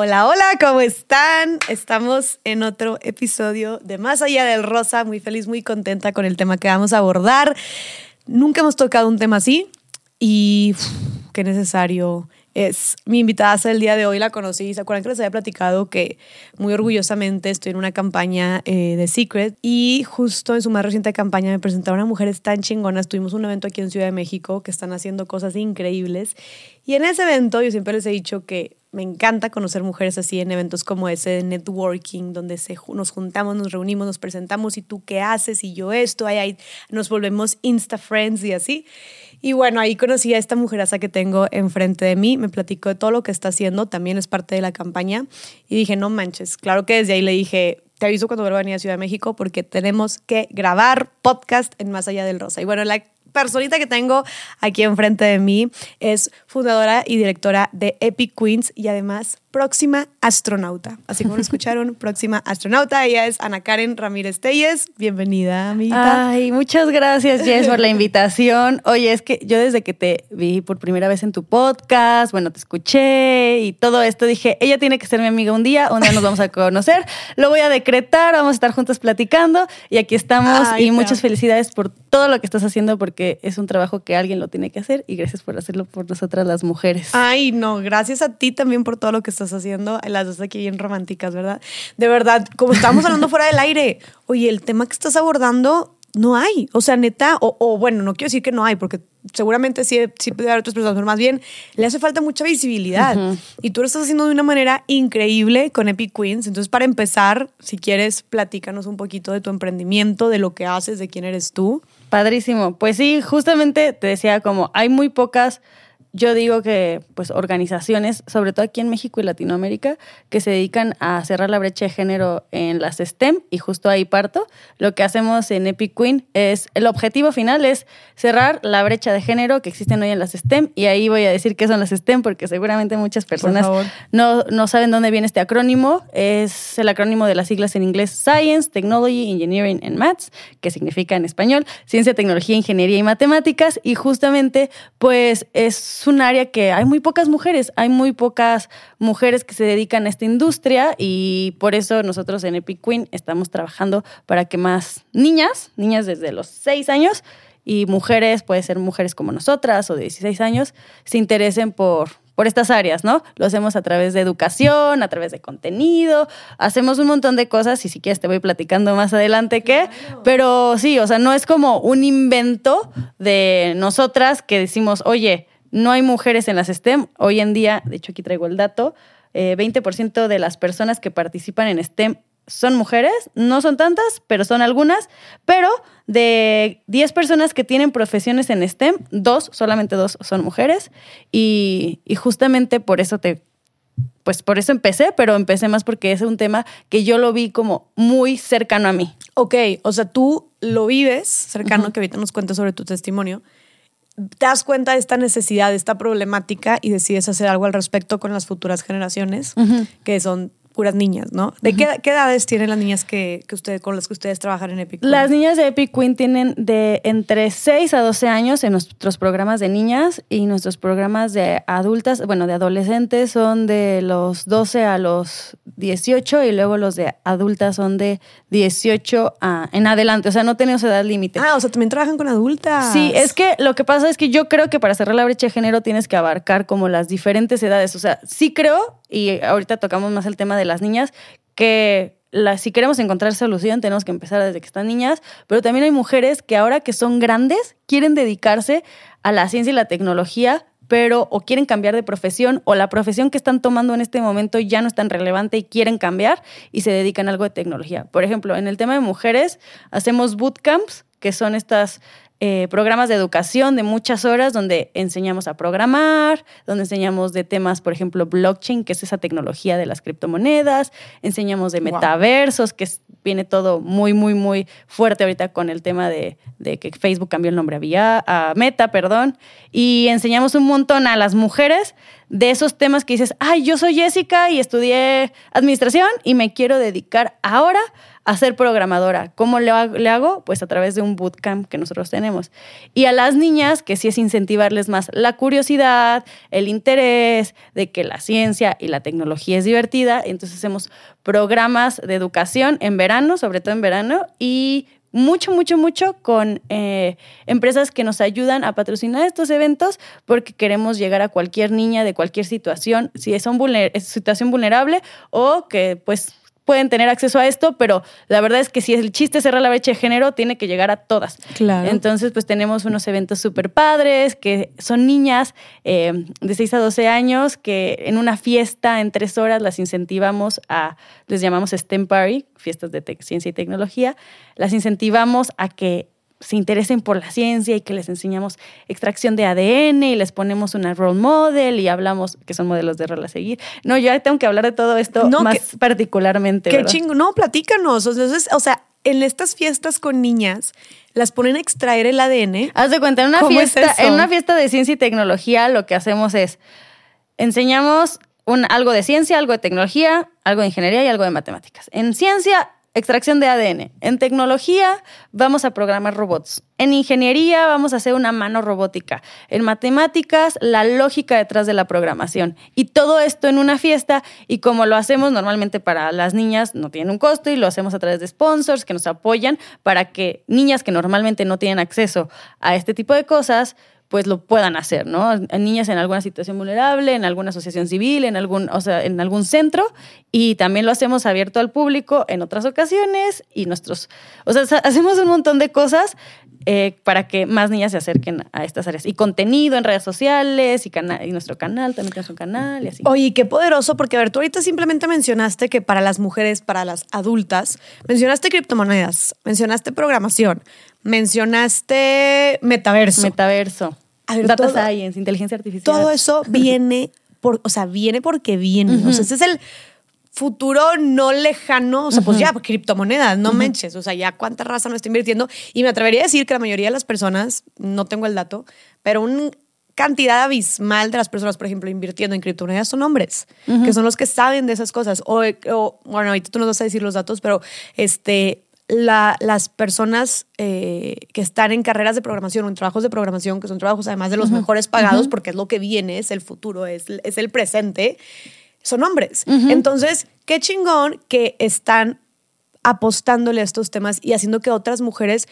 Hola, hola, ¿cómo están? Estamos en otro episodio de Más allá del rosa, muy feliz, muy contenta con el tema que vamos a abordar. Nunca hemos tocado un tema así y qué necesario es. Mi invitada el día de hoy, la conocí, ¿se acuerdan que les había platicado que muy orgullosamente estoy en una campaña eh, de Secret y justo en su más reciente campaña me presentaron a mujeres tan chingonas, tuvimos un evento aquí en Ciudad de México que están haciendo cosas increíbles. Y en ese evento yo siempre les he dicho que me encanta conocer mujeres así en eventos como ese de networking, donde se, nos juntamos, nos reunimos, nos presentamos y tú qué haces y yo esto, ahí, ahí nos volvemos Insta Friends y así. Y bueno, ahí conocí a esta mujeraza que tengo enfrente de mí, me platicó de todo lo que está haciendo, también es parte de la campaña. Y dije, no manches, claro que desde ahí le dije, te aviso cuando vuelva a venir a Ciudad de México porque tenemos que grabar podcast en Más Allá del Rosa. Y bueno, la personita que tengo aquí enfrente de mí es fundadora y directora de Epic Queens y además próxima astronauta. Así como lo escucharon, próxima astronauta. Ella es Ana Karen Ramírez Telles. Bienvenida, amiguita. Ay, muchas gracias, Jess, por la invitación. Oye, es que yo desde que te vi por primera vez en tu podcast, bueno, te escuché y todo esto, dije, ella tiene que ser mi amiga un día, un día nos vamos a conocer, lo voy a decretar, vamos a estar juntas platicando y aquí estamos y muchas felicidades por todo lo que estás haciendo porque es un trabajo que alguien lo tiene que hacer y gracias por hacerlo por nosotras las mujeres. Ay, no, gracias a ti también por todo lo que estás haciendo, las dos aquí bien románticas, ¿verdad? De verdad, como estábamos hablando fuera del aire, oye, el tema que estás abordando no hay, o sea, neta, o, bueno, no quiero decir que no hay, porque seguramente sí, sí puede haber otras personas, pero más bien le hace falta mucha visibilidad. Y tú lo estás haciendo de una manera increíble con Epic Queens. Entonces, para empezar, si quieres, platícanos un poquito de tu emprendimiento, de lo que haces, de quién eres tú. Padrísimo. Pues sí, justamente te decía como hay muy pocas yo digo que pues organizaciones, sobre todo aquí en México y Latinoamérica, que se dedican a cerrar la brecha de género en las STEM y justo ahí parto. Lo que hacemos en Epic Queen es, el objetivo final es cerrar la brecha de género que existen hoy en las STEM y ahí voy a decir qué son las STEM porque seguramente muchas personas no, no saben dónde viene este acrónimo. Es el acrónimo de las siglas en inglés Science, Technology, Engineering and Maths, que significa en español Ciencia, Tecnología, Ingeniería y Matemáticas y justamente pues es es un área que hay muy pocas mujeres, hay muy pocas mujeres que se dedican a esta industria y por eso nosotros en Epic Queen estamos trabajando para que más niñas, niñas desde los 6 años y mujeres, puede ser mujeres como nosotras o de 16 años, se interesen por, por estas áreas, ¿no? Lo hacemos a través de educación, a través de contenido, hacemos un montón de cosas y si quieres te voy platicando más adelante qué, pero sí, o sea, no es como un invento de nosotras que decimos, oye, no hay mujeres en las STEM. Hoy en día, de hecho aquí traigo el dato, 20% eh, de las personas que participan en STEM son mujeres, no son tantas, pero son algunas, pero de 10 personas que tienen profesiones en STEM, dos, solamente dos son mujeres, y, y, justamente por eso te, pues por eso empecé, pero empecé más porque es un tema que yo lo vi como muy cercano a mí. Ok, o sea, tú lo vives cercano, que ahorita nos cuentas sobre tu testimonio, te das cuenta de esta necesidad, de esta problemática y decides hacer algo al respecto con las futuras generaciones, que son puras niñas, ¿no? ¿De qué, edades tienen las niñas que, que con las que ustedes trabajan en Epic Queen? Las niñas de Epic Queen tienen de entre 6 a 12 años en nuestros programas de niñas y nuestros programas de adultas, bueno, de adolescentes son de los 12 a los 18 y luego los de adultas son de 18 a, en adelante, o sea, no tenemos edad límite. Ah, o sea, también trabajan con adultas. Sí, es que lo que pasa es que yo creo que para cerrar la brecha de género tienes que abarcar como las diferentes edades, o sea, sí creo y ahorita tocamos más el tema de las niñas, que si queremos encontrar solución tenemos que empezar desde que están niñas, pero también hay mujeres que ahora que son grandes quieren dedicarse a la ciencia y la tecnología, pero o quieren cambiar de profesión o la profesión que están tomando en este momento ya no es tan relevante y quieren cambiar y se dedican a algo de tecnología. Por ejemplo, en el tema de mujeres hacemos bootcamps, que son estas eh, programas de educación de muchas horas donde enseñamos a programar, donde enseñamos de temas, por ejemplo, blockchain, que es esa tecnología de las criptomonedas, enseñamos de metaversos, que viene todo muy, muy, muy fuerte ahorita con el tema de, que Facebook cambió el nombre a, a Meta, perdón, y enseñamos un montón a las mujeres de esos temas que dices, ay, yo soy Jessica y estudié administración y me quiero dedicar ahora a ser programadora. ¿Cómo le hago? Pues a través de un bootcamp que nosotros tenemos. Y a las niñas, que sí es incentivarles más la curiosidad, el interés de que la ciencia y la tecnología es divertida. Entonces hacemos programas de educación en verano, sobre todo en verano, y mucho, mucho, mucho con eh, empresas que nos ayudan a patrocinar estos eventos porque queremos llegar a cualquier niña de cualquier situación, si es una situación vulnerable o que pues pueden tener acceso a esto, pero la verdad es que si el chiste cerrar la brecha de género, tiene que llegar a todas. Claro. Entonces, pues tenemos unos eventos súper padres, que son niñas eh, de 6 a 12 años, que en una fiesta en tres horas las incentivamos a, les llamamos STEM Party, fiestas de ciencia y tecnología, las incentivamos a que se interesen por la ciencia y que les enseñamos extracción de ADN y les ponemos una role model y hablamos que son modelos de rol a seguir. No, yo tengo que hablar de todo esto más particularmente. Qué chingo. No, platícanos. Entonces, o sea, en estas fiestas con niñas las ponen a extraer el ADN. Haz de cuenta, en una fiesta, en una fiesta de ciencia y tecnología, lo que hacemos es enseñamos un, algo de ciencia, algo de tecnología, algo de ingeniería y algo de matemáticas. En ciencia extracción de ADN. En tecnología vamos a programar robots. En ingeniería vamos a hacer una mano robótica. En matemáticas, la lógica detrás de la programación. Y todo esto en una fiesta y como lo hacemos normalmente para las niñas, no tiene un costo y lo hacemos a través de sponsors que nos apoyan para que niñas que normalmente no tienen acceso a este tipo de cosas, pues lo puedan hacer, ¿no? Niñas en alguna situación vulnerable, en alguna asociación civil, en algún, o sea, en algún centro, y también lo hacemos abierto al público en otras ocasiones, y nuestros, o sea, hacemos un montón de cosas eh, para que más niñas se acerquen a estas áreas. Y contenido en redes sociales, y, y nuestro canal, también un canal, y así. Oye, qué poderoso, porque a ver, tú ahorita simplemente mencionaste que para las mujeres, para las adultas, mencionaste criptomonedas, mencionaste programación, mencionaste metaverso. Metaverso. Data science, inteligencia artificial. Todo eso viene por, o sea, viene porque viene. O sea, ese es el futuro no lejano, o sea, pues ya, criptomonedas, no menches, o sea, ya cuánta raza no está invirtiendo. Y me atrevería a decir que la mayoría de las personas, no tengo el dato, pero una cantidad abismal de las personas, por ejemplo, invirtiendo en criptomonedas son hombres, que son los que saben de esas cosas. O, o, bueno, ahorita tú nos vas a decir los datos, pero este, las personas eh, que están en carreras de programación o en trabajos de programación, que son trabajos además de los mejores pagados, porque es lo que viene, es el futuro, es, es el presente, son hombres. Entonces, qué chingón que están apostándole a estos temas y haciendo que otras mujeres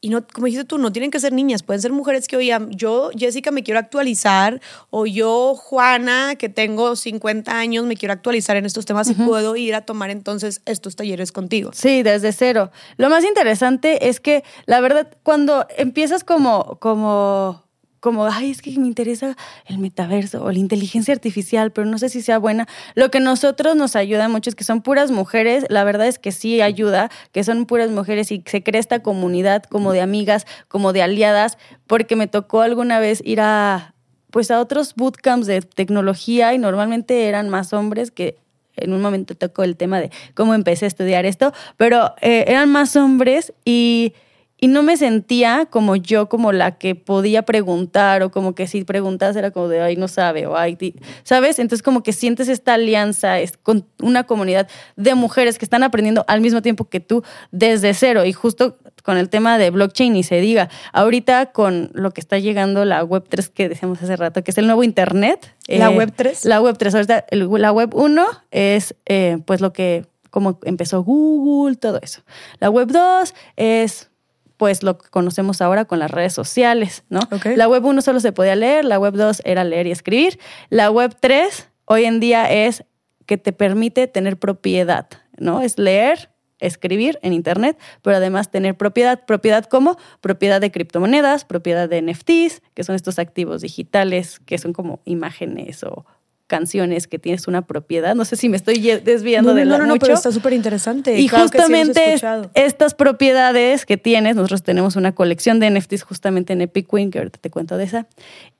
y no, como dijiste tú, no tienen que ser niñas, pueden ser mujeres que oigan, yo, Jessica, me quiero actualizar, o yo, Juana, que tengo 50 años, me quiero actualizar en estos temas y puedo ir a tomar entonces estos talleres contigo. Sí, desde cero. Lo más interesante es que, la verdad, cuando empiezas como, como como, ay, es que me interesa el metaverso o la inteligencia artificial, pero no sé si sea buena. Lo que nosotros nos ayuda mucho es que son puras mujeres, la verdad es que sí ayuda, que son puras mujeres y se crea esta comunidad como de amigas, como de aliadas, porque me tocó alguna vez ir a, pues a otros bootcamps de tecnología y normalmente eran más hombres que en un momento tocó el tema de cómo empecé a estudiar esto, pero eh, eran más hombres y y no me sentía como yo, como la que podía preguntar o como que si preguntas era como de, ay, no sabe o ay, ¿sabes? Entonces como que sientes esta alianza es con una comunidad de mujeres que están aprendiendo al mismo tiempo que tú desde cero y justo con el tema de blockchain y se diga, ahorita con lo que está llegando la web 3 que decíamos hace rato, que es el nuevo internet. La eh, web 3. La web 3, ahorita la web 1 es eh, pues lo que, como empezó Google, todo eso. La web 2 es pues lo que conocemos ahora con las redes sociales, ¿no? La web 1 solo se podía leer, la web 2 era leer y escribir, la web 3 hoy en día es que te permite tener propiedad, ¿no? Es leer, escribir en Internet, pero además tener propiedad. ¿Propiedad como Propiedad de criptomonedas, propiedad de NFTs, que son estos activos digitales, que son como imágenes o canciones que tienes una propiedad. No sé si me estoy desviando de la no, no, no, pero está súper interesante. Y justamente estas propiedades que tienes, nosotros tenemos una colección de NFTs justamente en Epic Queen, que ahorita te cuento de esa.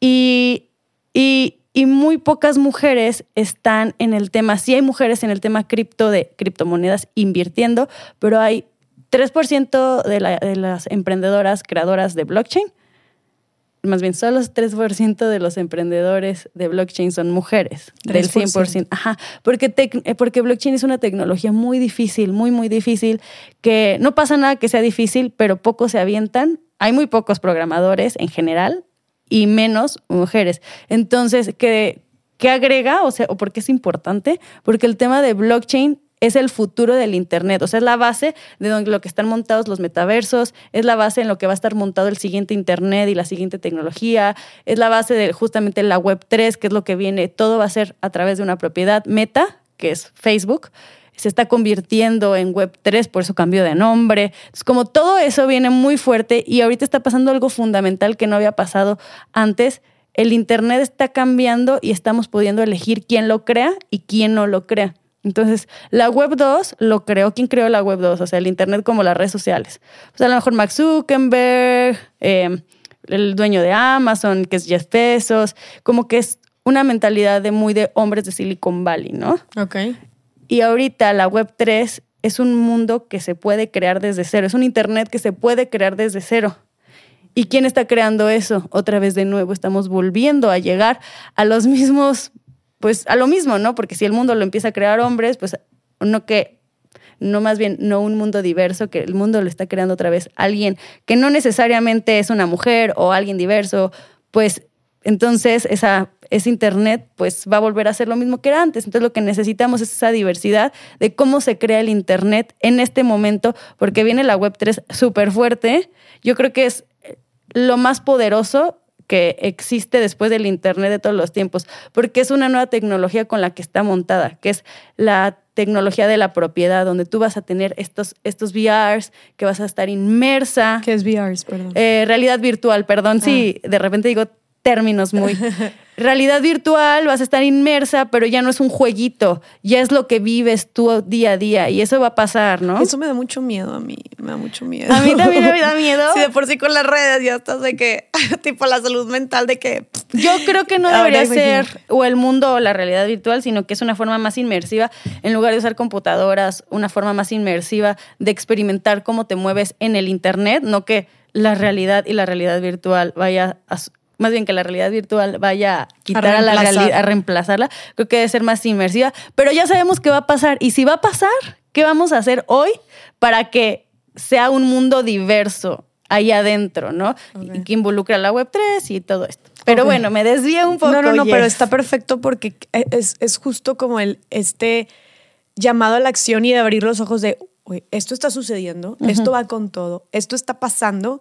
Y, y, y muy pocas mujeres están en el tema, sí hay mujeres en el tema cripto de criptomonedas invirtiendo, pero hay 3% de, de las emprendedoras creadoras de blockchain más bien solo 3% de los emprendedores de blockchain son mujeres, del 100%. Ajá, porque, eh, porque blockchain es una tecnología muy difícil, muy, muy difícil, que no pasa nada que sea difícil, pero pocos se avientan. Hay muy pocos programadores en general y menos mujeres. Entonces, ¿qué, qué agrega? O sea, ¿o por qué es importante? Porque el tema de blockchain es el futuro del Internet, o sea, es la base de donde lo que están montados los metaversos, es la base en lo que va a estar montado el siguiente Internet y la siguiente tecnología, es la base de justamente la Web 3, que es lo que viene, todo va a ser a través de una propiedad meta, que es Facebook, se está convirtiendo en Web 3, por eso cambió de nombre. Es como todo eso viene muy fuerte y ahorita está pasando algo fundamental que no había pasado antes. El Internet está cambiando y estamos pudiendo elegir quién lo crea y quién no lo crea. Entonces, la Web 2 lo creó, ¿quién creó la Web 2? O sea, el Internet como las redes sociales. Pues a lo mejor Max Zuckerberg, em, el dueño de Amazon, que es Jeff Bezos, como que es una mentalidad de muy de hombres de Silicon Valley, ¿no? Ok. Y ahorita la Web 3 es un mundo que se puede crear desde cero, es un Internet que se puede crear desde cero. ¿Y quién está creando eso? Otra vez de nuevo estamos volviendo a llegar a los mismos pues a lo mismo, ¿no? Porque si el mundo lo empieza a crear hombres, pues no que, no más bien, no un mundo diverso, que el mundo lo está creando otra vez alguien que no necesariamente es una mujer o alguien diverso, pues entonces esa, ese Internet pues va a volver a ser lo mismo que era antes. Entonces lo que necesitamos es esa diversidad de cómo se crea el Internet en este momento, porque viene la Web 3 súper fuerte. Yo creo que es lo más poderoso que existe después del Internet de todos los tiempos, porque es una nueva tecnología con la que está montada, que es la tecnología de la propiedad, donde tú vas a tener estos, estos VRs, que vas a estar inmersa. ¿Qué es VRs, perdón? Eh, realidad virtual, perdón, sí, ah. de repente digo términos muy... realidad virtual, vas a estar inmersa, pero ya no es un jueguito, ya es lo que vives tú día a día y eso va a pasar, ¿no? Eso me da mucho miedo a mí, me da mucho miedo. A mí también me da miedo. Sí, de por sí con las redes ya estás de que, tipo la salud mental de que... Yo creo que no debería ser o el mundo o la realidad virtual, sino que es una forma más inmersiva, en lugar de usar computadoras, una forma más inmersiva de experimentar cómo te mueves en el Internet, no que la realidad y la realidad virtual vaya a más bien que la realidad virtual vaya a quitar a, la realidad, a reemplazarla, creo que debe ser más inmersiva. Pero ya sabemos qué va a pasar. Y si va a pasar, ¿qué vamos a hacer hoy para que sea un mundo diverso ahí adentro, ¿no? Y que involucre a la Web3 y todo esto. Pero bueno, me desvié un poco. No, no, no, pero está perfecto porque es, es, justo como el, este llamado a la acción y de abrir los ojos de, esto está sucediendo, esto va con todo, esto está pasando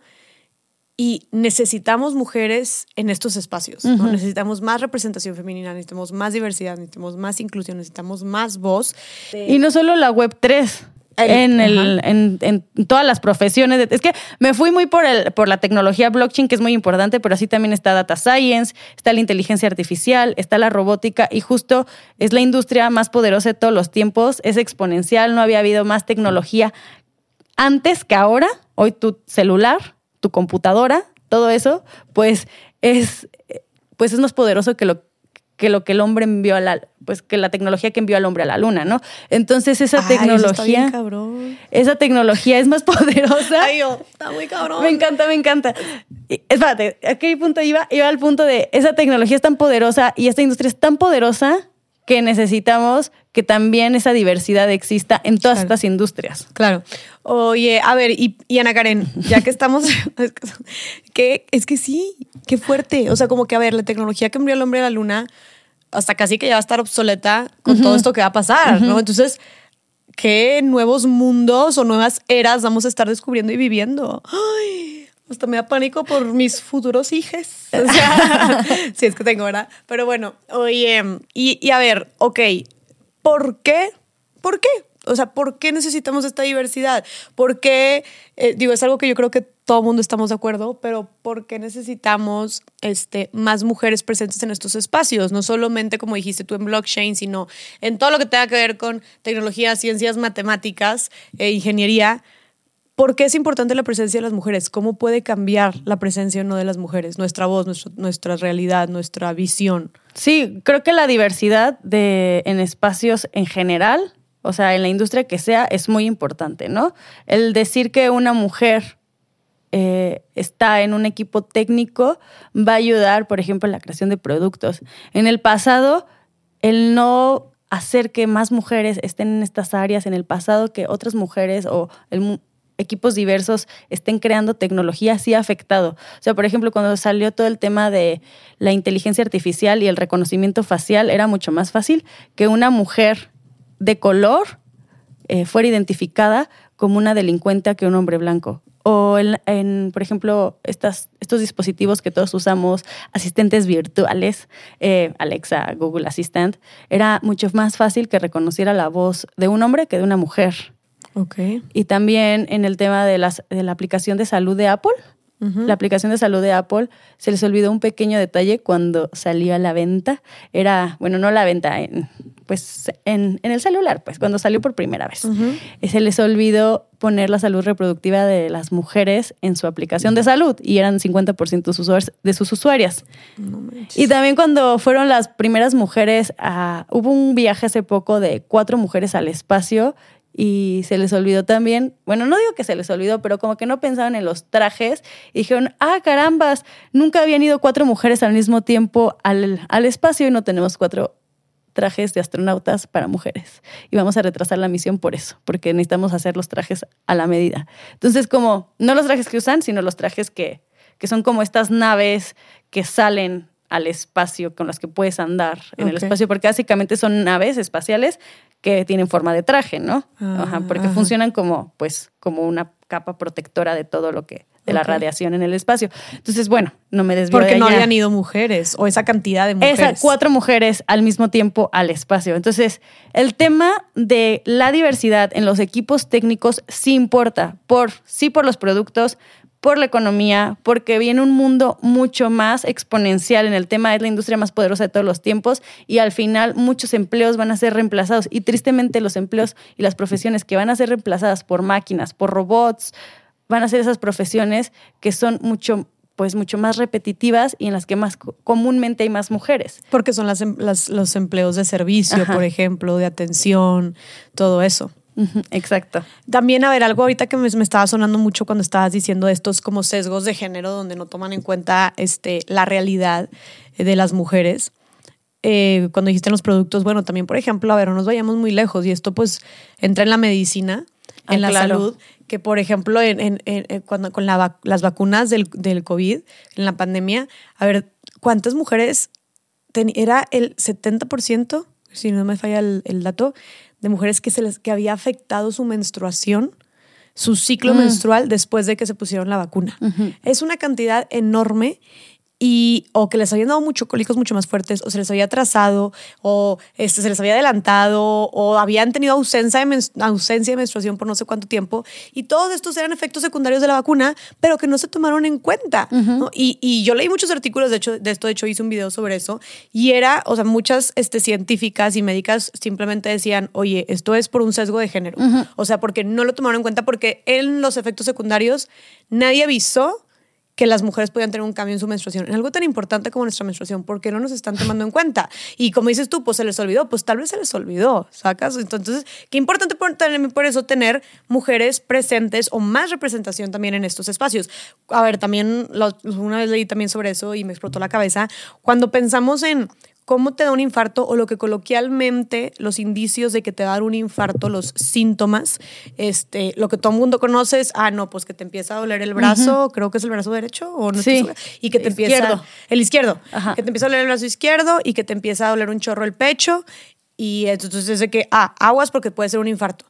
y necesitamos mujeres en estos espacios. Necesitamos más representación femenina, necesitamos más diversidad, necesitamos más inclusión, necesitamos más voz. Y no solo la web 3. En, el, en, todas las profesiones. Es que me fui muy por, el, por la tecnología blockchain, que es muy importante, pero así también está data science, está la inteligencia artificial, está la robótica y justo es la industria más poderosa de todos los tiempos, es exponencial, no había habido más tecnología antes que ahora. Hoy tu celular tu computadora, todo eso, pues es, pues es más poderoso que lo que lo que el hombre envió a la, pues que la tecnología que envió al hombre a la luna, ¿no? Entonces esa tecnología, esa tecnología es más poderosa. Ay, está muy cabrón. Me encanta, me encanta. espérate, ¿a qué punto iba? Iba al punto de esa tecnología es tan poderosa y esta industria es tan poderosa que necesitamos que también esa diversidad exista en todas estas industrias. Claro. Oye, a ver, y, Ana Karen, ya que estamos, que es que sí, qué fuerte. O sea, como que a ver, la tecnología que envió el hombre a la luna, hasta casi que ya va a estar obsoleta con todo esto que va a pasar, ¿no? Entonces, ¿qué nuevos mundos o nuevas eras vamos a estar descubriendo y viviendo? Ay, hasta me da pánico por mis futuros hijos. O sea, si es que tengo, ¿verdad? Pero bueno, oye, y, y a ver, ok, ¿por qué? ¿Por qué? O sea, ¿por qué necesitamos esta diversidad? ¿Por qué? Eh, digo, es algo que yo creo que todo el mundo estamos de acuerdo, pero ¿por qué necesitamos este, más mujeres presentes en estos espacios? No solamente, como dijiste tú, en blockchain, sino en todo lo que tenga que ver con tecnología, ciencias, matemáticas, e ingeniería. ¿Por qué es importante la presencia de las mujeres? ¿Cómo puede cambiar la presencia o no de las mujeres? Nuestra voz, nuestra realidad, nuestra visión. Sí, creo que la diversidad en espacios en general, o sea, en la industria que sea, es muy importante, ¿no? El decir que una mujer eh, está en un equipo técnico va a ayudar, por ejemplo, en la creación de productos. En el pasado, el no hacer que más mujeres estén en estas áreas, en el pasado que otras mujeres o equipos diversos estén creando tecnología sí ha afectado. O sea, por ejemplo, cuando salió todo el tema de la inteligencia artificial y el reconocimiento facial, era mucho más fácil que una mujer de color eh, fuera identificada como una delincuente que un hombre blanco o en, por ejemplo, estas, estos dispositivos que todos usamos, asistentes virtuales, eh, Alexa, Google Assistant, era mucho más fácil que reconociera la voz de un hombre que de una mujer. Okay. Y también en el tema de, las, de la aplicación de salud de Apple, la aplicación de salud de Apple, se les olvidó un pequeño detalle cuando salió a la venta. Era, bueno, no la venta, en, pues en, el celular, pues cuando salió por primera vez. Se les olvidó poner la salud reproductiva de las mujeres en su aplicación de salud y eran 50% de sus usuarias. y también cuando fueron las primeras mujeres, a, hubo un viaje hace poco de cuatro mujeres al espacio y se les olvidó también, bueno, no digo que se les olvidó, pero como que no pensaban en los trajes y dijeron, ah, carambas, nunca habían ido cuatro mujeres al mismo tiempo al, al espacio y no tenemos cuatro trajes de astronautas para mujeres. Y vamos a retrasar la misión por eso, porque necesitamos hacer los trajes a la medida. Entonces, como, no los trajes que usan, sino los trajes que, que son como estas naves que salen al espacio con las que puedes andar en el espacio, porque básicamente son naves espaciales que tienen forma de traje, ¿no? ajá, porque funcionan como, pues, como una capa protectora de todo lo que, de la radiación en el espacio. Entonces, bueno, no me desvío Porque no habían ido mujeres o esa cantidad de mujeres. Esas cuatro mujeres al mismo tiempo al espacio. Entonces, el tema de la diversidad en los equipos técnicos sí importa, por, sí por los productos, por la economía, porque viene un mundo mucho más exponencial en el tema, es la industria más poderosa de todos los tiempos y al final muchos empleos van a ser reemplazados y tristemente los empleos y las profesiones que van a ser reemplazadas por máquinas, por robots, van a ser esas profesiones que son mucho pues mucho más repetitivas y en las que más comúnmente hay más mujeres. Porque son las, em, los empleos de servicio, por ejemplo, de atención, todo eso. Exacto. También, a ver, algo ahorita que me, estaba sonando mucho cuando estabas diciendo estos como sesgos de género donde no toman en cuenta este, la realidad de las mujeres. Eh, cuando dijiste en los productos, bueno, también, por ejemplo, a ver, no nos vayamos muy lejos y esto pues entra en la medicina, en ah, la salud, que por ejemplo, en, cuando, con las vacunas del, del, COVID, en la pandemia, a ver, ¿cuántas mujeres? era el 70%, si no me falla el, el dato, de mujeres que, se les, que había afectado su menstruación, su ciclo mm. menstrual después de que se pusieron la vacuna. Es una cantidad enorme y o que les habían dado mucho cólicos mucho más fuertes o se les había atrasado o este, se les había adelantado o habían tenido ausencia de, ausencia de menstruación por no sé cuánto tiempo y todos estos eran efectos secundarios de la vacuna pero que no se tomaron en cuenta y, y, yo leí muchos artículos de hecho de esto de hecho hice un video sobre eso y era o sea muchas este, científicas y médicas simplemente decían oye esto es por un sesgo de género o sea porque no lo tomaron en cuenta porque en los efectos secundarios nadie avisó que las mujeres podían tener un cambio en su menstruación, en algo tan importante como nuestra menstruación, porque no nos están tomando en cuenta. Y como dices tú, pues se les olvidó, pues tal vez se les olvidó, ¿sacas? Entonces, qué importante por, por eso tener mujeres presentes o más representación también en estos espacios. A ver, también una vez leí también sobre eso y me explotó la cabeza. Cuando pensamos en cómo te da un infarto o lo que coloquialmente los indicios de que te va a dar un infarto, los síntomas, este, lo que todo el mundo conoce es, ah, no, pues que te empieza a doler el brazo, creo que es el brazo derecho o no sí. y que te empieza el izquierdo, que te empieza a doler el brazo izquierdo y que te empieza a doler un chorro el pecho y entonces es de que, ah, aguas porque puede ser un infarto.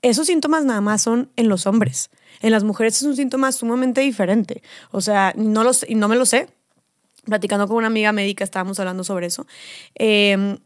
Esos síntomas nada más son en los hombres. En las mujeres es un síntoma sumamente diferente. O sea, no, los, no me lo sé, platicando con una amiga médica, estábamos hablando sobre eso. Em,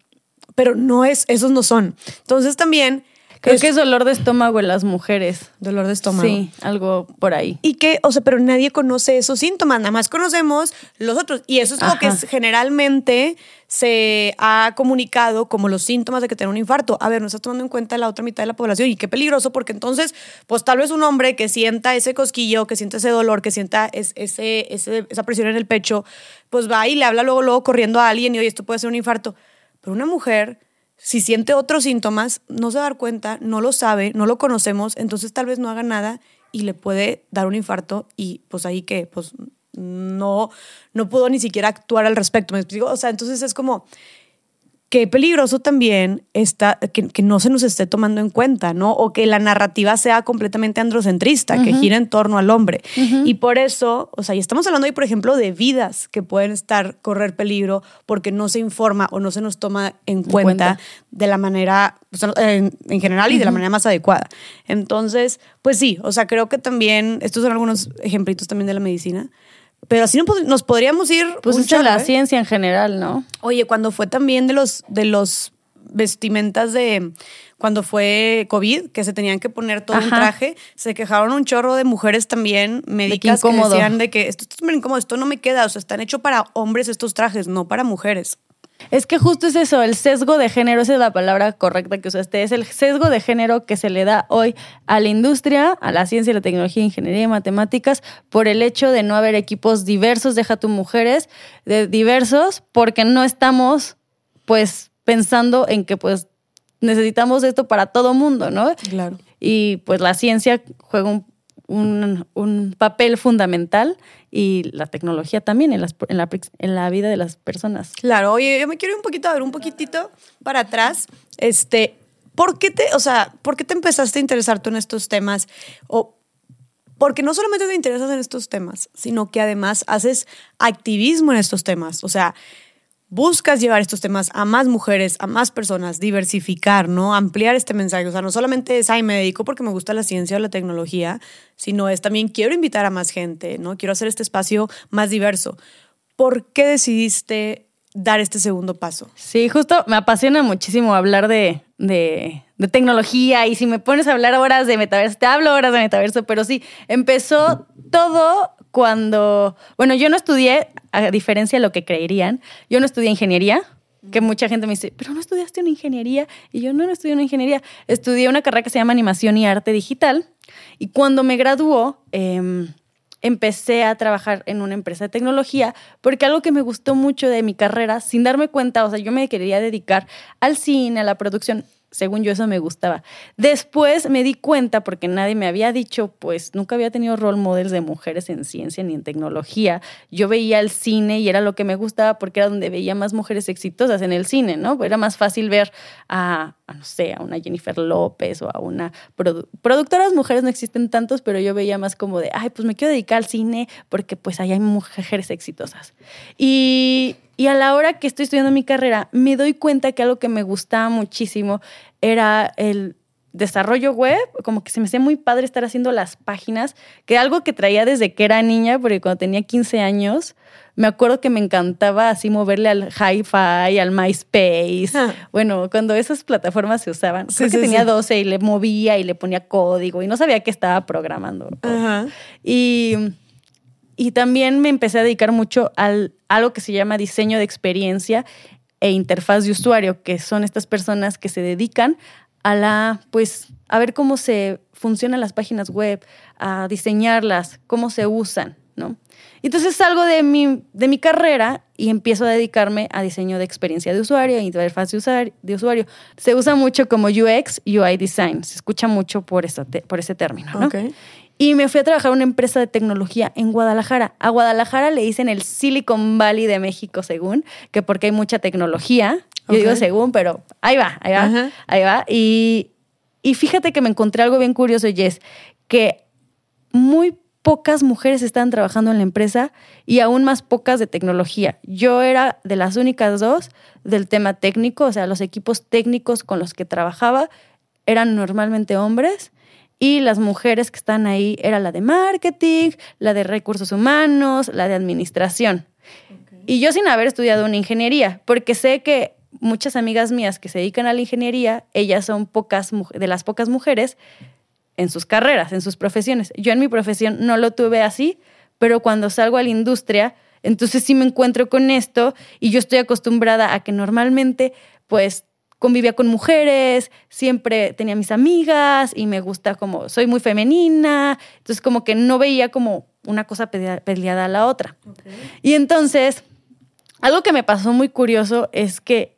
pero no es, esos no son. Entonces también... Creo que es dolor de estómago en las mujeres. Dolor de estómago. Sí, algo por ahí. Y que, o sea, pero nadie conoce esos síntomas, nada más conocemos los otros. Y eso es lo que generalmente se ha comunicado como los síntomas de que tener un infarto. A ver, no estás tomando en cuenta la otra mitad de la población y qué peligroso porque entonces, pues tal vez un hombre que sienta ese cosquillo, que sienta ese dolor, que sienta ese, esa presión en el pecho, pues va y le habla luego, luego corriendo a alguien y oye, esto puede ser un infarto. Pero una mujer si siente otros síntomas, no se va dar cuenta, no lo sabe, no lo conocemos, entonces tal vez no haga nada y le puede dar un infarto y pues ahí que pues no, no pudo ni siquiera actuar al respecto. ¿Me explico? O sea, entonces es como, qué peligroso también está que, no se nos esté tomando en cuenta, ¿no? O que la narrativa sea completamente androcentrista, que gira en torno al hombre. Y por eso, o sea, y estamos hablando ahí, por ejemplo, de vidas que pueden estar, correr peligro porque no se informa o no se nos toma en, cuenta, de la manera, en, general y de la manera más adecuada. Entonces, pues sí, o sea, creo que también, estos son algunos ejemplitos también de la medicina, pero así nos podríamos ir. Pues es la ¿eh? ciencia en general, ¿no? Oye, cuando fue también de los, de los vestimentas de cuando fue COVID, que se tenían que poner todo un traje, se quejaron un chorro de mujeres también médicas que decían de que esto, esto es incómodo, esto no me queda, o sea, están hechos para hombres estos trajes, no para mujeres. Es que justo es eso, el sesgo de género, esa es la palabra correcta que usaste, es el sesgo de género que se le da hoy a la industria, a la ciencia, la tecnología, ingeniería y matemáticas, por el hecho de no haber equipos diversos, deja tu mujeres, de diversos, porque no estamos, pues, pensando en que, pues, necesitamos esto para todo mundo, ¿no? Claro. Y pues la ciencia juega un un, papel fundamental y la tecnología también en, las, en, la, en, la, vida de las personas. Claro, oye, yo me quiero ir un poquito a ver un poquitito para atrás. Este, ¿por qué te, o sea, por qué te empezaste a interesar tú en estos temas? O porque no solamente te interesas en estos temas, sino que además haces activismo en estos temas. O sea, buscas llevar estos temas a más mujeres, a más personas, diversificar, ¿no? Ampliar este mensaje. O sea, no solamente es, ay, me dedico porque me gusta la ciencia o la tecnología, sino es también quiero invitar a más gente, ¿no? Quiero hacer este espacio más diverso. ¿Por qué decidiste dar este segundo paso? Sí, justo me apasiona muchísimo hablar de, de, tecnología y si me pones a hablar horas de metaverso, te hablo horas de metaverso, pero sí, empezó todo cuando, bueno, yo no estudié, a diferencia de lo que creerían, yo no estudié ingeniería, que mucha gente me dice, pero no estudiaste una ingeniería. Y yo no, no estudié una ingeniería. Estudié una carrera que se llama animación y arte digital. Y cuando me graduó, em, empecé a trabajar en una empresa de tecnología, porque algo que me gustó mucho de mi carrera, sin darme cuenta, o sea, yo me quería dedicar al cine, a la producción, según yo eso me gustaba. Después me di cuenta, porque nadie me había dicho, pues nunca había tenido role models de mujeres en ciencia ni en tecnología. Yo veía el cine y era lo que me gustaba porque era donde veía más mujeres exitosas en el cine, ¿no? Era más fácil ver a, no sé, a una Jennifer López o a una productoras mujeres no existen tantos, pero yo veía más como de, ay, pues me quiero dedicar al cine porque pues ahí hay mujeres exitosas. Y y a la hora que estoy estudiando mi carrera, me doy cuenta que algo que me gustaba muchísimo era el desarrollo web, como que se me hacía muy padre estar haciendo las páginas, que algo que traía desde que era niña, porque cuando tenía 15 años, me acuerdo que me encantaba así moverle al hi-fi, al MySpace. Ah. Bueno, cuando esas plataformas se usaban, creo que tenía 12 y le movía y le ponía código y no sabía que estaba programando. Y y también me empecé a dedicar mucho al algo que se llama diseño de experiencia e interfaz de usuario, que son estas personas que se dedican a la, pues, a ver cómo se funcionan las páginas web, a diseñarlas, cómo se usan, ¿no? Entonces salgo de mi, de mi carrera y empiezo a dedicarme a diseño de experiencia de usuario interfaz de, de usuario. Se usa mucho como UX, UI design, se escucha mucho por, por ese término, ¿no? Y me fui a trabajar en una empresa de tecnología en Guadalajara. A Guadalajara le dicen el Silicon Valley de México, según, que porque hay mucha tecnología. Yo digo según, pero ahí va, ahí va, ahí va. Y, y fíjate que me encontré algo bien curioso, Jess, que muy pocas mujeres estaban trabajando en la empresa y aún más pocas de tecnología. Yo era de las únicas dos del tema técnico, o sea, los equipos técnicos con los que trabajaba eran normalmente hombres y las mujeres que están ahí era la de marketing, la de recursos humanos, la de administración. Y yo sin haber estudiado una ingeniería, porque sé que muchas amigas mías que se dedican a la ingeniería, ellas son pocas de las pocas mujeres en sus carreras, en sus profesiones. Yo en mi profesión no lo tuve así, pero cuando salgo a la industria, entonces sí me encuentro con esto y yo estoy acostumbrada a que normalmente pues convivía con mujeres, siempre tenía mis amigas y me gusta como, soy muy femenina, entonces como que no veía como una cosa peleada a la otra. Y entonces, algo que me pasó muy curioso es que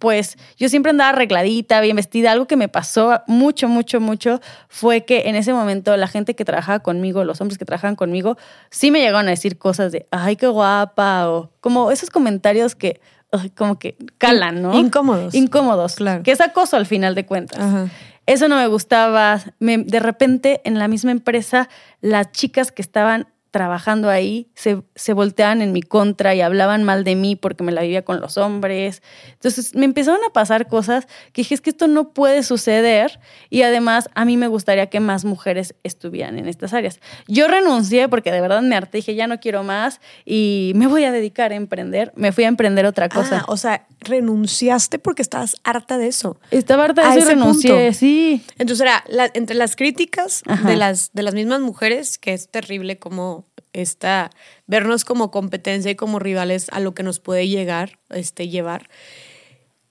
pues yo siempre andaba arregladita, bien vestida. Algo que me pasó mucho, mucho, mucho fue que en ese momento la gente que trabajaba conmigo, los hombres que trabajaban conmigo, sí me llegaron a decir cosas de, ay, qué guapa, o como esos comentarios que como que calan, ¿no? Incómodos. Incómodos, Claro. Que es acoso al final de cuentas. Ajá. Eso no me gustaba. Me- de repente, en la misma empresa, las chicas que estaban trabajando ahí se, se volteaban en mi contra y hablaban mal de mí porque me la vivía con los hombres. Entonces me empezaron a pasar cosas que dije, es que esto no puede suceder y además a mí me gustaría que más mujeres estuvieran en estas áreas. Yo renuncié porque de verdad me harté, dije, ya no quiero más y me voy a dedicar a emprender. Me fui a emprender otra cosa. Ah, o sea, renunciaste porque estabas harta de eso. Estaba harta de a eso y renuncié, punto. sí. Entonces era la- entre las críticas Ajá. de las, de las mismas mujeres, que es terrible como esta, vernos como competencia y como rivales a lo que nos puede llegar, este, llevar.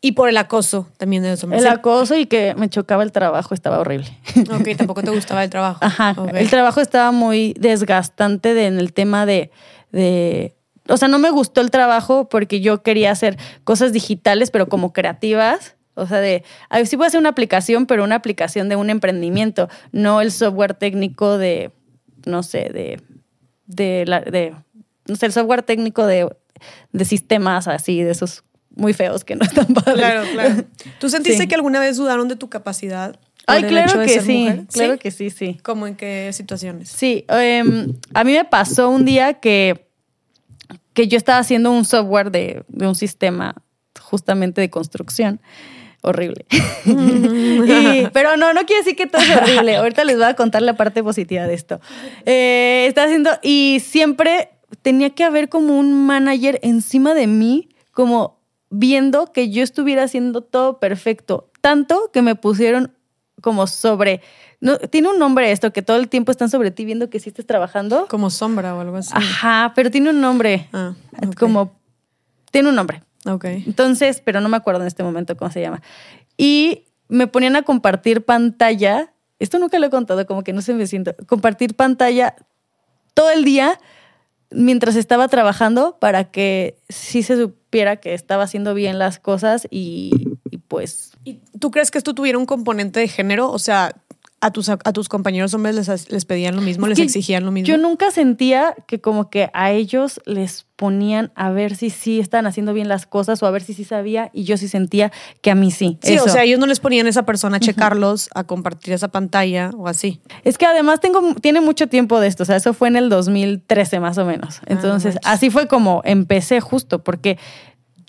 Y por el acoso también de los hombres. El acoso y que me chocaba el trabajo estaba horrible. Ok, tampoco te gustaba el trabajo. Ajá. El trabajo estaba muy desgastante de- en el tema de, de. O sea, no me gustó el trabajo porque yo quería hacer cosas digitales, pero como creativas. O sea, de. A ver, sí voy a hacer una aplicación, pero una aplicación de un emprendimiento, no el software técnico de. No sé, de. De. La, de no sé, el software técnico de, de sistemas así, de esos muy feos que no están padres. Claro, claro. ¿Tú sentiste Sí. que alguna vez dudaron de tu capacidad? Ay, claro que sí. mujer? Claro que sí, sí. ¿Cómo en qué situaciones? Sí, em, a mí me pasó un día que, que yo estaba haciendo un software de, de un sistema justamente de construcción. Horrible. Y- pero no, no quiere decir que todo es horrible. Ahorita les voy a contar la parte positiva de esto. Eh, estaba haciendo, y siempre tenía que haber como un manager encima de mí, como viendo que yo estuviera haciendo todo perfecto. Tanto que me pusieron como sobre. No, tiene un nombre esto, que todo el tiempo están sobre ti viendo que sí estás trabajando. Como sombra o algo así. Ajá, pero tiene un nombre. Ah. Como. Tiene un nombre. Ok. Entonces, pero no me acuerdo en este momento cómo se llama. Y me ponían a compartir pantalla. Esto nunca lo he contado, como que no sé me siento. Compartir pantalla todo el día mientras estaba trabajando para que sí se supiera que estaba haciendo bien las cosas y, y pues ¿Y tú crees que esto tuviera un componente de género? O sea, a tus, a tus compañeros hombres les, les pedían lo mismo, Es les exigían lo mismo. Yo nunca sentía que como que a ellos les ponían a ver si sí estaban haciendo bien las cosas o a ver si sí sabía y yo sí sentía que a mí sí. Sí, o sea, ellos no les ponían a esa persona a checarlos, a compartir esa pantalla o así. Es que además tengo, tiene mucho tiempo de esto, o sea, eso fue en el 2013 más o menos. Entonces, manches. así fue como empecé justo, porque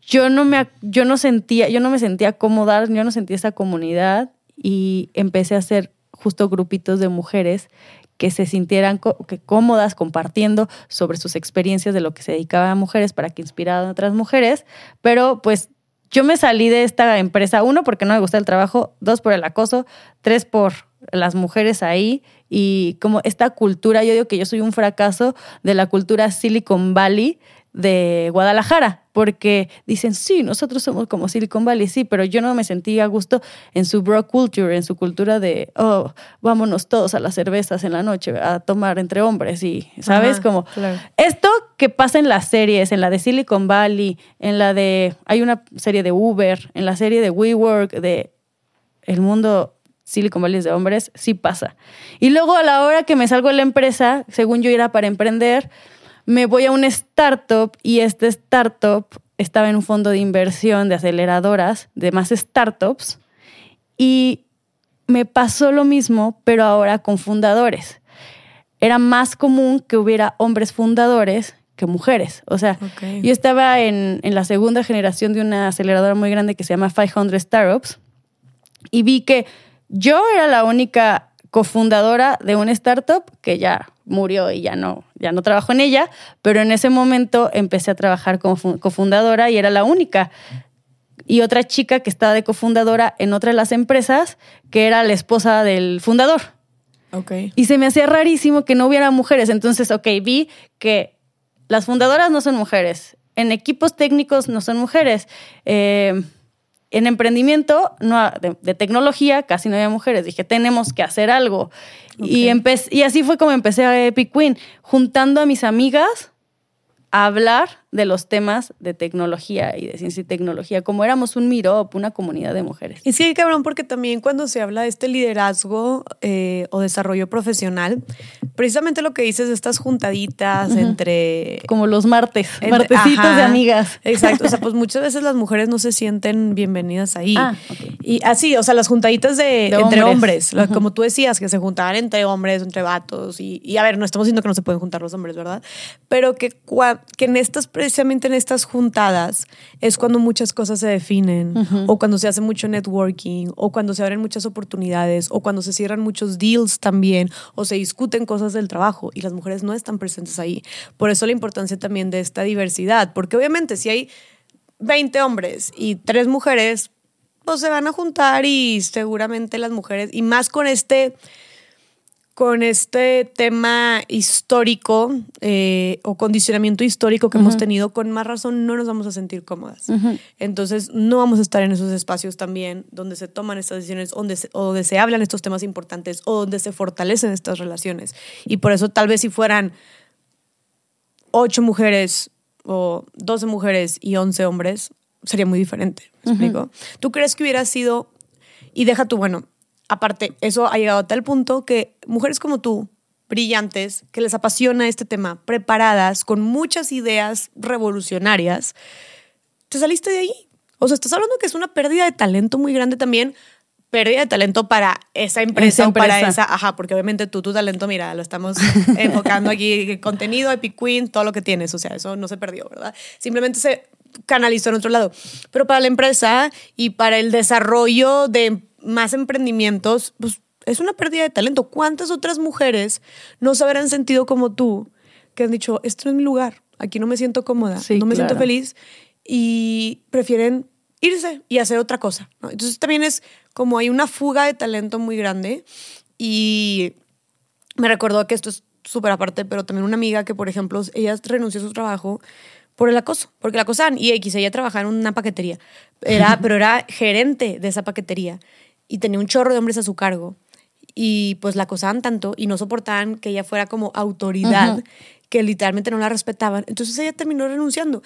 yo no me, yo no sentía, yo no me sentía cómoda, yo no sentía esa comunidad y empecé a hacer justo grupitos de mujeres que se sintieran cómodas compartiendo sobre sus experiencias de lo que se dedicaba a mujeres para que inspiraran a otras mujeres, pero pues yo me salí de esta empresa, uno, porque no me gusta el trabajo, dos, por el acoso, tres, por las mujeres ahí y como esta cultura, yo digo que yo soy un fracaso de la cultura Silicon Valley de Guadalajara, porque dicen, sí, nosotros somos como Silicon Valley, sí, pero yo no me sentí a gusto en su bro culture, en su cultura de, oh, vámonos todos a las cervezas en la noche a tomar entre hombres y, ¿sabes? Ajá, como claro. esto que pasa en las series, en la de Silicon Valley, en la de, hay una serie de Uber, en la serie de WeWork, de el mundo Silicon Valley es de hombres, sí pasa. Y luego a la hora que me salgo de la empresa, según yo era para emprender, me voy a un startup y este startup estaba en un fondo de inversión de aceleradoras de más startups y me pasó lo mismo, pero ahora con fundadores. Era más común que hubiera hombres fundadores que mujeres. O sea, yo estaba en, en la segunda generación de una aceleradora muy grande que se llama 500 Startups y vi que yo era la única cofundadora de una startup que ya murió y ya no, ya no trabajo en ella, pero en ese momento empecé a trabajar como fu- cofundadora y era la única. Y otra chica que estaba de cofundadora en otra de las empresas, que era la esposa del fundador. Ok. Y se me hacía rarísimo que no hubiera mujeres. Entonces, ok, vi que las fundadoras no son mujeres, en equipos técnicos no son mujeres, eh, en emprendimiento no, de, de tecnología casi no había mujeres. Dije, tenemos que hacer algo. Y, Ok. empe- y así fue como empecé a Epic Queen, juntando a mis amigas a hablar de los temas de tecnología y de ciencia y tecnología, como éramos un MIROP, una comunidad de mujeres. Y sí, cabrón, porque también cuando se habla de este liderazgo eh, o desarrollo profesional, precisamente lo que dices estas juntaditas entre... Como los martes, martesitos de amigas. Exacto, o sea, pues muchas veces las mujeres no se sienten bienvenidas ahí. Ah, Y así, o sea, las juntaditas de, entre hombres, como tú decías, que se juntaban entre hombres, entre vatos, y, y, a ver, no estamos diciendo que no se pueden juntar los hombres, ¿verdad? Pero que, que en estas precisamente en estas juntadas es cuando muchas cosas se definen o cuando se hace mucho networking o cuando se abren muchas oportunidades o cuando se cierran muchos deals también o se discuten cosas del trabajo y las mujeres no están presentes ahí. Por eso la importancia también de esta diversidad, porque obviamente si hay 20 hombres y 3 mujeres, pues se van a juntar y seguramente las mujeres, y más con este con este tema histórico eh, o condicionamiento histórico que hemos tenido, con más razón no nos vamos a sentir cómodas. Entonces, no vamos a estar en esos espacios también donde se toman estas decisiones, donde se, o donde se hablan estos temas importantes o donde se fortalecen estas relaciones. Y por eso, tal vez si fueran ocho mujeres o doce mujeres y once hombres, sería muy diferente. ¿Me explico? ¿Tú crees que hubiera sido, y deja tú, bueno, aparte, eso ha llegado a tal punto que mujeres como tú, brillantes, que les apasiona este tema, preparadas, con muchas ideas revolucionarias, te saliste de ahí. O sea, estás hablando que es una pérdida de talento muy grande también, pérdida de talento para esa empresa, o para esa, ajá, porque obviamente tú, tu talento, mira, lo estamos enfocando aquí, contenido, Epic Queen, todo lo que tienes, o sea, eso no se perdió, ¿verdad? Simplemente se canalizó en otro lado. Pero para la empresa y para el desarrollo de más emprendimientos, pues es una pérdida de talento. ¿Cuántas otras mujeres no se habrán sentido como tú que han dicho, esto no es mi lugar, aquí no me siento cómoda, no me siento feliz y prefieren irse y hacer otra cosa? Entonces también es como hay una fuga de talento muy grande y me recordó que esto es súper aparte, pero también una amiga que, por ejemplo, ella renunció a su trabajo por el acoso, porque la acosaban y X, ella trabajaba en una paquetería, era, pero era gerente de esa paquetería y tenía un chorro de hombres a su cargo. Y pues la acosaban tanto y no soportaban que ella fuera como autoridad, que literalmente no la respetaban. Entonces ella terminó renunciando.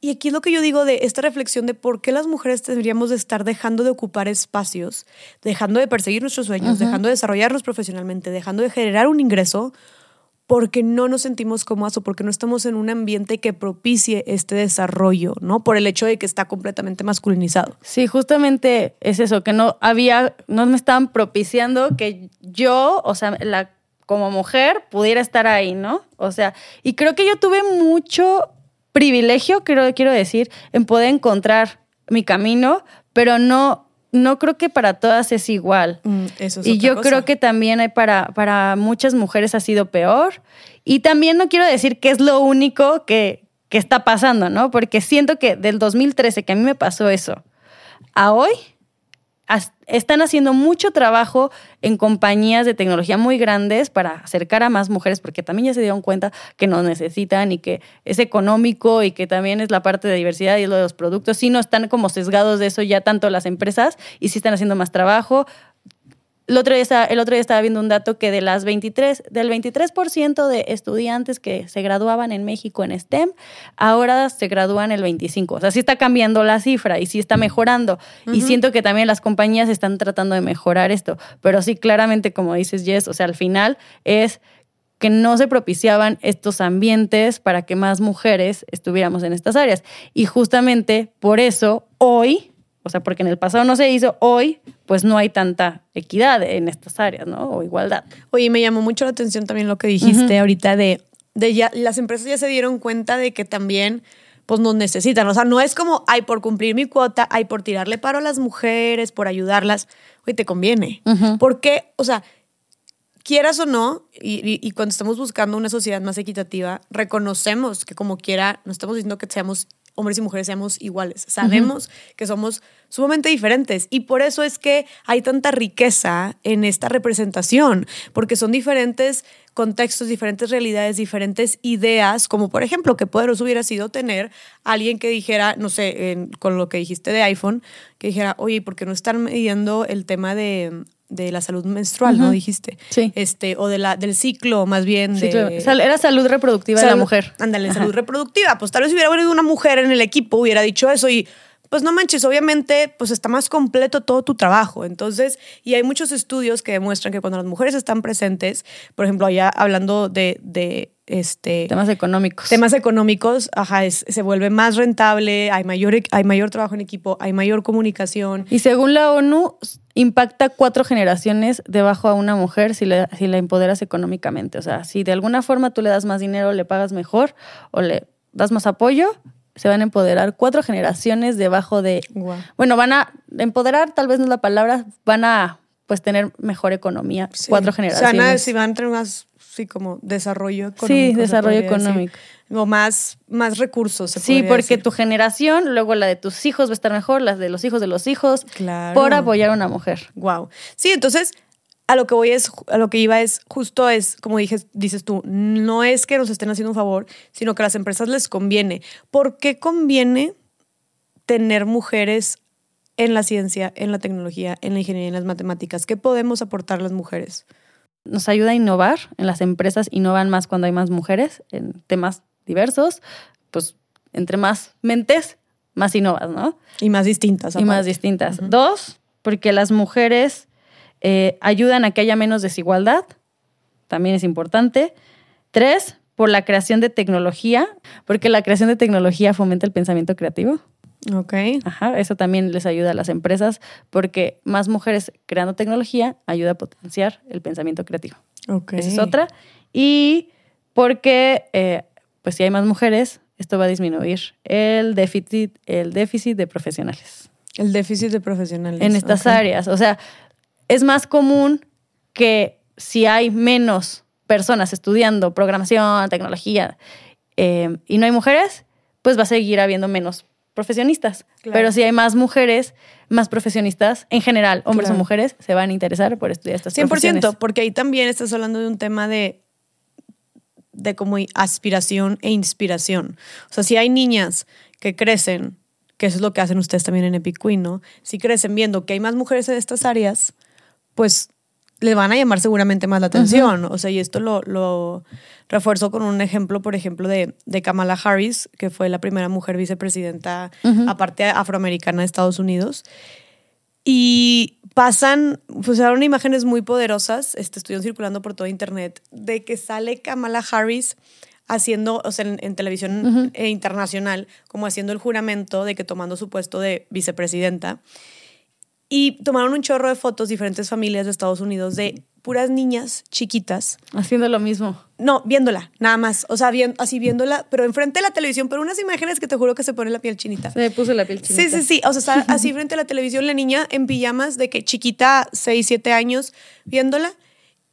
Y aquí es lo que yo digo de esta reflexión de por qué las mujeres deberíamos de estar dejando de ocupar espacios, dejando de perseguir nuestros sueños, dejando de desarrollarnos profesionalmente, dejando de generar un ingreso porque no nos sentimos cómodas o porque no estamos en un ambiente que propicie este desarrollo, ¿no? Por el hecho de que está completamente masculinizado. Sí, justamente es eso, que no había, no me estaban propiciando que yo, o sea, como mujer pudiera estar ahí, ¿no? O sea, y creo que yo tuve mucho privilegio, creo, quiero decir, en poder encontrar mi camino, pero no no creo que para todas es igual. Mm, y yo creo que también hay para, para muchas mujeres ha sido peor. Y también no quiero decir que es lo único que, que está pasando, ¿no? Porque siento que del 2013, que a mí me pasó eso, a hoy están haciendo mucho trabajo en compañías de tecnología muy grandes para acercar a más mujeres, porque también ya se dieron cuenta que nos necesitan y que es económico y que también es la parte de diversidad y lo de los productos. Sí, no están como sesgados de eso ya tanto las empresas y sí están haciendo más trabajo. El otro, día estaba, el otro día estaba viendo un dato que de las 23, del 23% de estudiantes que se graduaban en México en STEM, ahora se gradúan el 25%. O sea, sí está cambiando la cifra y sí está mejorando. Y siento que también las compañías están tratando de mejorar esto. Pero sí, claramente, como dices, Jess, o sea, al final es que no se propiciaban estos ambientes para que más mujeres estuviéramos en estas áreas. Y justamente por eso hoy o sea, porque en el pasado no se hizo, hoy pues no hay tanta equidad en estas áreas, ¿no? O igualdad. Oye, me llamó mucho la atención también lo que dijiste ahorita de, de ya, las empresas ya se dieron cuenta de que también pues nos necesitan. O sea, no es como, ay, por cumplir mi cuota, ay, por tirarle paro a las mujeres, por ayudarlas. Oye, te conviene. Porque, o sea, quieras o no, y, y, cuando estamos buscando una sociedad más equitativa, reconocemos que como quiera, no estamos diciendo que seamos hombres y mujeres seamos iguales. Sabemos que somos sumamente diferentes y por eso es que hay tanta riqueza en esta representación, porque son diferentes contextos, diferentes realidades, diferentes ideas, como por ejemplo, que poderoso hubiera sido tener alguien que dijera, no sé, con lo que dijiste de iPhone, que dijera, oye, ¿por qué no están midiendo el tema de de la salud menstrual, ¿no? Dijiste. Sí. Este, o de la, del ciclo, más bien. Sí, de, claro. Sal- Era salud reproductiva de la mujer. Ándale, salud reproductiva. Pues tal vez hubiera venido una mujer en el equipo, hubiera dicho eso y pues no manches, obviamente pues está más completo todo tu trabajo. Entonces, y hay muchos estudios que demuestran que cuando las mujeres están presentes, por ejemplo, allá hablando de, de este... Temas económicos. Temas económicos, ajá, es- se vuelve más rentable, hay mayor, e- hay mayor trabajo en equipo, hay mayor comunicación. Y según la ONU, impacta cuatro generaciones debajo a una mujer si, le- si la empoderas económicamente. O sea, si de alguna forma tú le das más dinero, le pagas mejor o le das más apoyo, se van a empoderar cuatro generaciones debajo de... Bueno, van a empoderar, tal vez no es la palabra, van a pues tener mejor economía Sí. cuatro O sea, generaciones. nada, si van a tener más, sí, como desarrollo económico. Sí, desarrollo decir. económico. O más, más recursos. se Sí, porque decir. tu generación, luego la de tus hijos va a estar mejor, las de los hijos de los hijos, Claro. por apoyar a una mujer. Wow. Sí, entonces a lo que voy es, a lo que iba es justo es, como dije, dices tú, no es que nos estén haciendo un favor, sino que a las empresas les conviene. ¿Por qué conviene tener mujeres en la ciencia, en la tecnología, en la ingeniería, en las matemáticas? ¿Qué podemos aportar las mujeres? nos ayuda a innovar. En las empresas innovan más cuando hay más mujeres en temas diversos. Pues entre más mentes, más innovas, ¿no? Y más distintas. Y más distintas. Dos, porque las mujeres eh, ayudan a que haya menos desigualdad. También es importante. Tres, por la creación de tecnología, porque la creación de tecnología fomenta el pensamiento creativo. Ok. Ajá, eso también les ayuda a las empresas porque más mujeres creando tecnología ayuda a potenciar el pensamiento creativo. Ok. Esa es otra. Y porque, eh, pues si hay más mujeres, esto va a disminuir el déficit, el déficit de profesionales El déficit de profesionales. en estas áreas. O sea, es más común que si hay menos personas estudiando programación, tecnología, eh, y no hay mujeres, pues va a seguir habiendo menos profesionistas. Claro. Pero si hay más mujeres, más profesionistas, en general, hombres Claro. o mujeres, se van a interesar por estudiar estas 100%, profesiones. porque ahí también estás hablando de un tema de, de como aspiración e inspiración. O sea, si hay niñas que crecen, que eso es lo que hacen ustedes también en Epic Queen, ¿no? Si crecen viendo que hay más mujeres en estas áreas, pues le van a llamar seguramente más la atención. O sea, y esto lo, lo refuerzo con un ejemplo, por ejemplo, de, de Kamala Harris, que fue la primera mujer vicepresidenta, aparte afroamericana de Estados Unidos. Y pasan, pues ahora imágenes muy poderosas, este, estuvieron circulando por todo internet, de que sale Kamala Harris haciendo, o sea, en, en televisión eh, internacional, como haciendo el juramento de que tomando su puesto de vicepresidenta. Y tomaron un chorro de fotos, diferentes familias de Estados Unidos, de puras niñas chiquitas Haciendo lo mismo. no, viéndola, nada más. O sea, bien, así viéndola, pero enfrente de la televisión, pero unas imágenes que te juro que se pone la piel chinita. Se me puso la piel chinita. Sí, sí, sí. O sea, está así frente a la televisión la niña en pijamas de que chiquita, 6, 7 años, viéndola.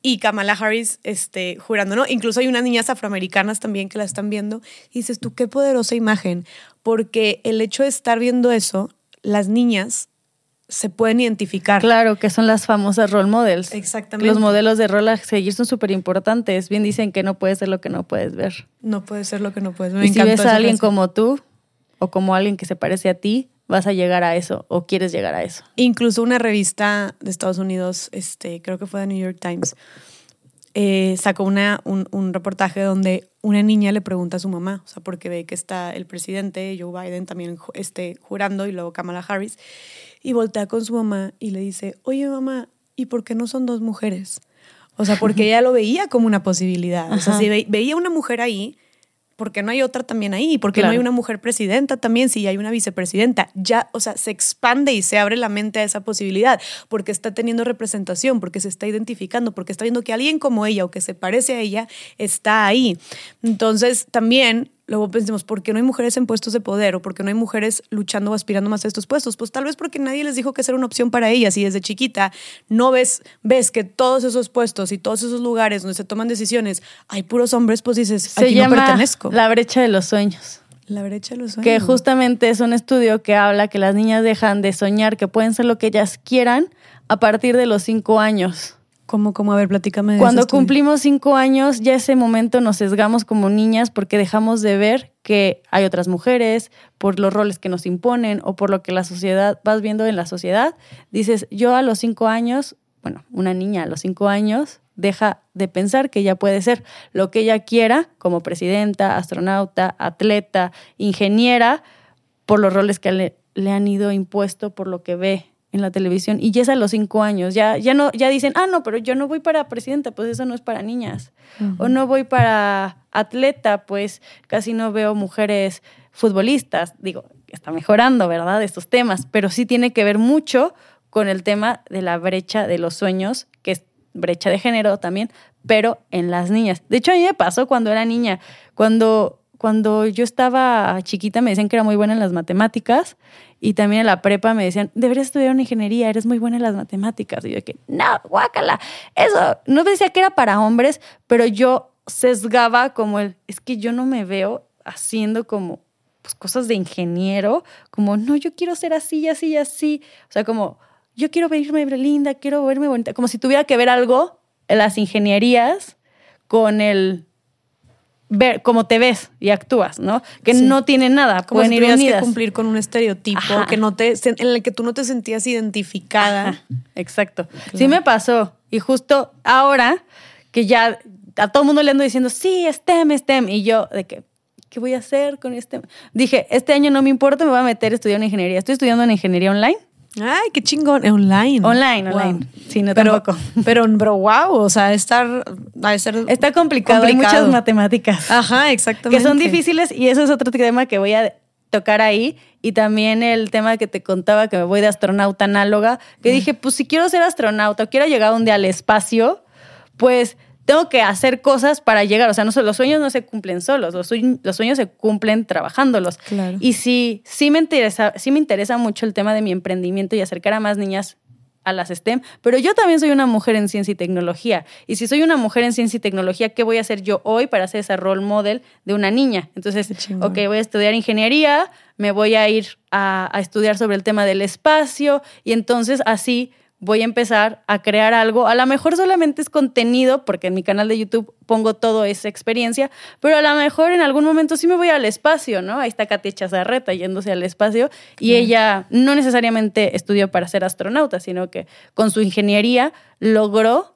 Y Kamala Harris este, jurando, ¿no? Incluso hay unas niñas afroamericanas también que la están viendo. Y dices tú, qué poderosa imagen. Porque el hecho de estar viendo eso, las niñas se pueden identificar. Claro, que son las famosas role models. Exactamente. Los modelos de rol a seguir son súper importantes. Bien dicen que no puedes ser lo que no puedes ver. No puede ser lo que no puedes. Me y si ves a alguien como tú o como alguien que se parece a ti, vas a llegar a eso o quieres llegar a eso. Incluso una revista de Estados Unidos, este, creo que fue The New York Times, eh, sacó una, un, un reportaje donde una niña le pregunta a su mamá, o sea, porque ve que está el presidente, Joe Biden, también este, jurando, y luego Kamala Harris, y voltea con su mamá y le dice, oye mamá, ¿y por qué no son dos mujeres? O sea, porque ella lo veía como una posibilidad. O sea, si ve- veía una mujer ahí, ¿por qué no hay otra también ahí? ¿Por qué no hay una mujer presidenta también? Si ya hay una vicepresidenta, ya, o sea, se expande y se abre la mente a esa posibilidad, porque está teniendo representación, porque se está identificando, porque está viendo que alguien como ella o que se parece a ella está ahí. Entonces, también luego pensemos, ¿por qué no hay mujeres en puestos de poder o por qué no hay mujeres luchando o aspirando más a estos puestos? Pues tal vez porque nadie les dijo que esa era una opción para ellas y desde chiquita no ves, ves que todos esos puestos y todos esos lugares donde se toman decisiones hay puros hombres, pues dices, Se aquí llama no pertenezco. la brecha de los sueños. La brecha de los sueños. Que justamente es un estudio que habla que las niñas dejan de soñar que pueden ser lo que ellas quieran a partir de los cinco años. ¿Cómo, cómo? A ver, platícame de Cuando estudio. cumplimos cinco años, ya ese momento nos sesgamos como niñas porque dejamos de ver que hay otras mujeres, por los roles que nos imponen o por lo que la sociedad, vas viendo en la sociedad, dices, yo a los cinco años bueno, una niña a los cinco años deja de pensar que ella puede ser lo que ella quiera como presidenta, astronauta, atleta, ingeniera, por los roles que le, le han ido impuesto, por lo que ve en la televisión y ya es a los cinco años, ya, ya no, ya dicen, ah, no, pero yo no voy para presidenta, pues eso no es para niñas. O no voy para atleta, pues casi no veo mujeres futbolistas. Digo, está mejorando, ¿verdad? Estos temas, pero sí tiene que ver mucho con el tema de la brecha de los sueños, que es brecha de género también, pero en las niñas. De hecho, a mí me pasó cuando era niña, cuando cuando yo estaba chiquita me decían que era muy buena en las matemáticas y también en la prepa me decían, deberías estudiar una ingeniería, eres muy buena en las matemáticas. Y yo que, no, guácala, eso, no decía que era para hombres, pero yo sesgaba como el, es que yo no me veo haciendo como pues, cosas de ingeniero, como, no, yo quiero ser así, así, así. O sea, como, yo quiero verme linda, quiero verme bonita, como si tuviera que ver algo en las ingenierías con el ver cómo te ves y actúas, ¿no? Que no tiene nada, como pueden si ir que cumplir con un estereotipo que no te, en el que tú no te sentías identificada. Exacto. Sí me pasó. Y justo ahora que ya a todo el mundo le ando diciendo, sí, STEM, STEM. Y yo, de que, ¿qué voy a hacer con STEM? Dije, este año no me importa, me voy a meter a estudiar una ingeniería. Estoy estudiando una ingeniería online. Ay, qué chingón. Online. Online, online. Sí, no pero, tampoco. Pero, pero wow, o sea, estar, ser Está complicado. Hay muchas matemáticas. Ajá, exactamente. Que son difíciles y eso es otro tema que voy a tocar ahí. Y también el tema que te contaba que me voy de astronauta análoga, que dije, pues si quiero ser astronauta, quiero llegar un día al espacio, pues tengo que hacer cosas para llegar. O sea, no, los sueños no se cumplen solos, los, sueños se cumplen trabajándolos. Y sí, sí me, interesa, sí me interesa mucho el tema de mi emprendimiento y acercar a más niñas a las STEM, pero yo también soy una mujer en ciencia y tecnología. Y si soy una mujer en ciencia y tecnología, ¿qué voy a hacer yo hoy para hacer ese role model de una niña? Entonces, ok, voy a estudiar ingeniería, me voy a ir a estudiar sobre el tema del espacio y entonces así voy a empezar a crear algo. A lo mejor solamente es contenido, porque en mi canal de YouTube pongo toda esa experiencia, pero a lo mejor en algún momento sí me voy al espacio, ¿no? Ahí está Katia Chazarreta yéndose al espacio y ella no necesariamente estudió para ser astronauta, sino que con su ingeniería logró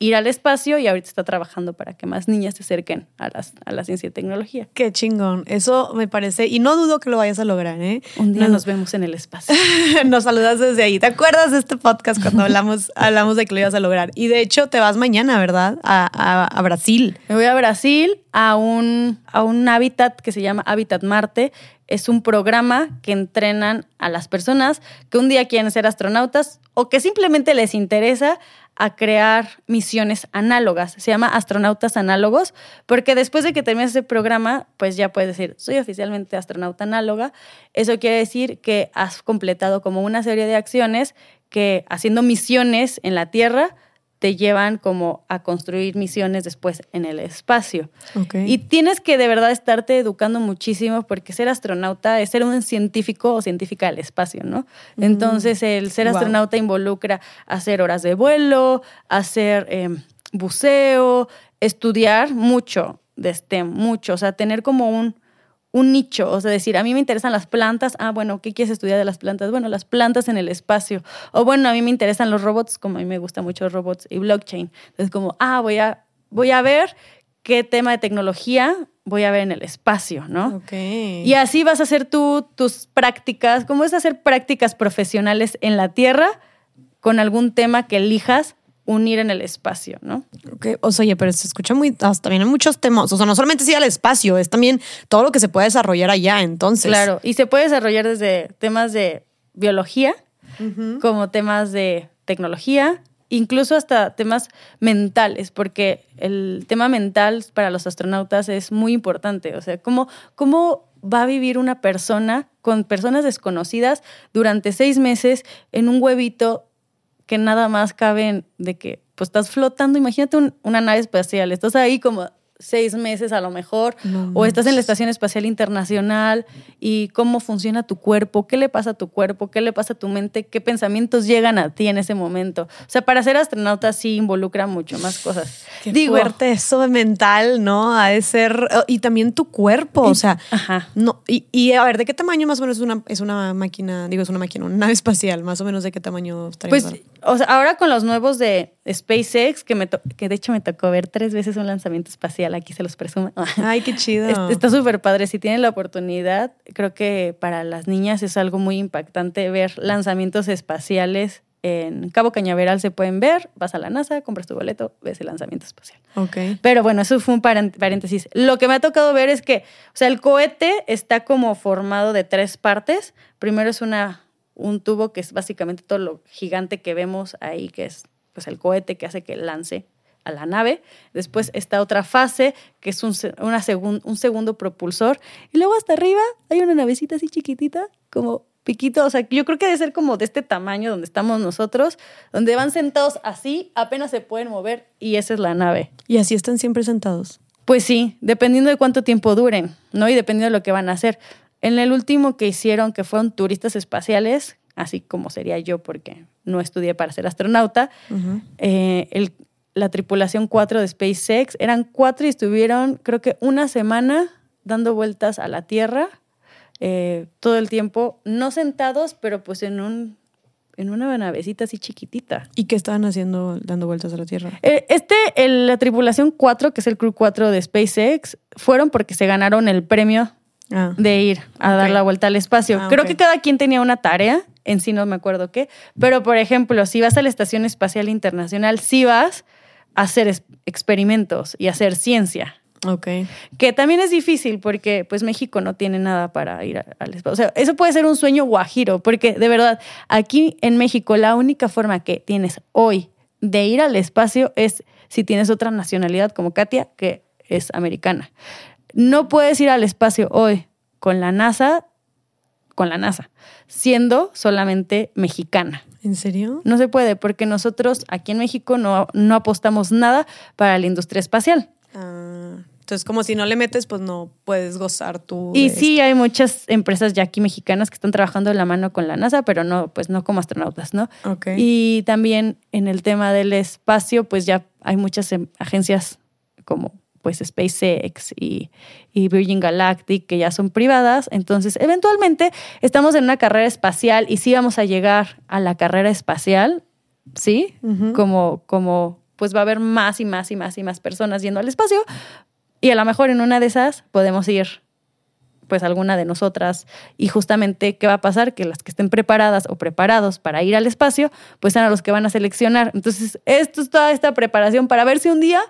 ir al espacio y ahorita está trabajando para que más niñas se acerquen a, las, a la ciencia y tecnología. Qué chingón. Eso me parece, y no dudo que lo vayas a lograr, ¿eh? Un día nos vemos en el espacio. nos saludas desde ahí. ¿Te acuerdas de este podcast cuando hablamos, hablamos de que lo ibas a lograr? Y de hecho te vas mañana, ¿verdad? A, a, Brasil. Me voy a Brasil a un, a un hábitat que se llama Hábitat Marte. Es un programa que entrenan a las personas que un día quieren ser astronautas o que simplemente les interesa a crear misiones análogas. Se llama Astronautas Análogos, porque después de que termines ese programa, pues ya puedes decir, soy oficialmente astronauta análoga. Eso quiere decir que has completado como una serie de acciones que haciendo misiones en la Tierra, te llevan como a construir misiones después en el espacio. Y tienes que de verdad estarte educando muchísimo porque ser astronauta es ser un científico o científica del espacio, ¿no? Mm. Entonces el ser astronauta involucra hacer horas de vuelo, hacer em, buceo, estudiar mucho de STEM, mucho, o sea, tener como un un nicho, o sea, decir, a mí me interesan las plantas, ah, bueno, ¿qué quieres estudiar de las plantas? Bueno, las plantas en el espacio, o bueno, a mí me interesan los robots, como a mí me gustan mucho los robots y blockchain, entonces como, ah, voy a, voy a ver qué tema de tecnología voy a ver en el espacio, ¿no? Okay. Y así vas a hacer tú tus prácticas, como es hacer prácticas profesionales en la Tierra con algún tema que elijas unir en el espacio, ¿no? Okay. O sea, oye, pero se escucha muy, también hay muchos temas, o sea, no solamente sí al espacio, es también todo lo que se puede desarrollar allá, entonces. Claro, y se puede desarrollar desde temas de biología, como temas de tecnología, incluso hasta temas mentales, porque el tema mental para los astronautas es muy importante, o sea, cómo, cómo va a vivir una persona con personas desconocidas durante seis meses en un huevito que nada más caben de que pues estás flotando, imagínate una nave espacial, estás ahí como seis meses a lo mejor, o estás en la Estación Espacial Internacional y cómo funciona tu cuerpo, qué le pasa a tu cuerpo, qué le pasa a tu mente, qué pensamientos llegan a ti en ese momento. O sea, para ser astronauta sí involucra mucho más cosas. Qué Digo, fuerte eso mental, ¿no? Ha de ser. Y también tu cuerpo, o sea. Ajá. No, y, y a ver, ¿de qué tamaño más o menos es una, es una máquina? Digo, es una máquina, una nave espacial, más o menos de qué tamaño estaría. Pues, o sea, ahora con los nuevos de SpaceX, que, me que de hecho me tocó ver tres veces un lanzamiento espacial, aquí se los presumo. Ay, qué chido. Es- Está súper padre. Si tienen la oportunidad, creo que para las niñas es algo muy impactante ver lanzamientos espaciales. En Cabo Cañaveral se pueden ver, vas a la NASA, compras tu boleto, ves el lanzamiento espacial. Ok. Pero bueno, eso fue un paréntesis. Lo que me ha tocado ver es que, o sea, el cohete está como formado de tres partes. Primero es una, un tubo que es básicamente todo lo gigante que vemos ahí, que es pues el cohete que hace que lance a la nave. Después está otra fase, que es un, una segun- un segundo propulsor. Y luego hasta arriba hay una navecita así chiquitita, como piquito. O sea, yo creo que debe ser como de este tamaño donde estamos nosotros, donde van sentados así, apenas se pueden mover y esa es la nave. Y así están siempre sentados. Pues sí, dependiendo de cuánto tiempo duren, ¿no? Y dependiendo de lo que van a hacer. En el último que hicieron, que fueron turistas espaciales, así como sería yo, porque no estudié para ser astronauta, eh, el- la tripulación 4 de SpaceX eran cuatro y estuvieron, creo que una semana dando vueltas a la Tierra, eh, todo el tiempo, no sentados, pero pues en un en una navecita así chiquitita. ¿Y qué estaban haciendo dando vueltas a la Tierra? Eh, Este, el- la tripulación 4, que es el Crew 4 de SpaceX, fueron porque se ganaron el premio Ah. de ir a dar la vuelta al espacio. Ah, Creo que cada quien tenía una tarea, en sí no me acuerdo qué, pero por ejemplo, si vas a la Estación Espacial Internacional, sí vas a hacer experimentos y hacer ciencia. Ok. Que también es difícil porque pues México no tiene nada para ir al espacio. O sea, eso puede ser un sueño guajiro, porque de verdad, aquí en México la única forma que tienes hoy de ir al espacio es si tienes otra nacionalidad como Katia, que es americana. No puedes ir al espacio hoy con la NASA, con la NASA, siendo solamente mexicana. ¿En serio? No se puede porque nosotros aquí en México no, no apostamos nada para la industria espacial. Ah, entonces, como si no le metes, pues no puedes gozar tú. Y sí, hay muchas empresas ya aquí mexicanas que están trabajando de la mano con la NASA, pero no, pues no como astronautas, ¿no? esto. Ok. Y también en el tema del espacio, pues ya hay muchas em- agencias como pues SpaceX y, y Virgin Galactic que ya son privadas. Entonces, eventualmente estamos en una carrera espacial y sí vamos a llegar a la carrera espacial, ¿sí? Como, como pues va a haber más y más y más y más personas yendo al espacio. Y a lo mejor en una de esas podemos ir pues alguna de nosotras y justamente qué va a pasar que las que estén preparadas o preparados para ir al espacio pues sean a los que van a seleccionar entonces esto es toda esta preparación para ver si un día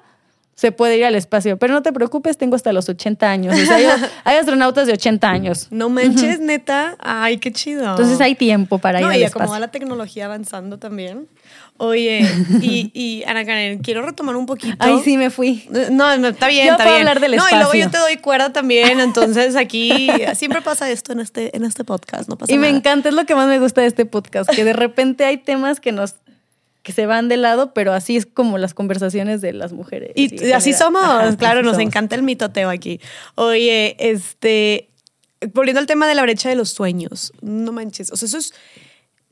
se puede ir al espacio pero no te preocupes tengo hasta los 80 años o sea, hay, hay astronautas de 80 años No manches, neta. Ay, qué chido. entonces hay tiempo para no, ir y al a como va espacio la tecnología avanzando también. Oye, y, y Ana Karen, quiero retomar un poquito. ay sí me fui No, está bien, Yo está puedo bien. hablar del no, y luego espacio. yo te doy cuerda también, entonces aquí siempre pasa esto en este, en este podcast, no pasa y me encanta es lo que más me gusta de este podcast que de repente hay temas que nos que se van de lado pero así es como las conversaciones de las mujeres Y, así somos, Ajá, claro, así nos somos. encanta el mitoteo aquí. Oye, este, volviendo al tema de la brecha de los sueños, no manches, o sea, eso es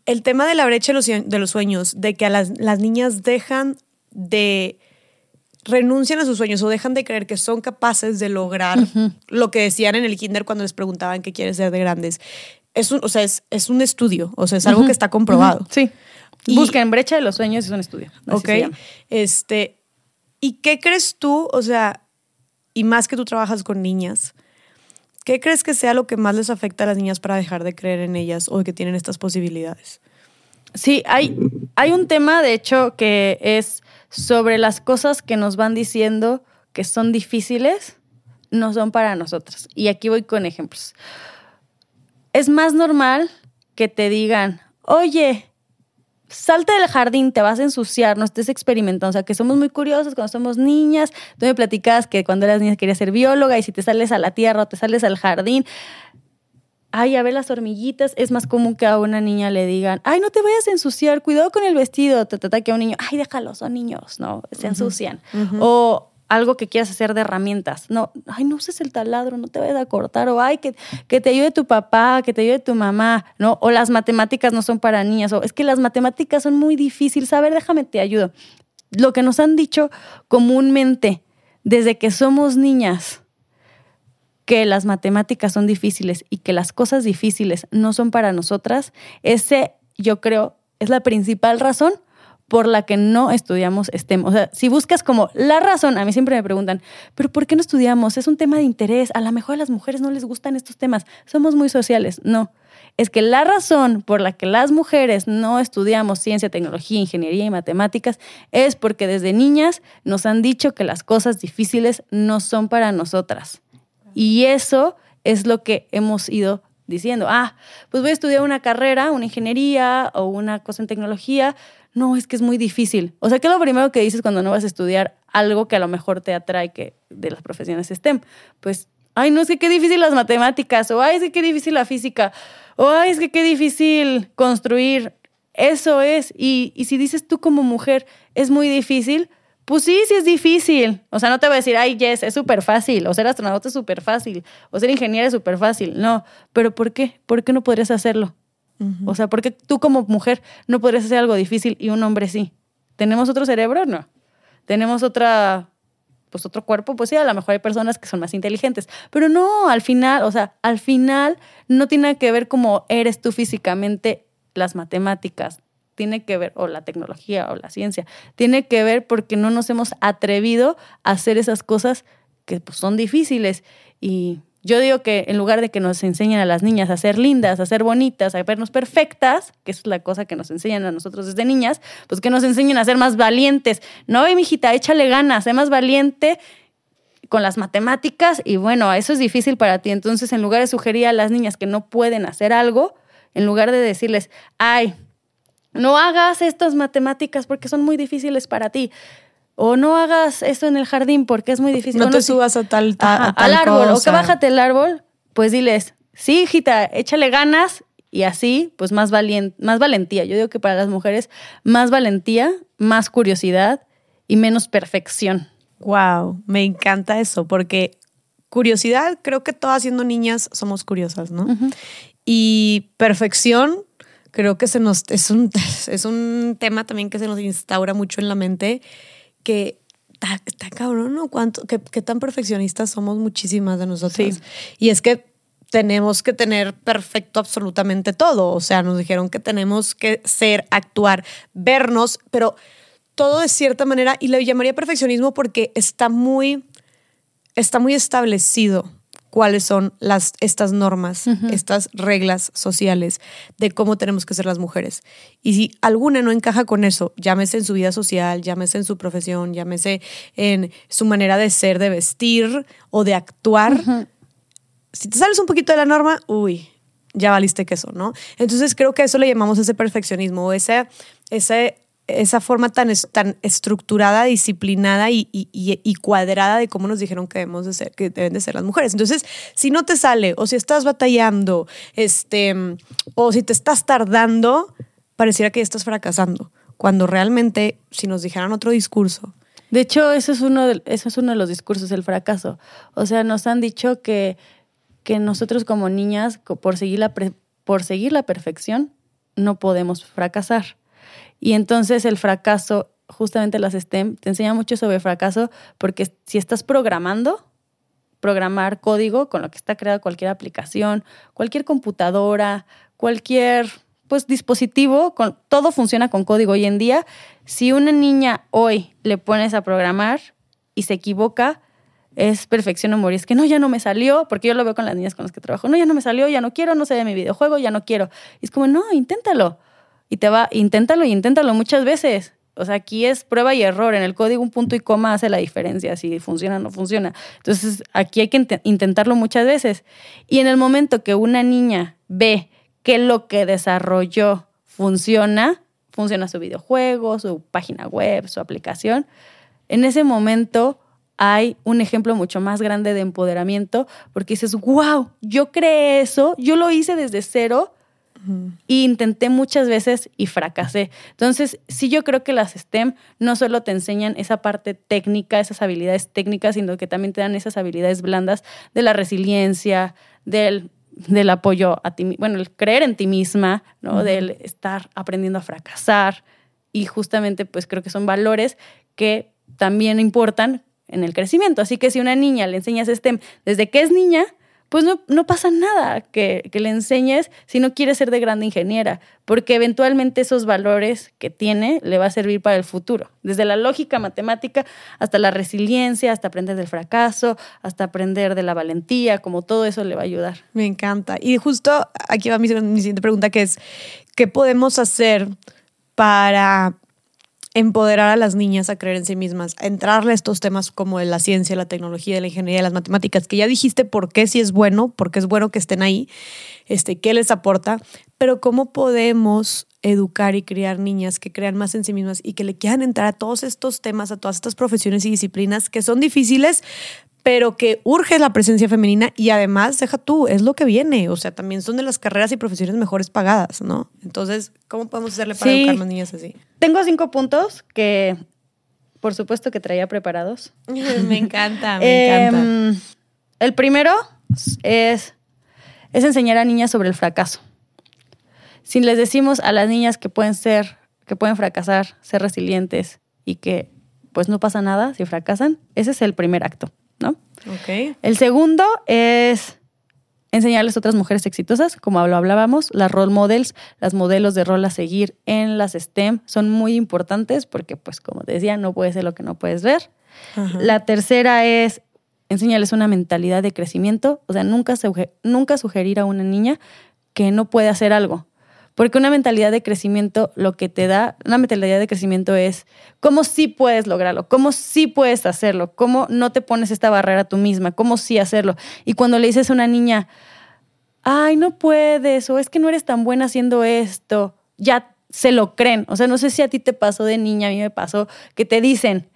el tema de la brecha de los, de los sueños, de que a las, las niñas dejan de renuncian a sus sueños o dejan de creer que son capaces de lograr lo que decían en el kinder cuando les preguntaban qué quieres ser de grandes. Es un, o sea, es, es un estudio, o sea, es algo que está comprobado. Sí. Y- Busquen brecha de los sueños, es un estudio. Ok. Este, ¿y qué crees tú? O sea, y más que tú trabajas con niñas, ¿qué crees que sea lo que más les afecta a las niñas para dejar de creer en ellas o que tienen estas posibilidades? Sí, hay, hay un tema, de hecho, que es sobre las cosas que nos van diciendo que son difíciles, no son para nosotras. Y aquí voy con ejemplos. Es más normal que te digan, oye, salte del jardín, te vas a ensuciar, no estés experimentando. O sea, que somos muy curiosos cuando somos niñas. Tú me platicabas que cuando eras niña querías ser bióloga y si te sales a la tierra o te sales al jardín, ay, a ver las hormiguitas, es más común que a una niña le digan, ay, no te vayas a ensuciar, cuidado con el vestido, te trata que a un niño, ay, déjalo, son niños, no, se ensucian. O algo que quieras hacer de herramientas, no, ay, no uses el taladro, no te vayas a cortar, o ay, que, que te ayude tu papá, que te ayude tu mamá, ¿no? O las matemáticas no son para niñas, o es que las matemáticas son muy difíciles, a ver, déjame, te ayudo. lo que nos han dicho comúnmente desde que somos niñas, que las matemáticas son difíciles y que las cosas difíciles no son para nosotras, ese yo creo es la principal razón por la que no estudiamos STEM. O sea, si buscas como la razón, a mí siempre me preguntan, pero ¿por qué no estudiamos? Es un tema de interés, a lo mejor a las mujeres no les gustan estos temas, somos muy sociales. No, es que la razón por la que las mujeres no estudiamos ciencia, tecnología, ingeniería y matemáticas es porque desde niñas nos han dicho que las cosas difíciles no son para nosotras. Y eso es lo que hemos ido diciendo. Ah, pues voy a estudiar una carrera, una ingeniería o una cosa en tecnología, no, es que es muy difícil. O sea, ¿qué es lo primero que dices cuando no vas a estudiar algo que a lo mejor te atrae que de las profesiones STEM? Pues, ay, no, es que qué difícil las matemáticas, o ay, es que qué difícil la física, o ay, es que qué difícil construir. Eso es. Y, y si dices tú como mujer, es muy difícil, pues sí, sí es difícil. O sea, no te voy a decir, ay, yes, es súper fácil. O ser astronauta es súper fácil. O ser ingeniero es súper fácil. No. Pero ¿por qué? ¿Por qué no podrías hacerlo? O sea, ¿por qué tú como mujer no podrías hacer algo difícil y un hombre sí? ¿Tenemos otro cerebro? No. ¿Tenemos otra, pues otro cuerpo? Pues sí, a lo mejor hay personas que son más inteligentes. Pero no, al final, o sea, al final no tiene que ver cómo eres tú físicamente las matemáticas. Tiene que ver, o la tecnología, o la ciencia. Tiene que ver porque no nos hemos atrevido a hacer esas cosas que pues, son difíciles. Y yo digo que en lugar de que nos enseñen a las niñas a ser lindas, a ser bonitas, a vernos perfectas, que es la cosa que nos enseñan a nosotros desde niñas, pues que nos enseñen a ser más valientes. No, mijita, échale ganas, sé más valiente con las matemáticas y bueno, eso es difícil para ti. Entonces, en lugar de sugerir a las niñas que no pueden hacer algo, en lugar de decirles, ay, no hagas estas matemáticas porque son muy difíciles para ti o no hagas esto en el jardín porque es muy difícil. No te subas a tal, al árbol o que bájate el árbol, pues diles, sí, hijita, échale ganas y así, pues más, más valentía. Yo digo que para las mujeres, más valentía, más curiosidad y menos perfección. Wow, me encanta eso porque curiosidad, creo que todas siendo niñas somos curiosas, ¿no? Y perfección, creo que se nos es un, es un tema también que se nos instaura mucho en la mente que está, cabrón, ¿no? ¿Cuánto, qué, tan perfeccionistas somos muchísimas de nosotros. Y es que tenemos que tener perfecto absolutamente todo. O sea, nos dijeron que tenemos que ser, actuar, vernos, pero todo de cierta manera, y le llamaría perfeccionismo porque está muy, está muy establecido cuáles son las, estas normas, estas reglas sociales de cómo tenemos que ser las mujeres. Y si alguna no encaja con eso, llámese en su vida social, llámese en su profesión, llámese en su manera de ser, de vestir o de actuar, si te sales un poquito de la norma, uy, ya valiste queso, ¿no? Entonces creo que eso le llamamos ese perfeccionismo o ese, ese esa forma tan, tan estructurada, disciplinada y, y, cuadrada de cómo nos dijeron que, debemos de ser, que deben de ser las mujeres. Entonces, si no te sale o si estás batallando este, o si te estás tardando, pareciera que ya estás fracasando, cuando realmente si nos dijeran otro discurso. De hecho, eso es uno de, eso es uno de los discursos, el fracaso. O sea, nos han dicho que, que nosotros como niñas, por seguir, la por seguir la perfección, no podemos fracasar. Y entonces el fracaso, justamente las STEM, te enseña mucho sobre fracaso porque si estás programando, programar código con lo que está creada cualquier aplicación, cualquier computadora, cualquier pues dispositivo, con, todo funciona con código hoy en día. Si una niña hoy le pones a programar y se equivoca, es perfección o morir. Es que no, ya no me salió, porque yo lo veo con las niñas con las que trabajo. No, ya no me salió, ya no quiero, no sé de mi videojuego, ya no quiero. Y es como, no, inténtalo y te va, inténtalo y inténtalo muchas veces. O sea, aquí es prueba y error. En el código un punto y coma hace la diferencia, si funciona o no funciona. Entonces, aquí hay que intentarlo muchas veces. Y en el momento que una niña ve que lo que desarrolló funciona, funciona su videojuego, su página web, su aplicación, en ese momento hay un ejemplo mucho más grande de empoderamiento porque dices, wow, yo creé eso, yo lo hice desde cero y intenté muchas veces y fracasé. Entonces, sí yo creo que las STEM no solo te enseñan esa parte técnica, esas habilidades técnicas, sino que también te dan esas habilidades blandas de la resiliencia, del, del apoyo a ti, bueno, el creer en ti misma, ¿no? Del estar aprendiendo a fracasar. Y justamente, pues creo que son valores que también importan en el crecimiento. Así que si una niña le enseñas STEM desde que es niña, pues no, no pasa nada que, que, le enseñes si no quiere ser de grande ingeniera, porque eventualmente esos valores que tiene le va a servir para el futuro, desde la lógica matemática hasta la resiliencia, hasta aprender del fracaso, hasta aprender de la valentía, como todo eso le va a ayudar. Me encanta. Y justo aquí va mi, mi siguiente pregunta, que es, ¿qué podemos hacer para empoderar a las niñas a creer en sí mismas, a entrarle a estos temas como de la ciencia, la tecnología, la ingeniería, las matemáticas, que ya dijiste por qué sí es bueno, porque es bueno que estén ahí, este, qué les aporta, pero cómo podemos educar y criar niñas que crean más en sí mismas y que le quieran entrar a todos estos temas, a todas estas profesiones y disciplinas que son difíciles, pero que urge la presencia femenina y además, deja tú, es lo que viene, o sea, también son de las carreras y profesiones mejores pagadas, ¿no? Entonces, ¿cómo podemos hacerle para Sí. educar más niñas así? Tengo cinco puntos que, por supuesto, que traía preparados. me encanta, me encanta. Em, el primero es, es enseñar a niñas sobre el fracaso. Si les decimos a las niñas que pueden ser, que pueden fracasar, ser resilientes y que pues no pasa nada si fracasan, ese es el primer acto, ¿no? Ok. El segundo es enseñarles a otras mujeres exitosas, como lo hablábamos, las role models, las modelos de rol a seguir en las STEM son muy importantes porque, pues, como te decía, no puedes ser lo que no puedes ver. Ajá. La tercera es enseñarles una mentalidad de crecimiento, o sea, nunca, nunca sugerir a una niña que no puede hacer algo. Porque una mentalidad de crecimiento lo que te da, una mentalidad de crecimiento es cómo sí puedes lograrlo, cómo sí puedes hacerlo, cómo no te pones esta barrera tú misma, cómo sí hacerlo. Y cuando le dices a una niña, ay, no puedes, o es que no eres tan buena haciendo esto, ya se lo creen. O sea, no sé si a ti te pasó de niña, a mí me pasó, que te dicen,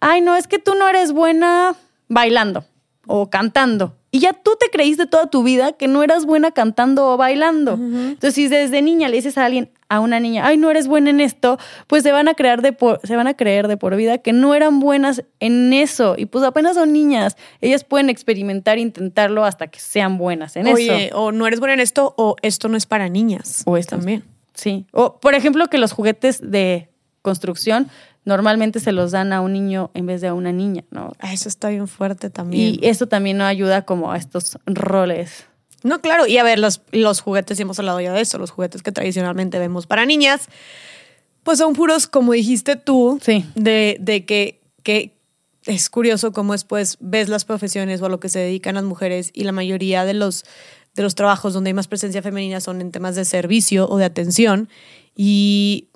ay, no, es que tú no eres buena bailando o cantando. Y ya tú te creíste toda tu vida que no eras buena cantando o bailando. Entonces, si desde niña le dices a alguien, a una niña, ay, no eres buena en esto, pues se van a creer de por, se van a creer de por vida que no eran buenas en eso. Y pues apenas son niñas. Ellas pueden experimentar, intentarlo hasta que sean buenas en Oye, eso. o no eres buena en esto, o esto no es para niñas. O esto también. Sí. O, por ejemplo, que los juguetes de construcción normalmente se los dan a un niño en vez de a una niña, ¿no? Ah, Eso está bien fuerte también. Y eso también no ayuda como a estos roles. No, claro. Y a ver, los, los juguetes, y hemos hablado ya de eso, los juguetes que tradicionalmente vemos para niñas, pues son puros, como dijiste tú, Sí. de, de que, que es curioso cómo después ves las profesiones o a lo que se dedican las mujeres y la mayoría de los, de los trabajos donde hay más presencia femenina son en temas de servicio o de atención. Y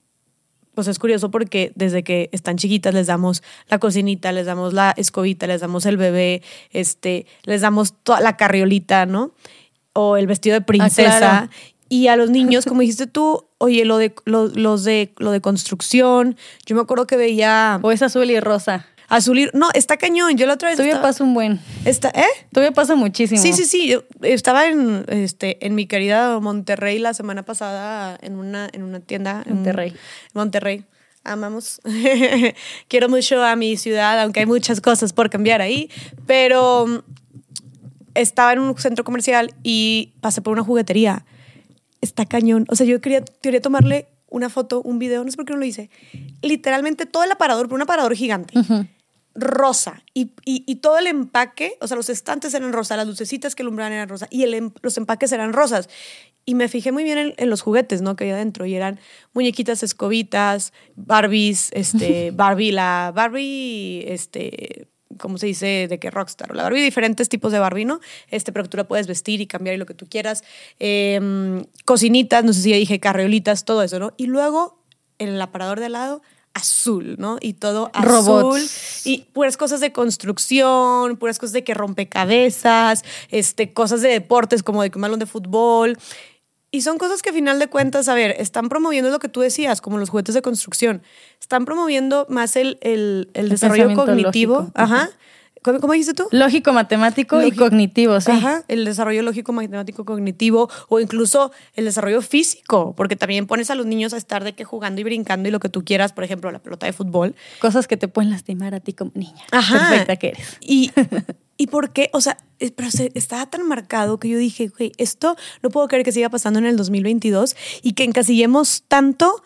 pues es curioso porque desde que están chiquitas les damos la cocinita, les damos la escobita, les damos el bebé, este, les damos toda la carriolita, ¿no? O el vestido de princesa. claro. Y a los niños, como dijiste tú, oye, lo de, lo, los de, lo de construcción, yo me acuerdo que veía O es azul y rosa. Azul y- No, está cañón. Yo la otra vez. Todavía estaba- pasa un buen. está, ¿Eh? Todavía pasa muchísimo. Sí, sí, sí. Yo estaba en, este, en mi querida Monterrey la semana pasada en una, en una tienda. en- Monterrey. Monterrey. Amamos. Quiero mucho a mi ciudad, aunque hay muchas cosas por cambiar ahí. Pero mm, estaba en un centro comercial y pasé por una juguetería. Está cañón. O sea, yo quería, quería tomarle una foto, un video, no sé por qué no lo hice. Literalmente todo el aparador, pero un aparador gigante rosa y, y- y todo el empaque, o sea, los estantes eran rosa, las lucecitas que alumbraban eran rosa y el em- los empaques eran rosas. Y me fijé muy bien en, en los juguetes, ¿no? Que había adentro y eran muñequitas, escobitas, Barbies, este, Barbie, la Barbie, este, ¿cómo se dice? De que rockstar, la Barbie, diferentes tipos de Barbie, ¿no? Este, pero que tú la puedes vestir y cambiar y lo que tú quieras. Em, cocinitas, no sé si ya dije carriolitas, todo eso, ¿no? Y luego en el aparador de al lado azul, ¿no? Y todo azul. Robots. Y puras cosas de construcción, puras cosas de que rompecabezas, este, cosas de deportes como de que un balón de fútbol. Y son cosas que a final de cuentas, a ver, están promoviendo lo que tú decías, como los juguetes de construcción. Están promoviendo más el, el, el El desarrollo cognitivo. lógico. Ajá. ¿Cómo, cómo dijiste tú? Lógico, matemático y cognitivo, sí. Ajá, el desarrollo lógico, matemático, cognitivo o incluso el desarrollo físico, porque también pones a los niños a estar de que jugando y brincando y lo que tú quieras, por ejemplo, la pelota de fútbol. Cosas que te pueden lastimar a ti como niña. Ajá. Perfecta que eres. Y, ¿Y por qué? O sea, eh, pero se, estaba tan marcado que yo dije, güey, esto no puedo creer que siga pasando en el 2022 y que encasillemos tanto,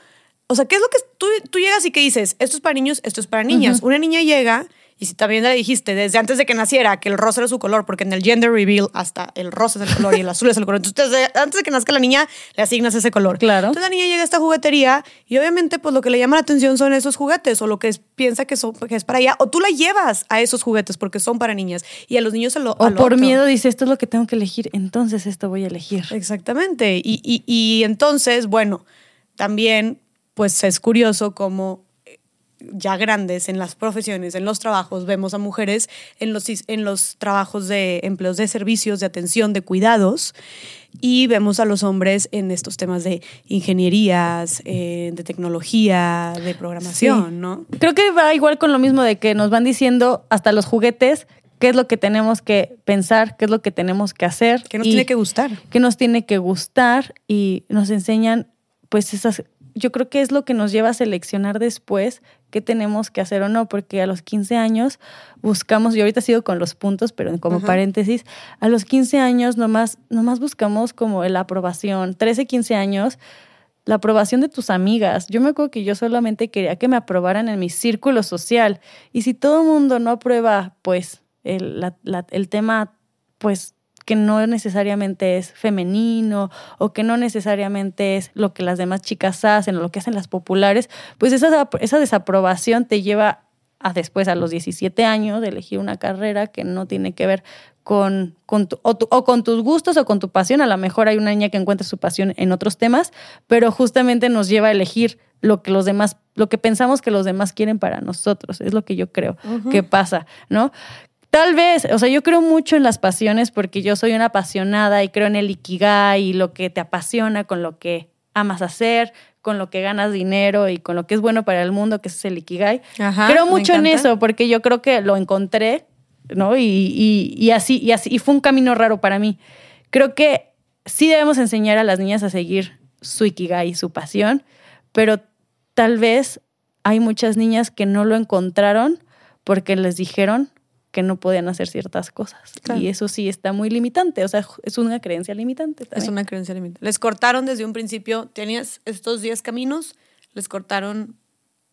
o sea, ¿qué es lo que tú, tú llegas y que dices? Esto es para niños, esto es para niñas. Una niña llega y si también le dijiste desde antes de que naciera que el rosa era su color, porque en el gender reveal hasta el rosa es el color y el azul es el color. Entonces, desde antes de que nazca la niña, le asignas ese color. Claro. Entonces la niña llega a esta juguetería y obviamente pues lo que le llama la atención son esos juguetes o lo que es- piensa que, son, que es para ella. O tú la llevas a esos juguetes porque son para niñas y a los niños se lo... O por otro. miedo dice, esto es lo que tengo que elegir, entonces esto voy a elegir. Exactamente. Y, y- y entonces, bueno, también pues es curioso cómo ya grandes en las profesiones, en los trabajos, vemos a mujeres en los, en los trabajos de empleos de servicios, de atención, de cuidados, y vemos a los hombres en estos temas de ingenierías, eh, de tecnología, de programación, Sí. ¿no? Creo que va igual con lo mismo de que nos van diciendo hasta los juguetes qué es lo que tenemos que pensar, qué es lo que tenemos que hacer. Que nos tiene que gustar. qué nos tiene que gustar y nos enseñan pues esas, yo creo que es lo que nos lleva a seleccionar después qué tenemos que hacer o no, porque a los 15 años buscamos, yo ahorita sigo con los puntos, pero como Ajá. paréntesis, a los 15 años nomás, nomás buscamos como la aprobación, 13, 15 años, la aprobación de tus amigas. Yo me acuerdo que yo solamente quería que me aprobaran en mi círculo social. Y si todo el mundo no aprueba, pues, el, la- la- el tema, pues, que no necesariamente es femenino o que no necesariamente es lo que las demás chicas hacen o lo que hacen las populares, pues esa, esa desaprobación te lleva a después, a los 17 años, de elegir una carrera que no tiene que ver con, con tu- o, tu- o con tus gustos o con tu pasión. A lo mejor hay una niña que encuentra su pasión en otros temas, pero justamente nos lleva a elegir lo que los demás, lo que pensamos que los demás quieren para nosotros. Es lo que yo creo que pasa, ¿no? Tal vez, o sea, yo creo mucho en las pasiones porque yo soy una apasionada y creo en el ikigai y lo que te apasiona con lo que amas hacer, con lo que ganas dinero y con lo que es bueno para el mundo, que es el ikigai. Ajá, creo mucho en eso porque yo creo que lo encontré, ¿no? Y, y- y así, y así, y fue un camino raro para mí. Creo que sí debemos enseñar a las niñas a seguir su ikigai, su pasión, pero tal vez hay muchas niñas que no lo encontraron porque les dijeron que no podían hacer ciertas cosas. Claro. Y eso sí está muy limitante, o sea, es una creencia limitante. Es también. una creencia limitante. Les cortaron desde un principio, tenías estos 10 caminos, les cortaron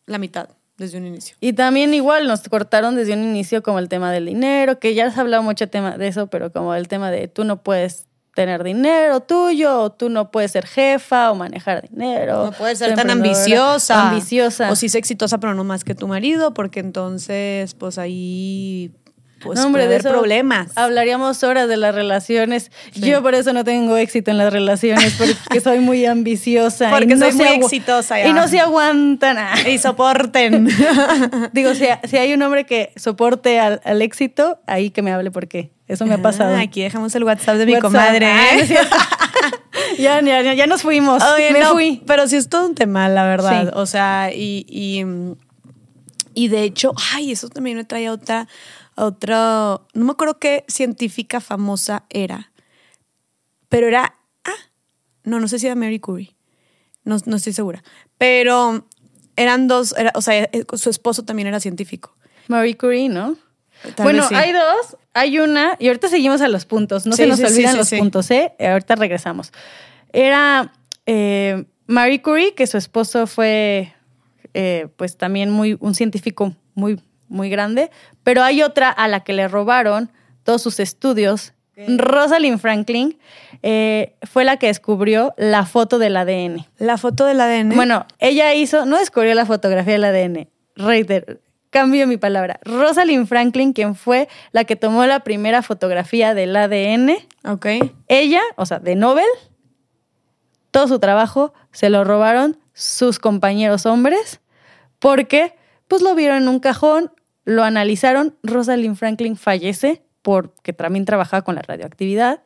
la mitad desde un inicio. Y también igual nos cortaron desde un inicio como el tema del dinero, que ya se ha hablado mucho tema de eso, pero como el tema de tú no puedes tener dinero tuyo, o tú no puedes ser jefa o manejar dinero. No puedes ser tan ambiciosa. Ambiciosa. O si es exitosa, pero no más que tu marido, porque entonces, pues ahí pues, No, hombre, puede de haber problemas. Hablaríamos horas de las relaciones. Sí. Yo por eso no tengo éxito en las relaciones, porque soy muy ambiciosa. Porque y no soy muy exitosa ya. Y no se aguantan. Y soporten. Digo, si, si hay un hombre que soporte al, al éxito, ahí que me hable porque eso me ha pasado. Ah, aquí dejamos el WhatsApp de mi comadre. Ah, ¿eh? ya, ya, ya, nos fuimos. Oye, me no, fui. Pero sí es todo un tema, la verdad. Sí. O sea, y, y, y de hecho, ay, eso también me trae otra, a otra, no me acuerdo qué científica famosa era, pero era, ah, no, no sé si era Mary Curie, no, no estoy segura, pero eran dos, era- o sea, eh, su esposo también era científico. Marie Curie, ¿no? Tal bueno, sí. hay dos. Hay una, y ahorita seguimos a los puntos. No Sí, se nos sí, olvidan los puntos, ¿eh? Ahorita regresamos. Era eh, Marie Curie, que su esposo fue, eh, pues también muy, un científico muy, muy grande. Pero hay otra a la que le robaron todos sus estudios. Rosalind Franklin eh, fue la que descubrió la foto del ADN. La foto del ADN. Bueno, ella hizo, no descubrió la fotografía del ADN. Reiter, cambio mi palabra. Rosalind Franklin, quien fue la que tomó la primera fotografía del ADN, ok. ella, o sea, de Nobel, todo su trabajo se lo robaron sus compañeros hombres porque pues lo vieron en un cajón, lo analizaron, Rosalind Franklin fallece porque también trabajaba con la radioactividad.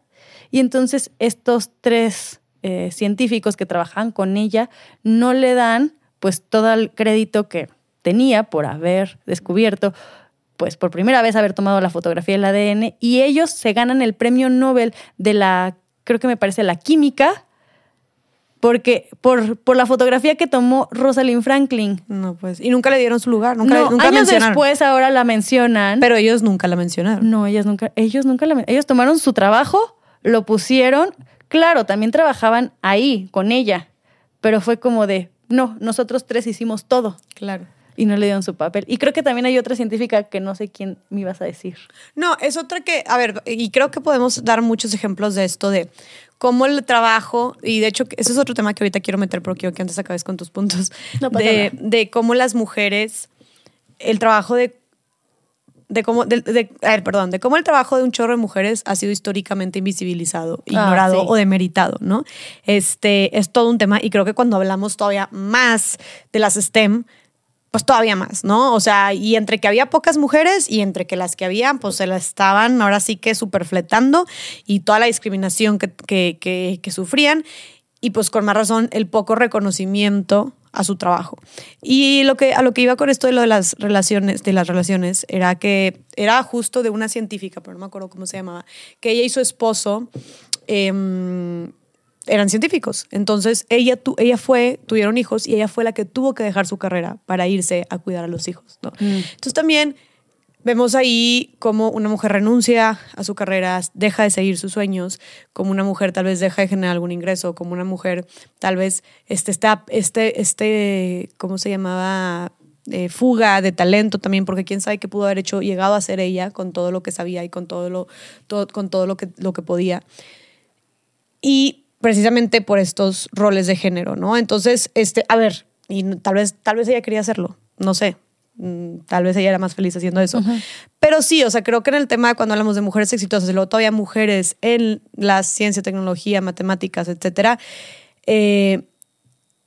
Y entonces estos tres eh, científicos que trabajaban con ella no le dan pues todo el crédito que tenía por haber descubierto pues por primera vez haber tomado la fotografía del ADN y ellos se ganan el premio Nobel de la, creo que me parece, la química, porque por, por la fotografía que tomó Rosalind Franklin. No, pues. Y nunca le dieron su lugar, nunca, no, nunca años mencionaron. después ahora la mencionan. Pero ellos nunca la mencionaron. no, ellas nunca, ellos nunca la ellos tomaron su trabajo, lo pusieron, claro, también trabajaban ahí con ella, pero fue como de, no, nosotros tres hicimos todo. Claro. Y no le dieron su papel. Y creo que también hay otra científica que no sé quién me ibas a decir. No, es otra que, a ver, y creo que podemos dar muchos ejemplos de esto, de cómo el trabajo, y de hecho, ese es otro tema que ahorita quiero meter, pero quiero que antes acabes con tus puntos, No pasa de, nada. de cómo las mujeres, el trabajo de de cómo, de, de- a ver, perdón, de cómo el trabajo de un chorro de mujeres ha sido históricamente invisibilizado, ignorado sí. o demeritado, ¿no? Este es todo un tema y creo que cuando hablamos todavía más de las STEM, pues todavía más, ¿no? O sea, y entre que había pocas mujeres y entre que las que había, pues se la estaban ahora sí que superfletando y toda la discriminación que, que, que- que sufrían y pues con más razón el poco reconocimiento a su trabajo. Y lo que, a lo que iba con esto de lo de las relaciones, de las relaciones, era que era justo de una científica, pero no me acuerdo cómo se llamaba, que ella y su esposo em, eran científicos. Entonces ella, tu, ella fue, tuvieron hijos y ella fue la que tuvo que dejar su carrera para irse a cuidar a los hijos. ¿no? Entonces también vemos ahí cómo una mujer renuncia a su carrera, deja de seguir sus sueños, como una mujer tal vez deja de generar algún ingreso, como una mujer tal vez este, está, este, este, ¿cómo se llamaba? Eh, fuga de talento también, porque quién sabe qué pudo haber hecho, llegado a ser ella con todo lo que sabía y con todo lo, todo, con todo lo que, lo que podía y precisamente por estos roles de género, ¿no? Entonces, este, a ver, y tal vez, tal vez ella quería hacerlo, no sé. Mm, Tal vez ella era más feliz haciendo eso. Pero sí, o sea, creo que en el tema cuando hablamos de mujeres exitosas y luego todavía mujeres en la ciencia, tecnología, matemáticas, etcétera, eh,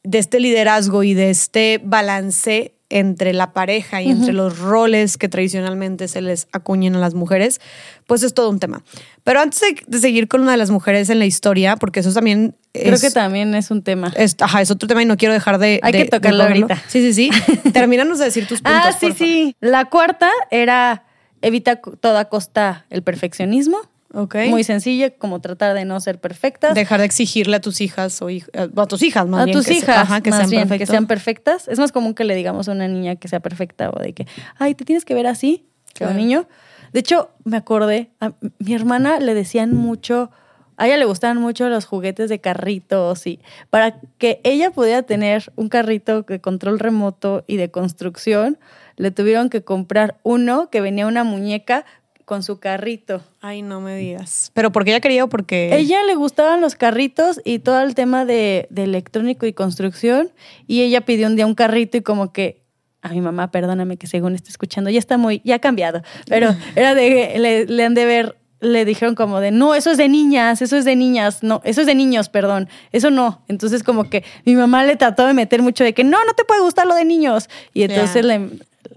de este liderazgo y de este balance entre la pareja y entre los roles que tradicionalmente se les acuñan a las mujeres, pues es todo un tema. Pero antes de, de seguir con una de las mujeres en la historia, porque eso también Creo es, que también es un tema. es, ajá, es otro tema y no quiero dejar de... Hay de- que tocarlo ahorita. Sí, sí, sí. Termínanos de decir tus puntos, ah, sí, porfa. sí. La cuarta era evita toda costa el perfeccionismo. Ok. Muy sencilla, como tratar de no ser perfectas. Dejar de exigirle a tus hijas o hij- a tus hijas más a bien. tus que se- hijas, ajá, que más sean bien, que perfectos. sean perfectas. Es más común que le digamos a una niña que sea perfecta o de que, ay, te tienes que ver así, que un niño. De hecho, me acordé, a mi hermana le decían mucho, a ella le gustaban mucho los juguetes de carritos y para que ella pudiera tener un carrito de control remoto y de construcción, le tuvieron que comprar uno que venía una muñeca con su carrito. Ay, no me digas. ¿Pero porque ella quería o porque...? Ella le gustaban los carritos y todo el tema de, de electrónico y construcción. Y ella pidió un día un carrito y como que, a mi mamá, perdóname que según esté escuchando, ya está muy, ya ha cambiado. Pero era de, le, le han de ver, le dijeron como de, no, eso es de niñas, eso es de niñas, no, eso es de niños, perdón, eso no. Entonces como que mi mamá le trató de meter mucho de que, no, no te puede gustar lo de niños. Y entonces le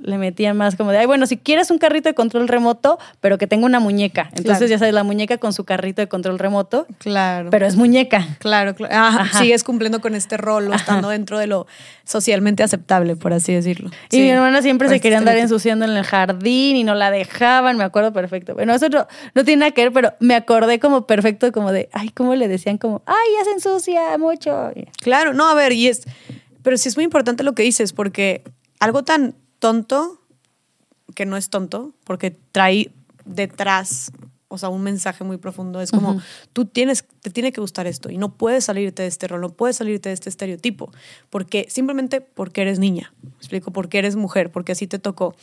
le metían más como de, ay, bueno, si quieres un carrito de control remoto, pero que tenga una muñeca. Entonces, Claro. ya sabes, la muñeca con su carrito de control remoto, Claro. pero es muñeca. Claro, claro. Ajá. Sigues cumpliendo con este rol o estando dentro de lo socialmente aceptable, por así decirlo. Y Sí. mi hermana siempre se este quería andar ensuciando en el jardín y no la dejaban, me acuerdo perfecto. Bueno, eso no, no tiene nada que ver, pero me acordé como perfecto, como de, ay, ¿cómo le decían? Como, ay, ya se ensucia mucho. Claro, no, a ver, y es. Pero sí es muy importante lo que dices, porque algo tan tonto, que no es tonto, porque trae detrás, o sea, un mensaje muy profundo. Es como, tú tienes, te tiene que gustar esto y no puedes salirte de este rol, no puedes salirte de este estereotipo, porque simplemente porque eres niña, ¿me explico, porque eres mujer, porque así te tocó.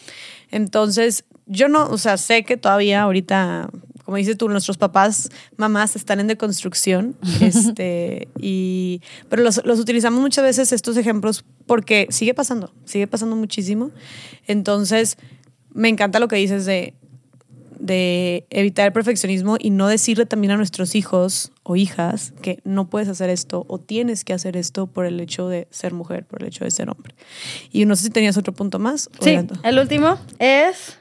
Entonces, yo no, o sea, sé que todavía ahorita, como dices tú, nuestros papás, mamás están en deconstrucción, este, y, pero los, los utilizamos muchas veces estos ejemplos porque sigue pasando, sigue pasando muchísimo. Entonces, me encanta lo que dices de, de evitar el perfeccionismo y no decirle también a nuestros hijos o hijas que no puedes hacer esto o tienes que hacer esto por el hecho de ser mujer, por el hecho de ser hombre. Y no sé si tenías otro punto más. Sí, el último es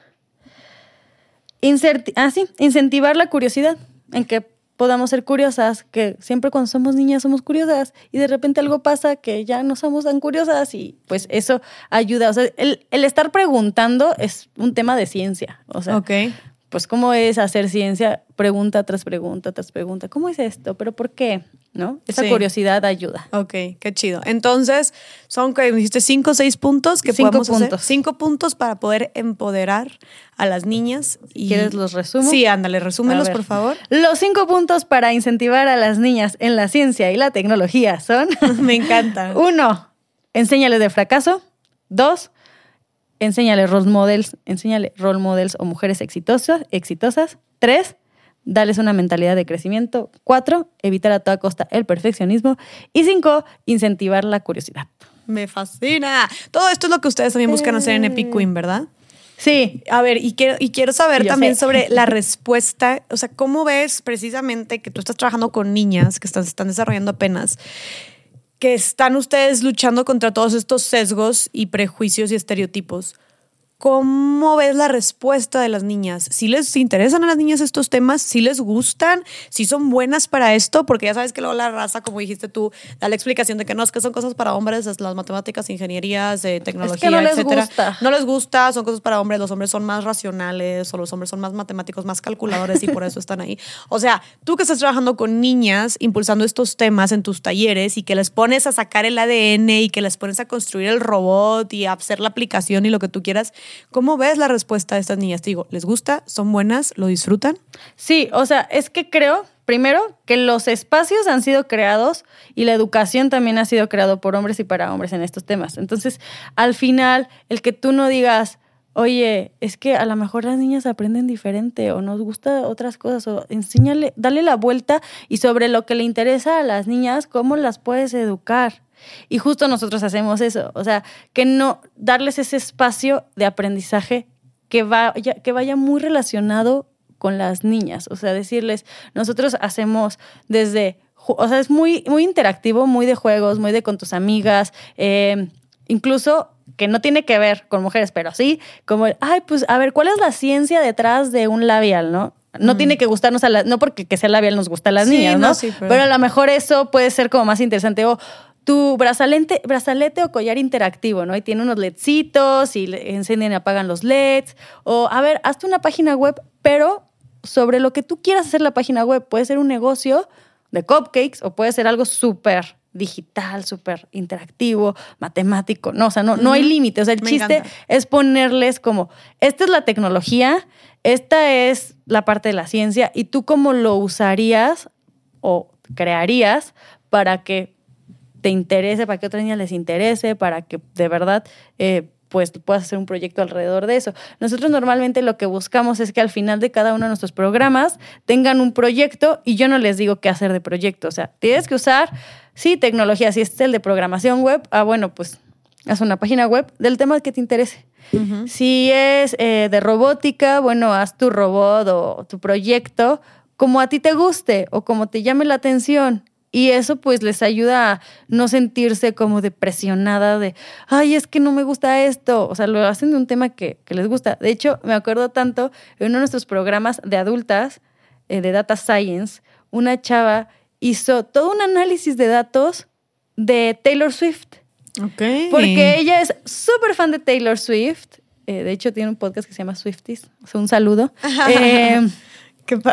ah, sí, incentivar la curiosidad, en que podamos ser curiosas, que siempre cuando somos niñas somos curiosas y de repente algo pasa que ya no somos tan curiosas y pues eso ayuda. O sea, el, el estar preguntando es un tema de ciencia. O sea, ok. Pues cómo es hacer ciencia, pregunta tras pregunta tras pregunta. ¿Cómo es esto? ¿Pero por qué? ¿No? Esa Sí. curiosidad ayuda. Ok, qué chido. Entonces, son que dijiste cinco o seis puntos que Cinco podemos hacer. puntos. Cinco puntos para poder empoderar a las niñas. y... ¿Quieres los resumo? Sí, ándale, resúmelos, por favor. Los cinco puntos para incentivar a las niñas en la ciencia y la tecnología son... Me encanta. Uno, enséñales de fracaso. Dos, enséñale role models, enséñale role models o mujeres exitosas, exitosas. Tres, darles una mentalidad de crecimiento. Cuatro, evitar a toda costa el perfeccionismo. Y cinco, incentivar la curiosidad. Me fascina. Todo esto es lo que ustedes también buscan hacer en Epic Queen, ¿verdad? Sí. A ver, y quiero, y quiero saber Yo también sé. sobre la respuesta. O sea, ¿cómo ves precisamente que tú estás trabajando con niñas que están, están desarrollando apenas? Que están ustedes luchando contra todos estos sesgos y prejuicios y estereotipos. ¿Cómo ves la respuesta de las niñas? ¿Si les interesan a las niñas estos temas? ¿Si les gustan? ¿Si son buenas para esto? Porque ya sabes que luego la raza, como dijiste tú, da la explicación de que no, es que son cosas para hombres, es las matemáticas, ingenierías, eh, tecnología, no les etcétera. gusta. No les gusta, son cosas para hombres, los hombres son más racionales o los hombres son más matemáticos, más calculadores y por eso están ahí. O sea, tú que estás trabajando con niñas, impulsando estos temas en tus talleres y que les pones a sacar el ADN y que les pones a construir el robot y a hacer la aplicación y lo que tú quieras, ¿cómo ves la respuesta de estas niñas? Te digo, ¿les gusta? ¿Son buenas? ¿Lo disfrutan? Sí, o sea, es que creo, primero, que los espacios han sido creados y la educación también ha sido creado por hombres y para hombres en estos temas. Entonces, al final, el que tú no digas, oye, es que a lo mejor las niñas aprenden diferente o nos gusta otras cosas o enséñale, dale la vuelta y sobre lo que le interesa a las niñas, cómo las puedes educar. Y justo nosotros hacemos eso, o sea, que no darles ese espacio de aprendizaje que vaya, que vaya muy relacionado con las niñas, o sea, decirles, nosotros hacemos desde, o sea, es muy, muy interactivo, muy de juegos, muy de con tus amigas, eh, incluso que no tiene que ver con mujeres, pero sí, como, ay, pues, a ver, ¿cuál es la ciencia detrás de un labial, no? No tiene que gustarnos a las, no porque que sea labial nos gusta a las Sí, niñas, no, ¿no? sí, pero- pero a lo mejor eso puede ser como más interesante. O tu brazalete, brazalete o collar interactivo, ¿no? Y tiene unos LEDcitos y encienden y apagan los LEDs. O, a ver, hazte una página web, pero sobre lo que tú quieras hacer la página web. Puede ser un negocio de cupcakes o puede ser algo súper digital, súper interactivo, matemático. No, o sea, no, no hay límite. O sea, el Me chiste encanta. es ponerles como, esta es la tecnología, esta es la parte de la ciencia y tú cómo lo usarías o crearías para que te interese, para que otras niñas les interese, para que de verdad eh, pues puedas hacer un proyecto alrededor de eso. Nosotros normalmente lo que buscamos es que al final de cada uno de nuestros programas tengan un proyecto y yo no les digo qué hacer de proyecto. O sea, tienes que usar, sí, tecnología. Si este es el de programación web, ah, bueno, pues haz una página web del tema que te interese. Si es eh, de robótica, bueno, haz tu robot o tu proyecto como a ti te guste o como te llame la atención. Y eso pues les ayuda a no sentirse como depresionada de, ay, es que no me gusta esto. O sea, lo hacen de un tema que, que les gusta. De hecho, me acuerdo tanto en uno de nuestros programas de adultas, eh, de Data Science, una chava hizo todo un análisis de datos de Taylor Swift. Ok. Porque ella es súper fan de Taylor Swift. Eh, de hecho, tiene un podcast que se llama Swifties. O sea, un saludo. Eh.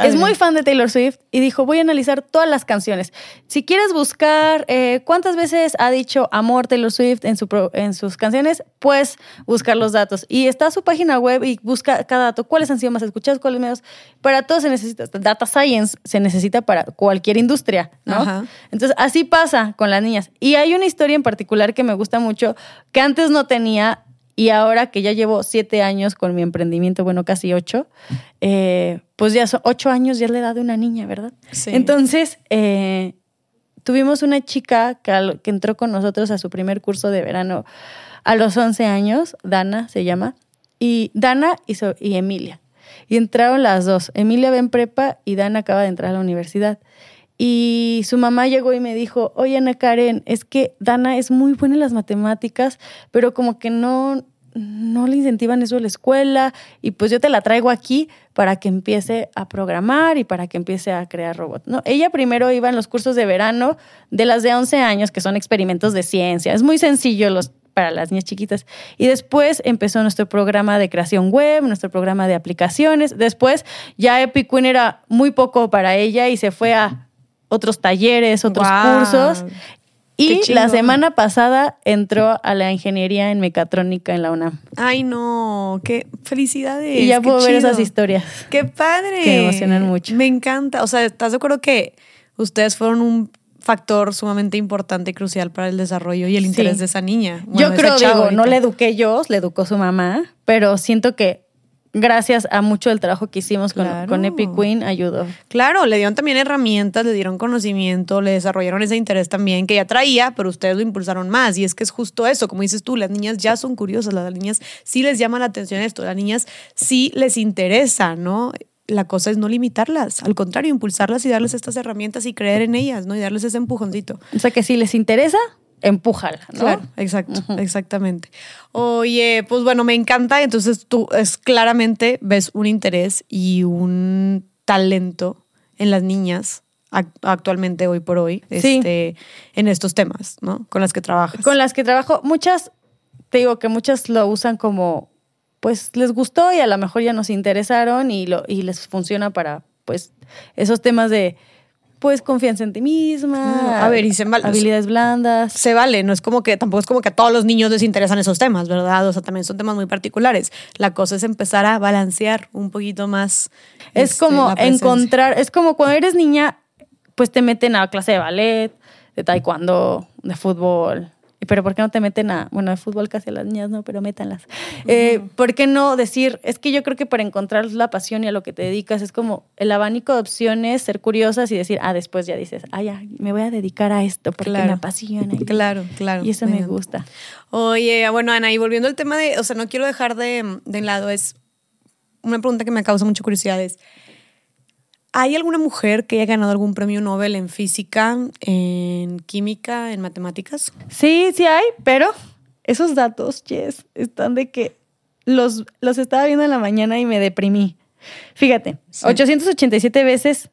Es muy fan de Taylor Swift y dijo, voy a analizar todas las canciones. Si quieres buscar eh, cuántas veces ha dicho amor Taylor Swift en, su pro- en sus canciones, pues buscar los datos. Y está su página web y busca cada dato, cuáles han sido más escuchados, cuáles menos. Para todo se necesita, data science se necesita para cualquier industria, ¿no? Ajá. Entonces, así pasa con las niñas. Y hay una historia en particular que me gusta mucho, que antes no tenía y ahora que ya llevo siete años con mi emprendimiento, bueno, casi ocho, eh, pues ya son ocho años, ya es la edad de una niña, ¿verdad? Sí. Entonces, eh, tuvimos una chica que, entró con nosotros a su primer curso de verano a los 11 años, Dana se llama, y Dana y, so- y Emilia. Y entraron las dos. Emilia va en prepa y Dana acaba de entrar a la universidad. Y su mamá llegó y me dijo, oye Ana Karen, es que Dana es muy buena en las matemáticas, pero como que no, no le incentivan eso a la escuela y pues yo te la traigo aquí para que empiece a programar y para que empiece a crear robots. ¿no? Ella primero iba en los cursos de verano de las de 11 años, que son experimentos de ciencia. Es muy sencillo los, para las niñas chiquitas. Y después empezó nuestro programa de creación web, nuestro programa de aplicaciones. Después ya Epic Queen era muy poco para ella y se fue a otros talleres, otros cursos. Y la semana pasada entró a la ingeniería en mecatrónica en la UNAM. Ay, no, qué felicidades. y ya qué puedo ver esas historias. Qué padre. Que me emocionan mucho. Me encanta. O sea, ¿estás de acuerdo que ustedes fueron un factor sumamente importante y crucial para el desarrollo y el interés Sí. de esa niña. Bueno, yo creo, digo, no le eduqué yo, le educó su mamá, pero siento que gracias a mucho del trabajo que hicimos con, Claro. con Epic Queen ayudó. Claro, le dieron también herramientas, le dieron conocimiento, le desarrollaron ese interés también que ya traía, pero ustedes lo impulsaron más. Y es que es justo eso, como dices tú, las niñas ya son curiosas, las niñas sí les llama la atención esto, las niñas sí les interesa, ¿no? La cosa es no limitarlas, al contrario, impulsarlas y darles estas herramientas y creer en ellas, ¿no? Y darles ese empujoncito. O sea que si les interesa, empújala, ¿no? Claro, exacto, exactamente. Oye, pues bueno, me encanta. Entonces tú es claramente ves un interés y un talento en las niñas ac- actualmente, hoy por hoy, Sí. este, en estos temas, ¿no? Con las que trabajas. Con las que trabajo, muchas, te digo que muchas lo usan como, pues les gustó y a lo mejor ya nos interesaron y, lo, y les funciona para, pues, esos temas de, pues, confianza en ti misma, Claro. A ver, y se mal- habilidades blandas. se vale, no es como que tampoco es como que a todos los niños les interesan esos temas, ¿verdad? O sea, también son temas muy particulares. La cosa es empezar a balancear un poquito más. Es este, como encontrar, es como cuando eres niña, pues te meten a clase de ballet, de taekwondo, de fútbol. Pero ¿por qué no te meten a, bueno, de fútbol casi a las niñas, no, pero métanlas. Eh, ¿Por qué no decir, es que yo creo que para encontrar la pasión y a lo que te dedicas es como el abanico de opciones, ser curiosas y decir, ah, después ya dices, ah, ya, me voy a dedicar a esto porque Claro. me apasiona. Claro, claro. Y eso me gusta. Oye, bueno, Ana, y volviendo al tema de, o sea, no quiero dejar de, de lado, es una pregunta que me causa mucha curiosidad es, ¿hay alguna mujer que haya ganado algún premio Nobel en física, en química, en matemáticas? Sí, sí hay, pero esos datos, Jess, están de que los, los estaba viendo en la mañana y me deprimí. Fíjate, Sí. 887 veces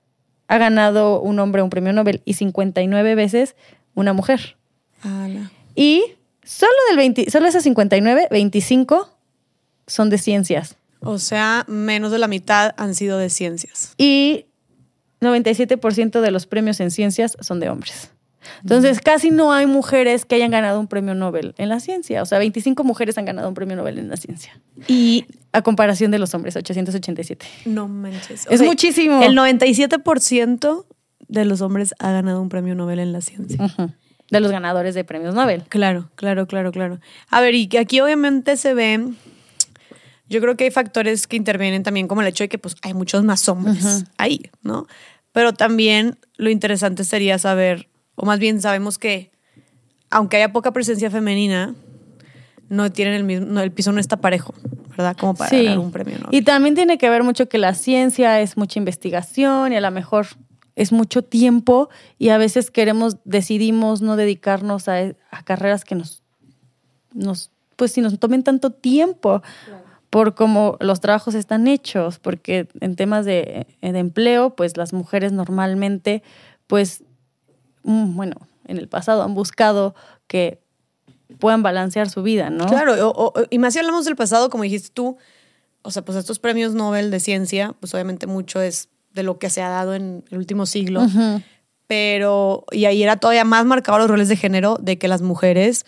ha ganado un hombre un premio Nobel y 59 veces una mujer. Ala. Y solo del 20, solo esas 59, 25 son de ciencias. O sea, menos de la mitad han sido de ciencias. Y 97% de los premios en ciencias son de hombres. Entonces, casi no hay mujeres que hayan ganado un premio Nobel en la ciencia. O sea, 25 mujeres han ganado un premio Nobel en la ciencia. Y A comparación de los hombres, 887. no manches. Es muchísimo. El 97% de los hombres ha ganado un premio Nobel en la ciencia. De los ganadores de premios Nobel. Claro, claro, claro, claro. A ver, y aquí obviamente se ve, yo creo que hay factores que intervienen también, como el hecho de que pues hay muchos más hombres ahí, ¿no? Pero también lo interesante sería saber, o más bien sabemos que aunque haya poca presencia femenina, no tienen el mismo, no, el piso no está parejo, ¿verdad? Como para ganar un premio Nobel. Y también tiene que ver mucho que la ciencia es mucha investigación y a lo mejor es mucho tiempo y a veces queremos, decidimos no dedicarnos a, a carreras que nos, nos, pues si nos tomen tanto tiempo por cómo los trabajos están hechos, porque en temas de, de empleo, pues las mujeres normalmente, pues, mm, bueno, en el pasado han buscado que puedan balancear su vida, ¿no? Claro, o- o- y más si hablamos del pasado, como dijiste tú, o sea, pues estos premios Nobel de ciencia, pues obviamente mucho es de lo que se ha dado en el último siglo, pero, y ahí era todavía más marcado los roles de género de que las mujeres,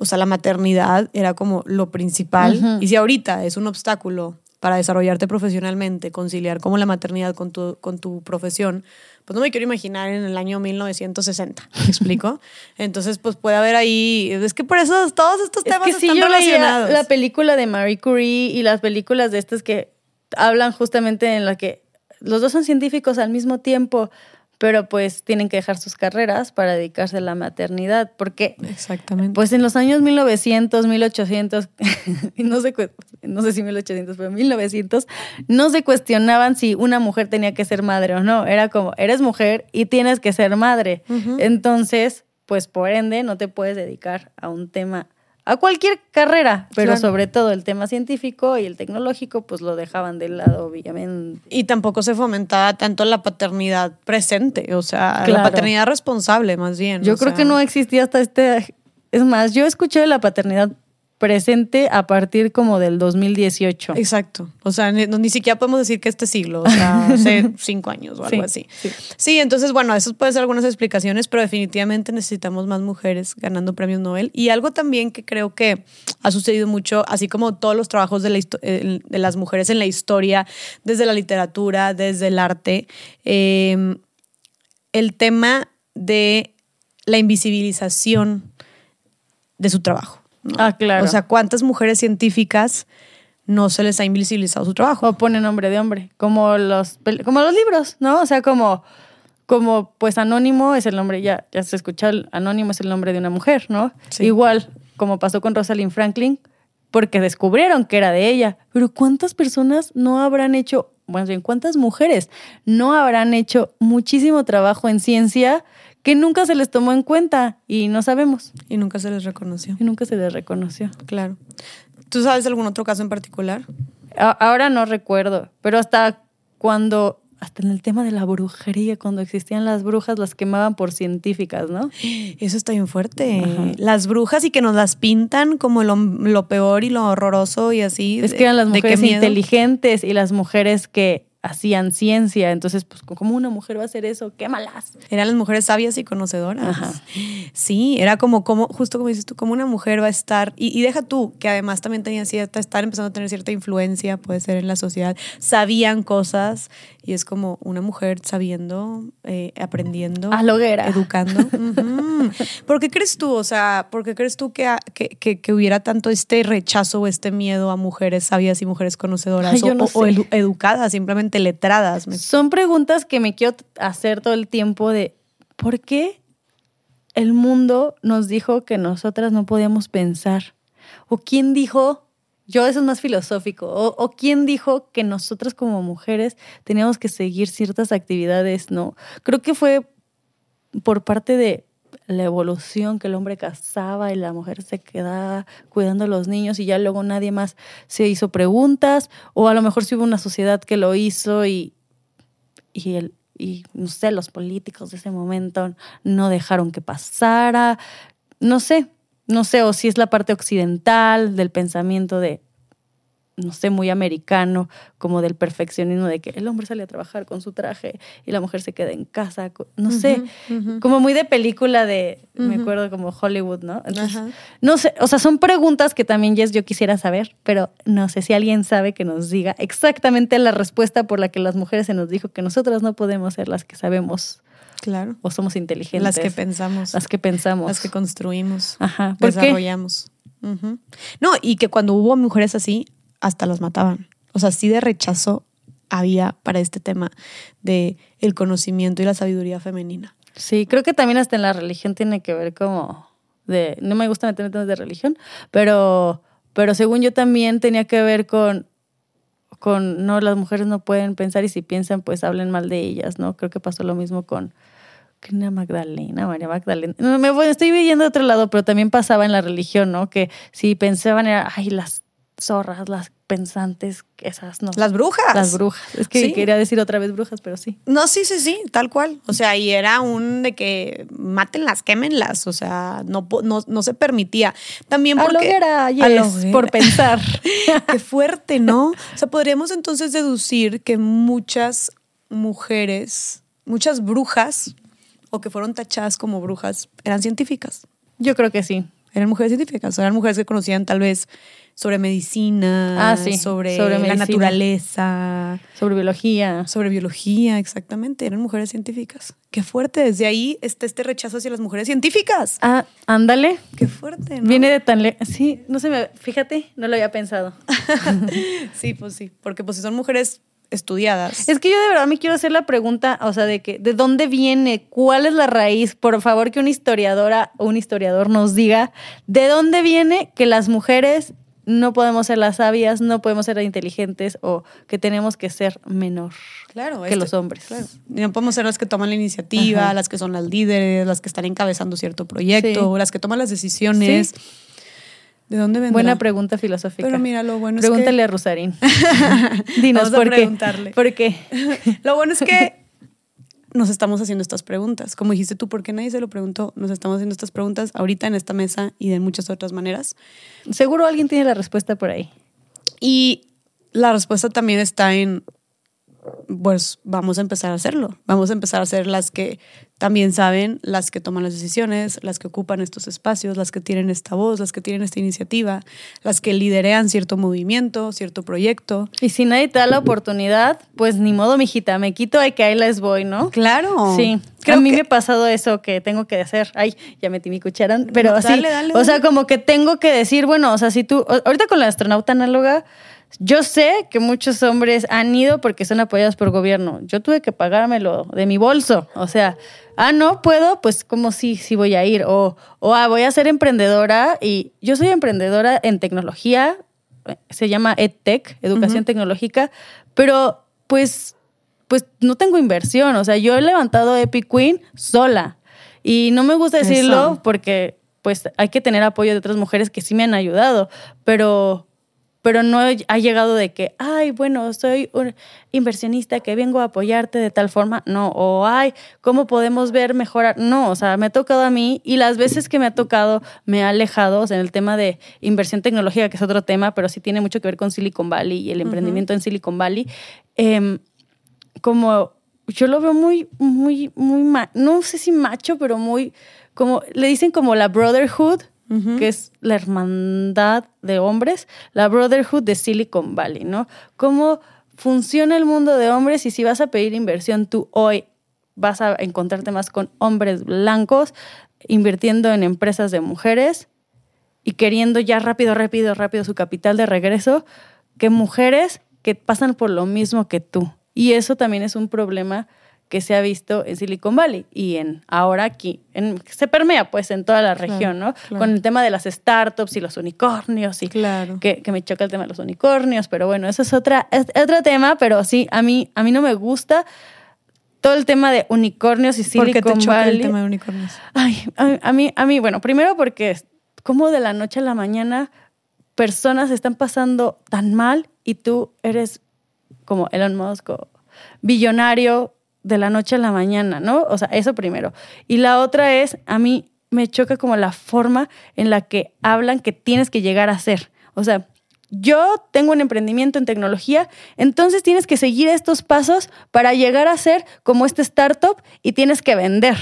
o sea, la maternidad era como lo principal, Ujú. y si ahorita es un obstáculo para desarrollarte profesionalmente, conciliar como la maternidad con tu, con tu profesión, pues no me quiero imaginar en el año 1960, ¿me explico? Entonces, pues puede haber ahí, es que por eso todos estos Es temas que sí, están yo leía relacionados. la película de Marie Curie y las películas de estas que hablan justamente en la que los dos son científicos al mismo tiempo, pero pues tienen que dejar sus carreras para dedicarse a la maternidad, porque Exactamente. pues en los años 1900, 1800, y no sé, no sé si 1800, pero 1900, no se cuestionaban si una mujer tenía que ser madre o no. Era como, eres mujer y tienes que ser madre. Entonces, pues por ende, no te puedes dedicar a un tema, a cualquier carrera, pero Claro. sobre todo el tema científico y el tecnológico, pues lo dejaban de lado, obviamente. Y tampoco se fomentaba tanto la paternidad presente, o sea, la paternidad responsable más bien. Yo creo sea. que no existía hasta este. Es más, yo escuché de la paternidad presente a partir como del 2018. Exacto. O sea, ni, siquiera podemos decir que este siglo, o sea, hace cinco años o algo Sí, así. sí. Sí. entonces, bueno, eso puede ser algunas explicaciones, pero definitivamente necesitamos más mujeres ganando premios Nobel. Y algo también que creo que ha sucedido mucho, así como todos los trabajos de, la de las mujeres en la historia, desde la literatura, desde el arte, eh, el tema de la invisibilización de su trabajo. ¿No? Ah, claro. O sea, ¿cuántas mujeres científicas no se les ha invisibilizado su trabajo? O pone nombre de hombre, como los, como los libros, ¿no? O sea, como, como pues anónimo es el nombre, ya, ya se escucha, el anónimo es el nombre de una mujer, ¿no? Sí. Igual, como pasó con Rosalind Franklin, porque descubrieron que era de ella. Pero ¿cuántas personas no habrán hecho, bueno, bien, cuántas mujeres no habrán hecho muchísimo trabajo en ciencia que nunca se les tomó en cuenta y no sabemos, Y nunca se les reconoció. y nunca se les reconoció? Claro. ¿Tú sabes algún otro caso en particular? A- Ahora no recuerdo, pero hasta cuando, hasta en el tema de la brujería, cuando existían las brujas, las quemaban por científicas, ¿no? Eso está bien fuerte. Ajá. Las brujas y que nos las pintan como lo, lo peor y lo horroroso y así. Es de- que eran las mujeres inteligentes y las mujeres que hacían ciencia. Entonces, pues, ¿cómo una mujer va a hacer eso? ¡Quémalas! Eran las mujeres sabias y conocedoras. Ajá. Sí, era como, como, justo como dices tú, como una mujer va a estar, y, y deja tú, que además también tenían cierta, estar empezando a tener cierta influencia, puede ser en la sociedad, sabían cosas, y es como una mujer sabiendo, eh, aprendiendo, A educando. Ujú. ¿Por qué crees tú, o sea, por qué crees tú que, que, que- que hubiera tanto este rechazo o este miedo a mujeres sabias y mujeres conocedoras Ay, o, no o- o sé. edu- educadas, simplemente letradas? Son preguntas que me quiero hacer todo el tiempo de ¿por qué el mundo nos dijo que nosotras no podíamos pensar? ¿O quién dijo, yo eso es más filosófico, o, o quién dijo que nosotras como mujeres teníamos que seguir ciertas actividades? No, creo que fue por parte de la evolución que el hombre cazaba y la mujer se quedaba cuidando a los niños y ya luego nadie más se hizo preguntas o a lo mejor sí hubo una sociedad que lo hizo y, y, el, y no sé, los políticos de ese momento no dejaron que pasara. No sé, no sé, o si es la parte occidental del pensamiento de, no sé, muy americano, como del perfeccionismo de que el hombre sale a trabajar con su traje y la mujer se queda en casa. No sé, como muy de película de, me acuerdo como Hollywood, ¿no? Entonces, no sé, o sea, son preguntas que también, Jess, yo quisiera saber, pero no sé si alguien sabe que nos diga exactamente la respuesta por la que las mujeres se nos dijo que nosotras no podemos ser las que sabemos Claro. o somos inteligentes. Las que pensamos. Las que pensamos. Las que construimos. Ajá. ¿Por desarrollamos. No, y que cuando hubo mujeres así, hasta las mataban. O sea, sí de rechazo había para este tema de el conocimiento y la sabiduría femenina. Sí, creo que también hasta en la religión tiene que ver como de, no me gusta meterme temas de religión, pero, pero según yo también tenía que ver con, con, no, las mujeres no pueden pensar y si piensan, pues hablen mal de ellas, ¿no? Creo que pasó lo mismo con, ¿quién era Magdalena? María Magdalena. No, me voy, estoy viviendo de otro lado, pero también pasaba en la religión, ¿no? Que si pensaban era, ay, las zorras, las pensantes, esas no. Las brujas. Las brujas. Es que Sí. quería decir otra vez brujas, pero sí. No, sí, sí, sí, tal cual. O sea, y era un de que mátenlas, quémenlas. O sea, no, no, no se permitía. También A porque... A la yes, por pensar. Qué fuerte, ¿no? O sea, podríamos entonces deducir que muchas mujeres, muchas brujas, o que fueron tachadas como brujas, eran científicas. Yo creo que sí. Eran mujeres científicas, eran mujeres que conocían tal vez sobre medicina, Ah, sí, sobre, sobre la naturaleza, Sobre biología. sobre biología, exactamente, eran mujeres científicas. Qué fuerte, desde ahí está este rechazo hacia las mujeres científicas. Ah, ándale. Qué fuerte, ¿no? Viene de tan lejos. Sí, no se me. Fíjate, no lo había pensado. Sí, pues sí, porque pues si son mujeres estudiadas. Es que yo de verdad me quiero hacer la pregunta, o sea, de que, ¿de dónde viene? ¿Cuál es la raíz? Por favor, que una historiadora o un historiador nos diga de dónde viene que las mujeres no podemos ser las sabias, no podemos ser inteligentes o que tenemos que ser menor Claro, que este- los hombres. Claro. No podemos ser las que toman la iniciativa, Ajá. las que son las líderes, las que están encabezando cierto proyecto, Sí. las que toman las decisiones. ¿De dónde vendrá? Buena pregunta filosófica. Pero mira, lo bueno Pregúntale es a Rusarín. Dinos Vamos a por qué. preguntarle. ¿Por qué? que lo bueno es que nos estamos haciendo estas preguntas. Como dijiste tú, ¿por qué nadie se lo preguntó? Nos estamos haciendo estas preguntas ahorita en esta mesa y de muchas otras maneras. Seguro alguien tiene la respuesta por ahí. Y la respuesta también está en pues vamos a empezar a hacerlo. Vamos a empezar a ser las que también saben, las que toman las decisiones, las que ocupan estos espacios, las que tienen esta voz, las que tienen esta iniciativa, las que liderean cierto movimiento, cierto proyecto. Y si nadie te da la oportunidad, pues ni modo, mijita, me quito y que ahí les voy, ¿no? Claro. Sí. Creo a mí que- me ha pasado eso que tengo que hacer. Ay, ya metí mi cuchara. Pero No, sí. dale, dale, o sea, como que tengo que decir, bueno, o sea, si tú, ahorita con la astronauta análoga, yo sé que muchos hombres han ido porque son apoyados por gobierno. Yo tuve que pagármelo de mi bolso. O sea, ah, no puedo, pues como sí, sí voy a ir. O, o ah, voy a ser emprendedora y yo soy emprendedora en tecnología, se llama EdTech, Educación Tecnológica, pero pues, pues no tengo inversión. O sea, yo he levantado Epic Queen sola. Y no me gusta decirlo Eso. porque pues hay que tener apoyo de otras mujeres que sí me han ayudado, pero pero no ha llegado de que, ay, bueno, soy un inversionista que vengo a apoyarte de tal forma, no, o ay, ¿cómo podemos ver mejorar? No, o sea, me ha tocado a mí y las veces que me ha tocado me ha alejado, o sea, en el tema de inversión tecnológica, que es otro tema, pero sí tiene mucho que ver con Silicon Valley y el emprendimiento en Silicon Valley, em, como yo lo veo muy, muy, muy, no sé si macho, pero muy, como, le dicen como la brotherhood, que es la hermandad de hombres, la brotherhood de Silicon Valley, ¿no? Cómo funciona el mundo de hombres y si vas a pedir inversión tú hoy vas a encontrarte más con hombres blancos invirtiendo en empresas de mujeres y queriendo ya rápido, rápido, rápido su capital de regreso que mujeres que pasan por lo mismo que tú. Y eso también es un problema que se ha visto en Silicon Valley y en ahora aquí. En, se permea pues en toda la Claro, región, ¿no? claro. Con el tema de las startups y los unicornios y Claro. que, que me choca el tema de los unicornios, pero bueno, eso es, otra, es otro tema, pero sí, a mí, a mí no me gusta todo el tema de unicornios y ¿Por Silicon qué te choca Valley. el tema de unicornios? Ay, a, a mí, a mí, bueno, primero porque como de la noche a la mañana personas están pasando tan mal y tú eres como Elon Musk o billonario de la noche a la mañana, ¿no? O sea, eso primero. Y la otra es, a mí me choca como la forma en la que hablan que tienes que llegar a ser. O sea, yo tengo un emprendimiento en tecnología, entonces tienes que seguir estos pasos para llegar a ser como este startup y tienes que vender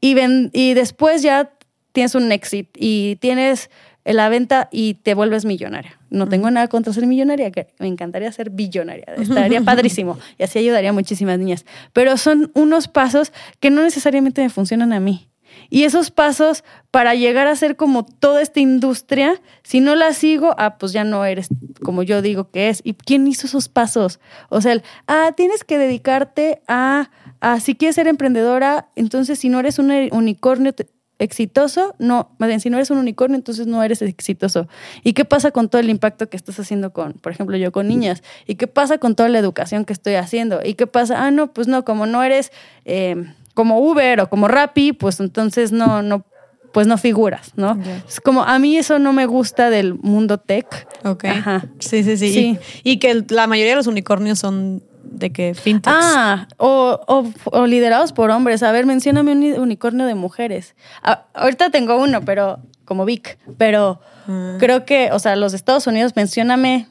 y, ven- y después ya tienes un exit y tienes la venta y te vuelves millonaria. No tengo nada contra ser millonaria, que me encantaría ser billonaria, estaría padrísimo y así ayudaría a muchísimas niñas. Pero son unos pasos que no necesariamente me funcionan a mí. Y esos pasos para llegar a ser como toda esta industria, si no la sigo, ah, pues ya no eres como yo digo que es. ¿Y quién hizo esos pasos? O sea, el, ah, tienes que dedicarte a, a, si quieres ser emprendedora, entonces si no eres un unicornio te- exitoso, no, más bien, si no eres un unicornio, entonces no eres exitoso. ¿Y qué pasa con todo el impacto que estás haciendo con, por ejemplo, yo con niñas? ¿Y qué pasa con toda la educación que estoy haciendo? ¿Y qué pasa? Ah, no, pues no, como no eres eh, como Uber o como Rappi, pues entonces no, no, pues no figuras, ¿no? Es como a mí eso no me gusta del mundo tech. Ok. Ajá. Sí, sí, sí. Sí. Y, y que la mayoría de los unicornios son de que fintechs. Ah, o, o- o liderados por hombres. A ver, mencióname un uni- unicornio de mujeres. Ah, ahorita tengo uno, pero como Vic. Pero Ah. creo que, o sea, los de Estados Unidos, mencióname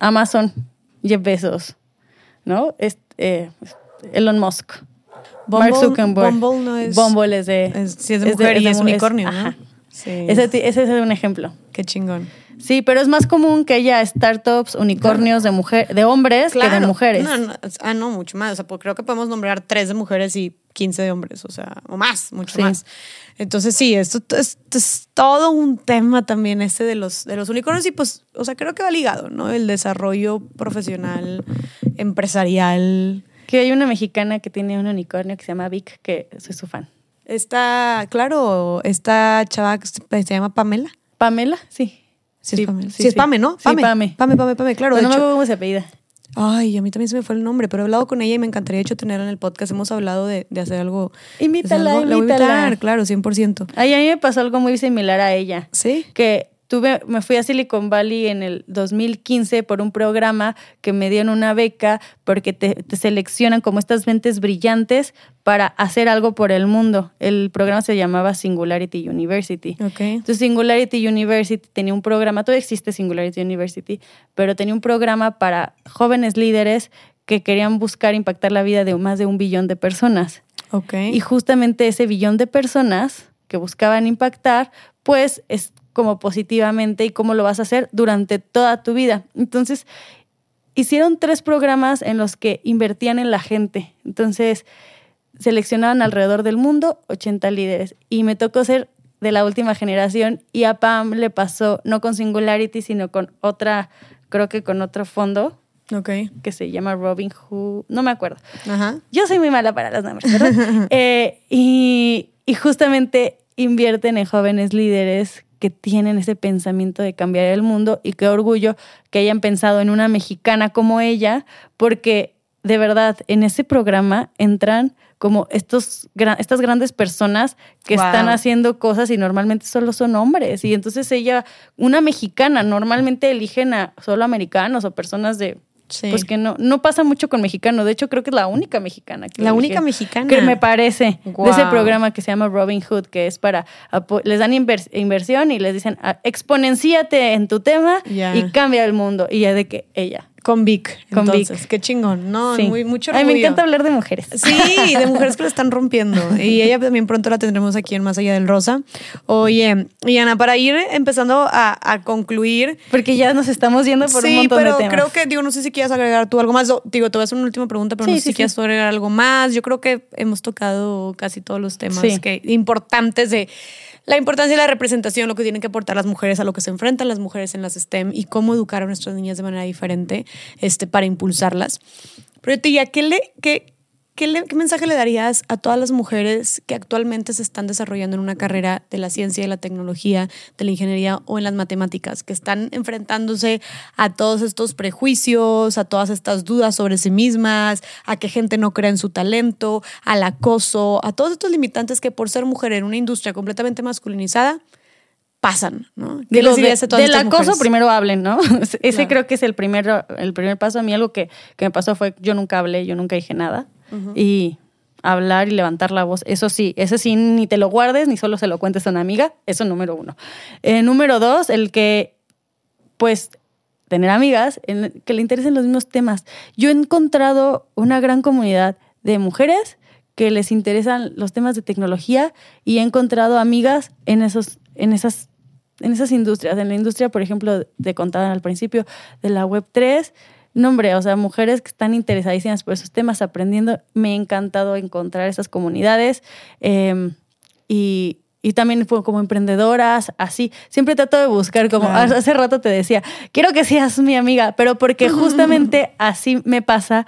Amazon, Jeff Bezos, ¿no? Este, eh, Elon Musk. Mark Bumble- Zuckerberg. Bumble no es- Bumble es de. es- sí es de mujer y es unicornio, ¿no? ajá. Sí. Ese es un ejemplo. Qué chingón. Sí, pero es más común que haya startups, unicornios de mujer, de hombres que de mujeres. No, no, ah, no, mucho más. O sea, pues creo que podemos nombrar tres de mujeres y 15 de hombres, o sea, o más, mucho Sí. más. Entonces, sí, esto, esto es todo un tema también este de los, de los unicornios y pues, o sea, creo que va ligado, ¿no? El desarrollo profesional, empresarial. Que hay una mexicana que tiene un unicornio que se llama Vic, que soy su fan. Está, claro, esta chava que se llama Pamela. ¿Pamela? Sí. Sí, es Pamela. Sí, es Pame, ¿no? Sí, Pame. Pame. Pame, Pame, Pame, claro. Pero de no me hecho- acuerdo cómo se apellida. Ay, a mí también se me fue el nombre, pero he hablado con ella y me encantaría de hecho tenerla en el podcast. Hemos hablado de, de hacer algo. de Invítala, hacer algo- la voy a invitar, claro, 100%. Ay, a mí me pasó algo muy similar a ella. ¿Sí? que tuve, me fui a Silicon Valley en el 2015 por un programa que me dieron una beca porque te, te seleccionan como estas mentes brillantes para hacer algo por el mundo. El programa se llamaba Singularity University. Ok. Entonces Singularity University tenía un programa, todavía existe Singularity University, pero tenía un programa para jóvenes líderes que querían buscar impactar la vida de más de un billón de personas. Ok. Y justamente ese billón de personas que buscaban impactar, pues es como positivamente y cómo lo vas a hacer durante toda tu vida. Entonces, hicieron tres programas en los que invertían en la gente. Entonces, seleccionaban alrededor del mundo 80 líderes. Y me tocó ser de la última generación y a Pam le pasó no con Singularity, sino con otra, creo que con otro fondo Ok. que se llama Robin Hood, no me acuerdo. Ajá. Yo soy muy mala para los nombres, ¿verdad? Eh, y, y justamente invierten en jóvenes líderes que tienen ese pensamiento de cambiar el mundo y qué orgullo que hayan pensado en una mexicana como ella, porque de verdad en ese programa entran como estos, estas grandes personas que Wow. están haciendo cosas y normalmente solo son hombres. Y entonces ella, una mexicana, normalmente eligen a solo americanos o personas de... Sí. Pues que no, no pasa mucho con mexicanos. De hecho, creo que es la única mexicana. Que La única mexicana. Que me parece. De ese programa que se llama Robin Hood, que es para. Les dan invers- inversión y les dicen, "Ah, exponenciate en tu tema y cambia el mundo. Y ya de que ella. Con Vic. Con entonces. Vic. Qué chingón. No, Sí. muy, mucho Ay, me encanta hablar de mujeres. Sí, de mujeres que lo están rompiendo. Y ella también pronto la tendremos aquí en Más Allá del Rosa. Oye, y Ana, para ir empezando a, a concluir. Porque ya nos estamos yendo por un sí, montón pero de temas. creo que, digo, no sé si quieras agregar tú algo más. Digo, te voy a hacer una última pregunta, pero Sí, no sé sí, si quieres sí. tú agregar algo más. Yo creo que hemos tocado casi todos los temas Sí. que, importantes de la importancia de la representación, lo que tienen que aportar las mujeres a lo que se enfrentan las mujeres en las STEM y cómo educar a nuestras niñas de manera diferente este, para impulsarlas. Pero yo te diría, ¿qué, le, qué, le- qué mensaje le darías a todas las mujeres que actualmente se están desarrollando en una carrera de la ciencia y la tecnología, de la ingeniería o en las matemáticas, que están enfrentándose a todos estos prejuicios, a todas estas dudas sobre sí mismas, a que gente no crea en su talento, al acoso, a todos estos limitantes que por ser mujer en una industria completamente masculinizada pasan, ¿no? ¿Qué Digo, les de- dirías a todas del acoso mujeres? primero hablen, ¿no? Ese Claro. creo que es el primer, el primer paso. A mí algo que, que me pasó fue yo nunca hablé, yo nunca dije nada. Y hablar y levantar la voz, eso sí, ese sí, ni te lo guardes, ni solo se lo cuentes a una amiga, eso número uno. Eh, número dos, el que, pues, tener amigas que le interesen los mismos temas. Yo he encontrado una gran comunidad de mujeres que les interesan los temas de tecnología y he encontrado amigas en esos, en esas, en esas industrias, en la industria, por ejemplo, te contaba al principio de la web 3. No, hombre, o sea, mujeres que están interesadísimas por esos temas, aprendiendo. Me ha encantado encontrar esas comunidades. eh, y, y también fue como emprendedoras, así. Siempre trato de buscar, como Claro. hace rato te decía, quiero que seas mi amiga, pero porque justamente así me pasa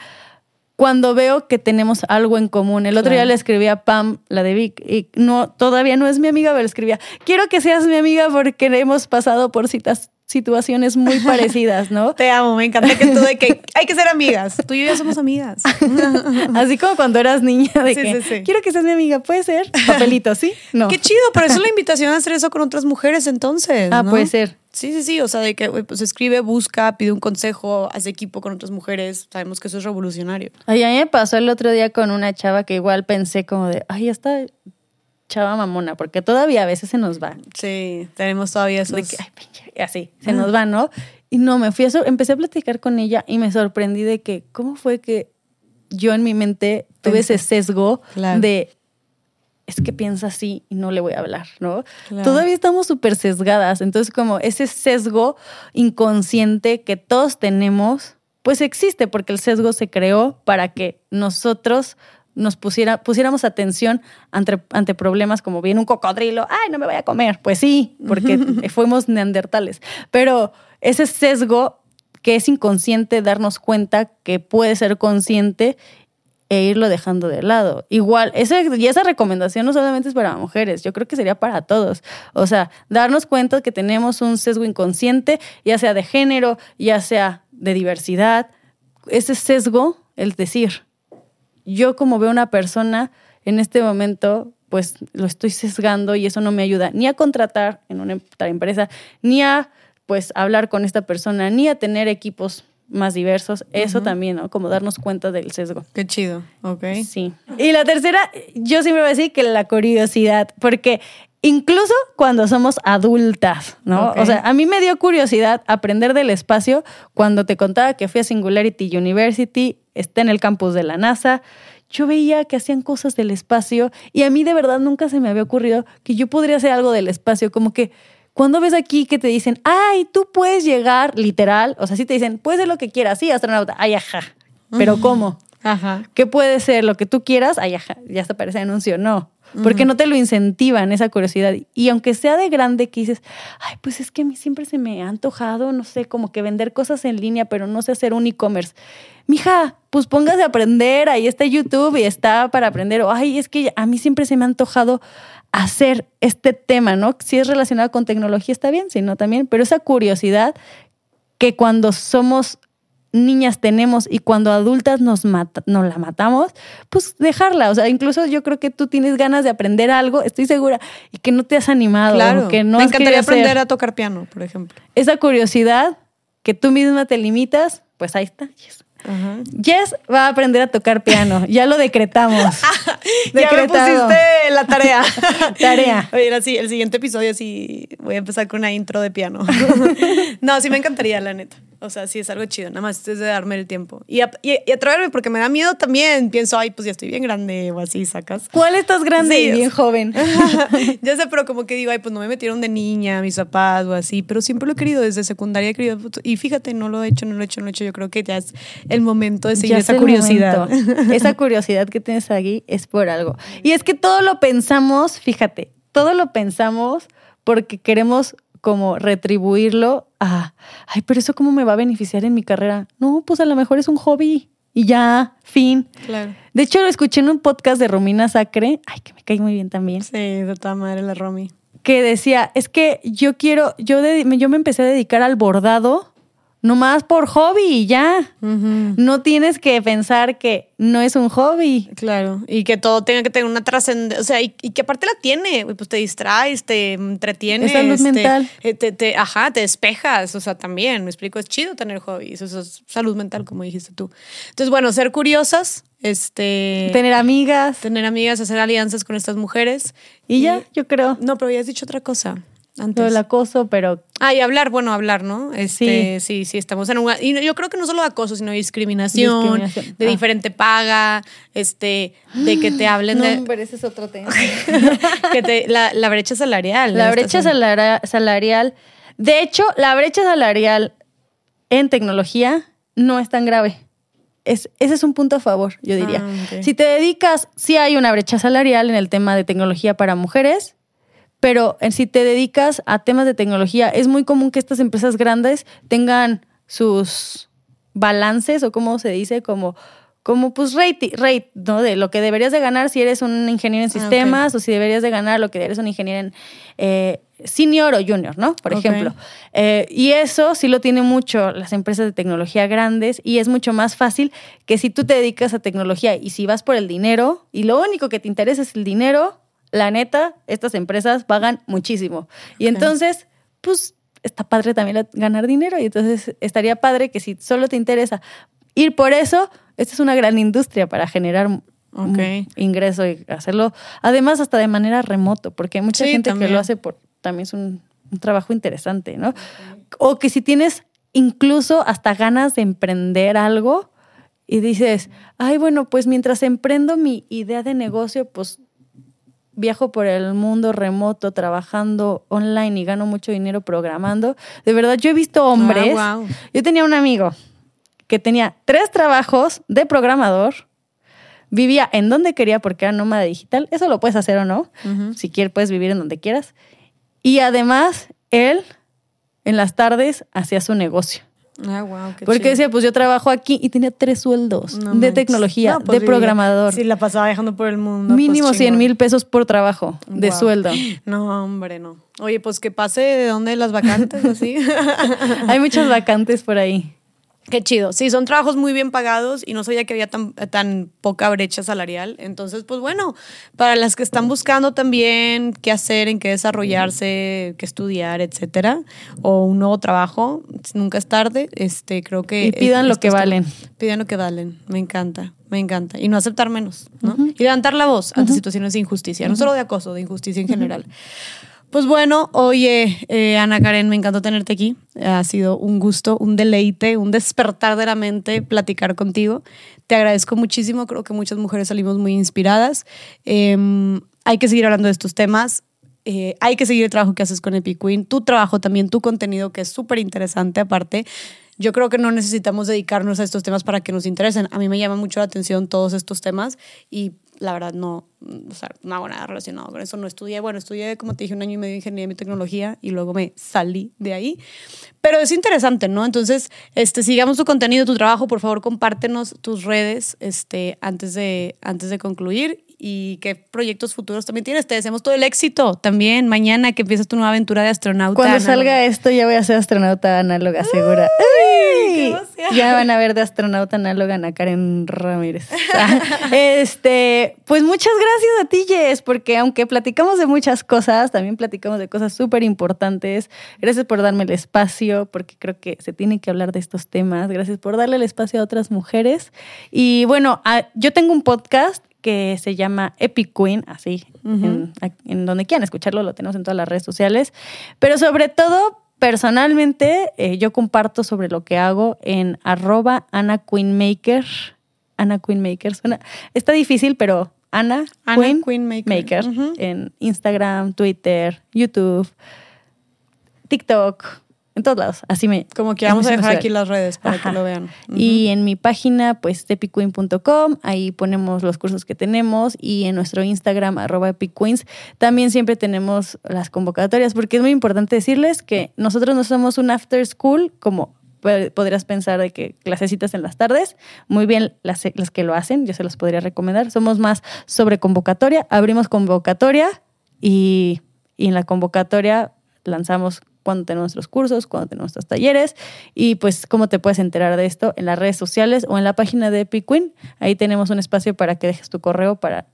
cuando veo que tenemos algo en común. El otro día Claro. le escribí a Pam, la de Vic, y no, todavía no es mi amiga, pero le escribía, quiero que seas mi amiga porque hemos pasado por citas, situaciones muy parecidas, ¿no? Te amo, me encanta que tú de que hay que ser amigas. Tú y yo ya somos amigas. Así como cuando eras niña, de Sí, que sí, sí. quiero que seas mi amiga, ¿puede ser? Papelito, ¿sí? No. Qué chido, pero eso es la invitación a hacer eso con otras mujeres entonces. Ah, puede ser. Sí, sí, sí. O sea, de que güey, pues escribe, busca, pide un consejo, hace equipo con otras mujeres. Sabemos que eso es revolucionario. Ay, a mí me pasó el otro día con una chava que igual pensé como de, ay, esta chava mamona, porque todavía a veces se nos va. Sí, tenemos todavía esos. De que, ay, así, se nos va, ¿no? Y no, me fui a, empecé a platicar con ella y me sorprendí de que, ¿cómo fue que yo en mi mente tuve ese sesgo Claro. de, es que piensa así y no le voy a hablar, ¿no? Claro. Todavía estamos súper sesgadas, entonces como ese sesgo inconsciente que todos tenemos, pues existe porque el sesgo se creó para que nosotros nos pusiera, pusiéramos atención ante, ante problemas como viene un cocodrilo, ay, no me voy a comer. Pues sí, porque fuimos neandertales. Pero ese sesgo que es inconsciente, darnos cuenta que puede ser consciente e irlo dejando de lado. Igual, esa, y esa recomendación no solamente es para mujeres, yo creo que sería para todos. O sea, darnos cuenta que tenemos un sesgo inconsciente, ya sea de género, ya sea de diversidad. Ese sesgo, el decir, yo como veo una persona en este momento, pues lo estoy sesgando y eso no me ayuda ni a contratar en una otra empresa, ni a pues hablar con esta persona, ni a tener equipos más diversos. Eso también, ¿no? Como darnos cuenta del sesgo. Qué chido. Ok. Sí. Y la tercera, yo siempre voy a decir que la curiosidad, porque incluso cuando somos adultas, ¿no? O sea, a mí me dio curiosidad aprender del espacio cuando te contaba que fui a Singularity University está en el campus de la NASA. Yo veía que hacían cosas del espacio y a mí de verdad nunca se me había ocurrido que yo podría hacer algo del espacio, como que cuando ves aquí que te dicen, ay, tú puedes llegar, literal, o sea, si te dicen, puedes ser lo que quieras, sí, astronauta, ay, ajá, pero ¿cómo? Ajá. ¿Qué puede ser lo que tú quieras? Ay, ajá, ya se parece anuncio, no. Porque no te lo incentivan esa curiosidad. Y aunque sea de grande que dices, ay, pues es que a mí siempre se me ha antojado, no sé, como que vender cosas en línea, pero no sé hacer un e-commerce. Mija, pues póngase a aprender, ahí está YouTube y está para aprender. O, ay, es que a mí siempre se me ha antojado hacer este tema, ¿no? Si es relacionado con tecnología está bien, si no también, pero esa curiosidad que cuando somos niñas tenemos y cuando adultas nos, mata, nos la matamos, pues dejarla. O sea, incluso yo creo que tú tienes ganas de aprender algo, estoy segura, y que no te has animado. Claro. Que no Me has encantaría hacer. aprender a tocar piano, por ejemplo. Esa curiosidad que tú misma te limitas, pues ahí está. Yes. Ajá. Jess va a aprender a tocar piano. Ya lo decretamos. Ya me Decretado. pusiste la tarea. Tarea. Oye, así, el siguiente episodio sí voy a empezar con una intro de piano. no, sí me encantaría, la neta. O sea, sí es algo chido, nada más es de darme el tiempo. Y, a- y- y atreverme, porque me da miedo también. Pienso, ay, pues ya estoy bien grande o así, sacas. ¿Cuál estás grande Sí, y bien joven? ya sé, pero como que digo, ay, pues no me metieron de niña, mis papás o así, pero siempre lo he querido, desde secundaria he querido. Y fíjate, no lo he hecho, no lo he hecho, no lo he hecho. Yo creo que ya es el momento de seguir Ya esa curiosidad. momento. Esa curiosidad que tienes aquí es por algo. Y es que todo lo pensamos, fíjate, todo lo pensamos porque queremos como retribuirlo a, ay, pero eso cómo me va a beneficiar en mi carrera. No, pues a lo mejor es un hobby y ya, fin. Claro. De hecho, lo escuché en un podcast de Romina Sacre, ay, que me cae muy bien también, Sí, de toda madre la Romy. que decía, es que yo quiero, yo, de- yo me empecé a dedicar al bordado nomás por hobby y ya. No tienes que pensar que no es un hobby. Claro, y que todo tenga que tener una trascendencia, o sea, y, y que aparte la tiene, pues te distraes, te entretienes. Es salud te- mental. eh, Te, te- ajá, te despejas, o sea, también, me explico, es chido tener hobbies, eso es salud mental, como dijiste tú. Entonces, bueno, ser curiosas, este... Tener amigas. tener amigas, hacer alianzas con estas mujeres. Y ya, yo creo. No, pero ya has dicho otra cosa antes. del acoso, pero Ah, y hablar, bueno, hablar, ¿no? Este, sí, sí, estamos en un... Y yo creo que no solo de acoso, sino de discriminación, Discriminación, de ah. diferente paga, este, de que te hablen de... pero ese es otro tema. que te- la, la brecha salarial. la brecha sí. salara- salarial. De hecho, la brecha salarial en tecnología no es tan grave. Es, ese es un punto a favor, yo diría. Ah. Si te dedicas, sí hay una brecha salarial en el tema de tecnología para mujeres, pero en- si te dedicas a temas de tecnología, es muy común que estas empresas grandes tengan sus balances o como se dice, como, como pues rate, rate, ¿no? De lo que deberías de ganar si eres un ingeniero en Ah, sistemas o si deberías de ganar lo que eres un ingeniero en eh, senior o junior, ¿no? Por ejemplo. Eh, y eso sí lo tienen mucho las empresas de tecnología grandes y es mucho más fácil que si tú te dedicas a tecnología y si vas por el dinero y lo único que te interesa es el dinero, la neta, estas empresas pagan muchísimo. Y entonces, pues está padre también ganar dinero y entonces estaría padre que si solo te interesa ir por eso, esta es una gran industria para generar un ingreso y hacerlo, además hasta de manera remoto, porque hay mucha Sí, gente también. que lo hace por, también es un, un trabajo interesante, ¿no? O que si tienes incluso hasta ganas de emprender algo y dices, ay, bueno, pues mientras emprendo mi idea de negocio, pues viajo por el mundo remoto, trabajando online y gano mucho dinero programando. De verdad, yo he visto hombres. Wow. Yo tenía un amigo que tenía tres trabajos de programador, vivía en donde quería porque era nómada digital. Eso lo puedes hacer o no. Si quieres, puedes vivir en donde quieras. Y además, él en las tardes hacía su negocio. Ah, wow, qué Porque chido. decía, pues yo trabajo aquí y tenía tres sueldos No de manches. tecnología, No, pues, de programador. Sí, la pasaba viajando por el mundo. Mínimo pues, 100 chingón. mil pesos por trabajo de Wow. sueldo. No, hombre, no. Oye, pues que pase de dónde las vacantes, así. Hay muchas vacantes por ahí. Qué chido. Sí, son trabajos muy bien pagados y no sabía que había tan, tan poca brecha salarial. Entonces, pues bueno, para las que están buscando también qué hacer, en qué desarrollarse, qué estudiar, etcétera, o un nuevo trabajo, nunca es tarde. Este, creo que Y pidan lo que está- valen. Pidan lo que valen. Me encanta, me encanta. Y no aceptar menos, ¿no? Y levantar la voz ante situaciones de injusticia, no solo de acoso, de injusticia en general. Pues bueno, oye, eh, Ana Karen, me encantó tenerte aquí. Ha sido un gusto, un deleite, un despertar de la mente platicar contigo. Te agradezco muchísimo, creo que muchas mujeres salimos muy inspiradas. Em, hay que seguir hablando de estos temas. Eh, hay que seguir el trabajo que haces con Epic Queen, tu trabajo también, tu contenido que es súper interesante aparte. Yo creo que no necesitamos dedicarnos a estos temas para que nos interesen. A mí me llama mucho la atención todos estos temas y la verdad no, o sea, no hago nada relacionado con eso. No estudié, bueno, estudié, como te dije, un año y medio de ingeniería y tecnología y luego me salí de ahí. Pero es interesante, ¿no? Entonces, este, sigamos tu contenido, tu trabajo. Por favor, compártenos tus redes este, antes, de, antes de concluir y qué proyectos futuros también tienes. Te deseamos todo el éxito también mañana que empiezas tu nueva aventura de astronauta. Cuando salga esto ya voy a ser astronauta análoga, segura. Ya van a ver de astronauta análoga a Karen Ramírez. este, pues muchas gracias a ti, Jess, porque aunque platicamos de muchas cosas, también platicamos de cosas súper importantes. Gracias por darme el espacio, porque creo que se tiene que hablar de estos temas. Gracias por darle el espacio a otras mujeres. Y bueno, yo tengo un podcast que se llama Epic Queen, así, en, donde quieran escucharlo, lo tenemos en todas las redes sociales. Pero sobre todo, personalmente, eh, yo comparto sobre lo que hago en arroba Ana Queenmaker. Ana Queenmaker, suena, está difícil, pero Ana, Queen, Maker, en Instagram, Twitter, YouTube, TikTok, en todos lados. Así me. Como que vamos a dejar aquí las redes para que lo vean. Y en mi página, pues, epiqueen.com, ahí ponemos los cursos que tenemos y en nuestro Instagram, arroba epicqueens, también siempre tenemos las convocatorias, porque es muy importante decirles que nosotros no somos un after school como podrías pensar de que clasecitas en las tardes, muy bien las, las que lo hacen, yo se los podría recomendar. Somos más sobre convocatoria, abrimos convocatoria y, y en la convocatoria lanzamos cuando tenemos nuestros cursos, cuando tenemos nuestros talleres y pues cómo te puedes enterar de esto en las redes sociales o en la página de Epic Queen. Ahí tenemos un espacio para que dejes tu correo para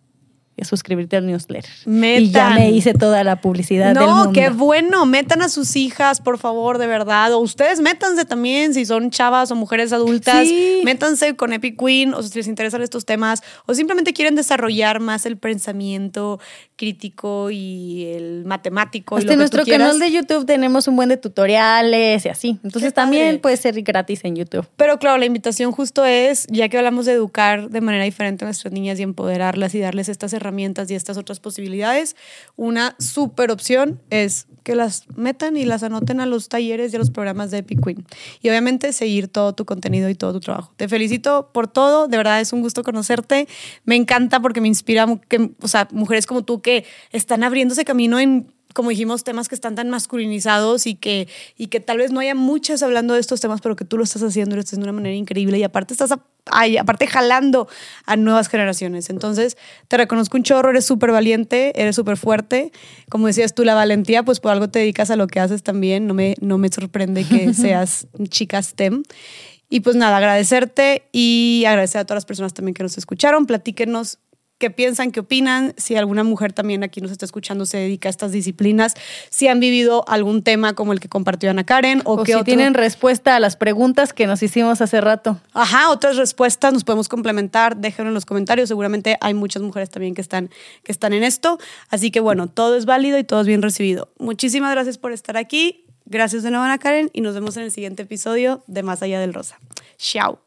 suscribirte al newsletter. Y ya me hice toda la publicidad no, del mundo. qué bueno. Metan a sus hijas, por favor, de verdad. O ustedes métanse también, si son chavas o mujeres adultas. Métanse con Epic Queen, o si les interesan estos temas, o simplemente quieren desarrollar más el pensamiento crítico y el matemático. en nuestro canal de YouTube tenemos un buen de tutoriales y así. Entonces también puede ser gratis en YouTube. Pero claro, la invitación justo es, ya que hablamos de educar de manera diferente a nuestras niñas y empoderarlas y darles estas herramientas y estas otras posibilidades, una super opción es que las metan y las anoten a los talleres y a los programas de Epic Queen. Y obviamente seguir todo tu contenido y todo tu trabajo. Te felicito por todo, de verdad es un gusto conocerte. Me encanta porque me inspira que, o sea, mujeres como tú que están abriéndose camino en como dijimos, temas que están tan masculinizados y que, y que tal vez no haya muchas hablando de estos temas, pero que tú lo estás haciendo y lo estás haciendo de una manera increíble y aparte estás aparte jalando a nuevas generaciones. Entonces, te reconozco un chorro, eres súper valiente, eres súper fuerte. Como decías tú, la valentía, pues por algo te dedicas a lo que haces también. No me, no me sorprende que seas chica STEM. Y pues nada, agradecerte y agradecer a todas las personas también que nos escucharon. Platíquenos qué piensan, qué opinan, si alguna mujer también aquí nos está escuchando se dedica a estas disciplinas, si han vivido algún tema como el que compartió Ana Karen o, que si tienen respuesta a las preguntas que nos hicimos hace rato. Ajá, otras respuestas nos podemos complementar, déjenlo en los comentarios, seguramente hay muchas mujeres también que están, que están en esto, así que bueno, todo es válido y todo es bien recibido. Muchísimas gracias por estar aquí, gracias de nuevo Ana Karen y nos vemos en el siguiente episodio de Más allá del Rosa. Chao.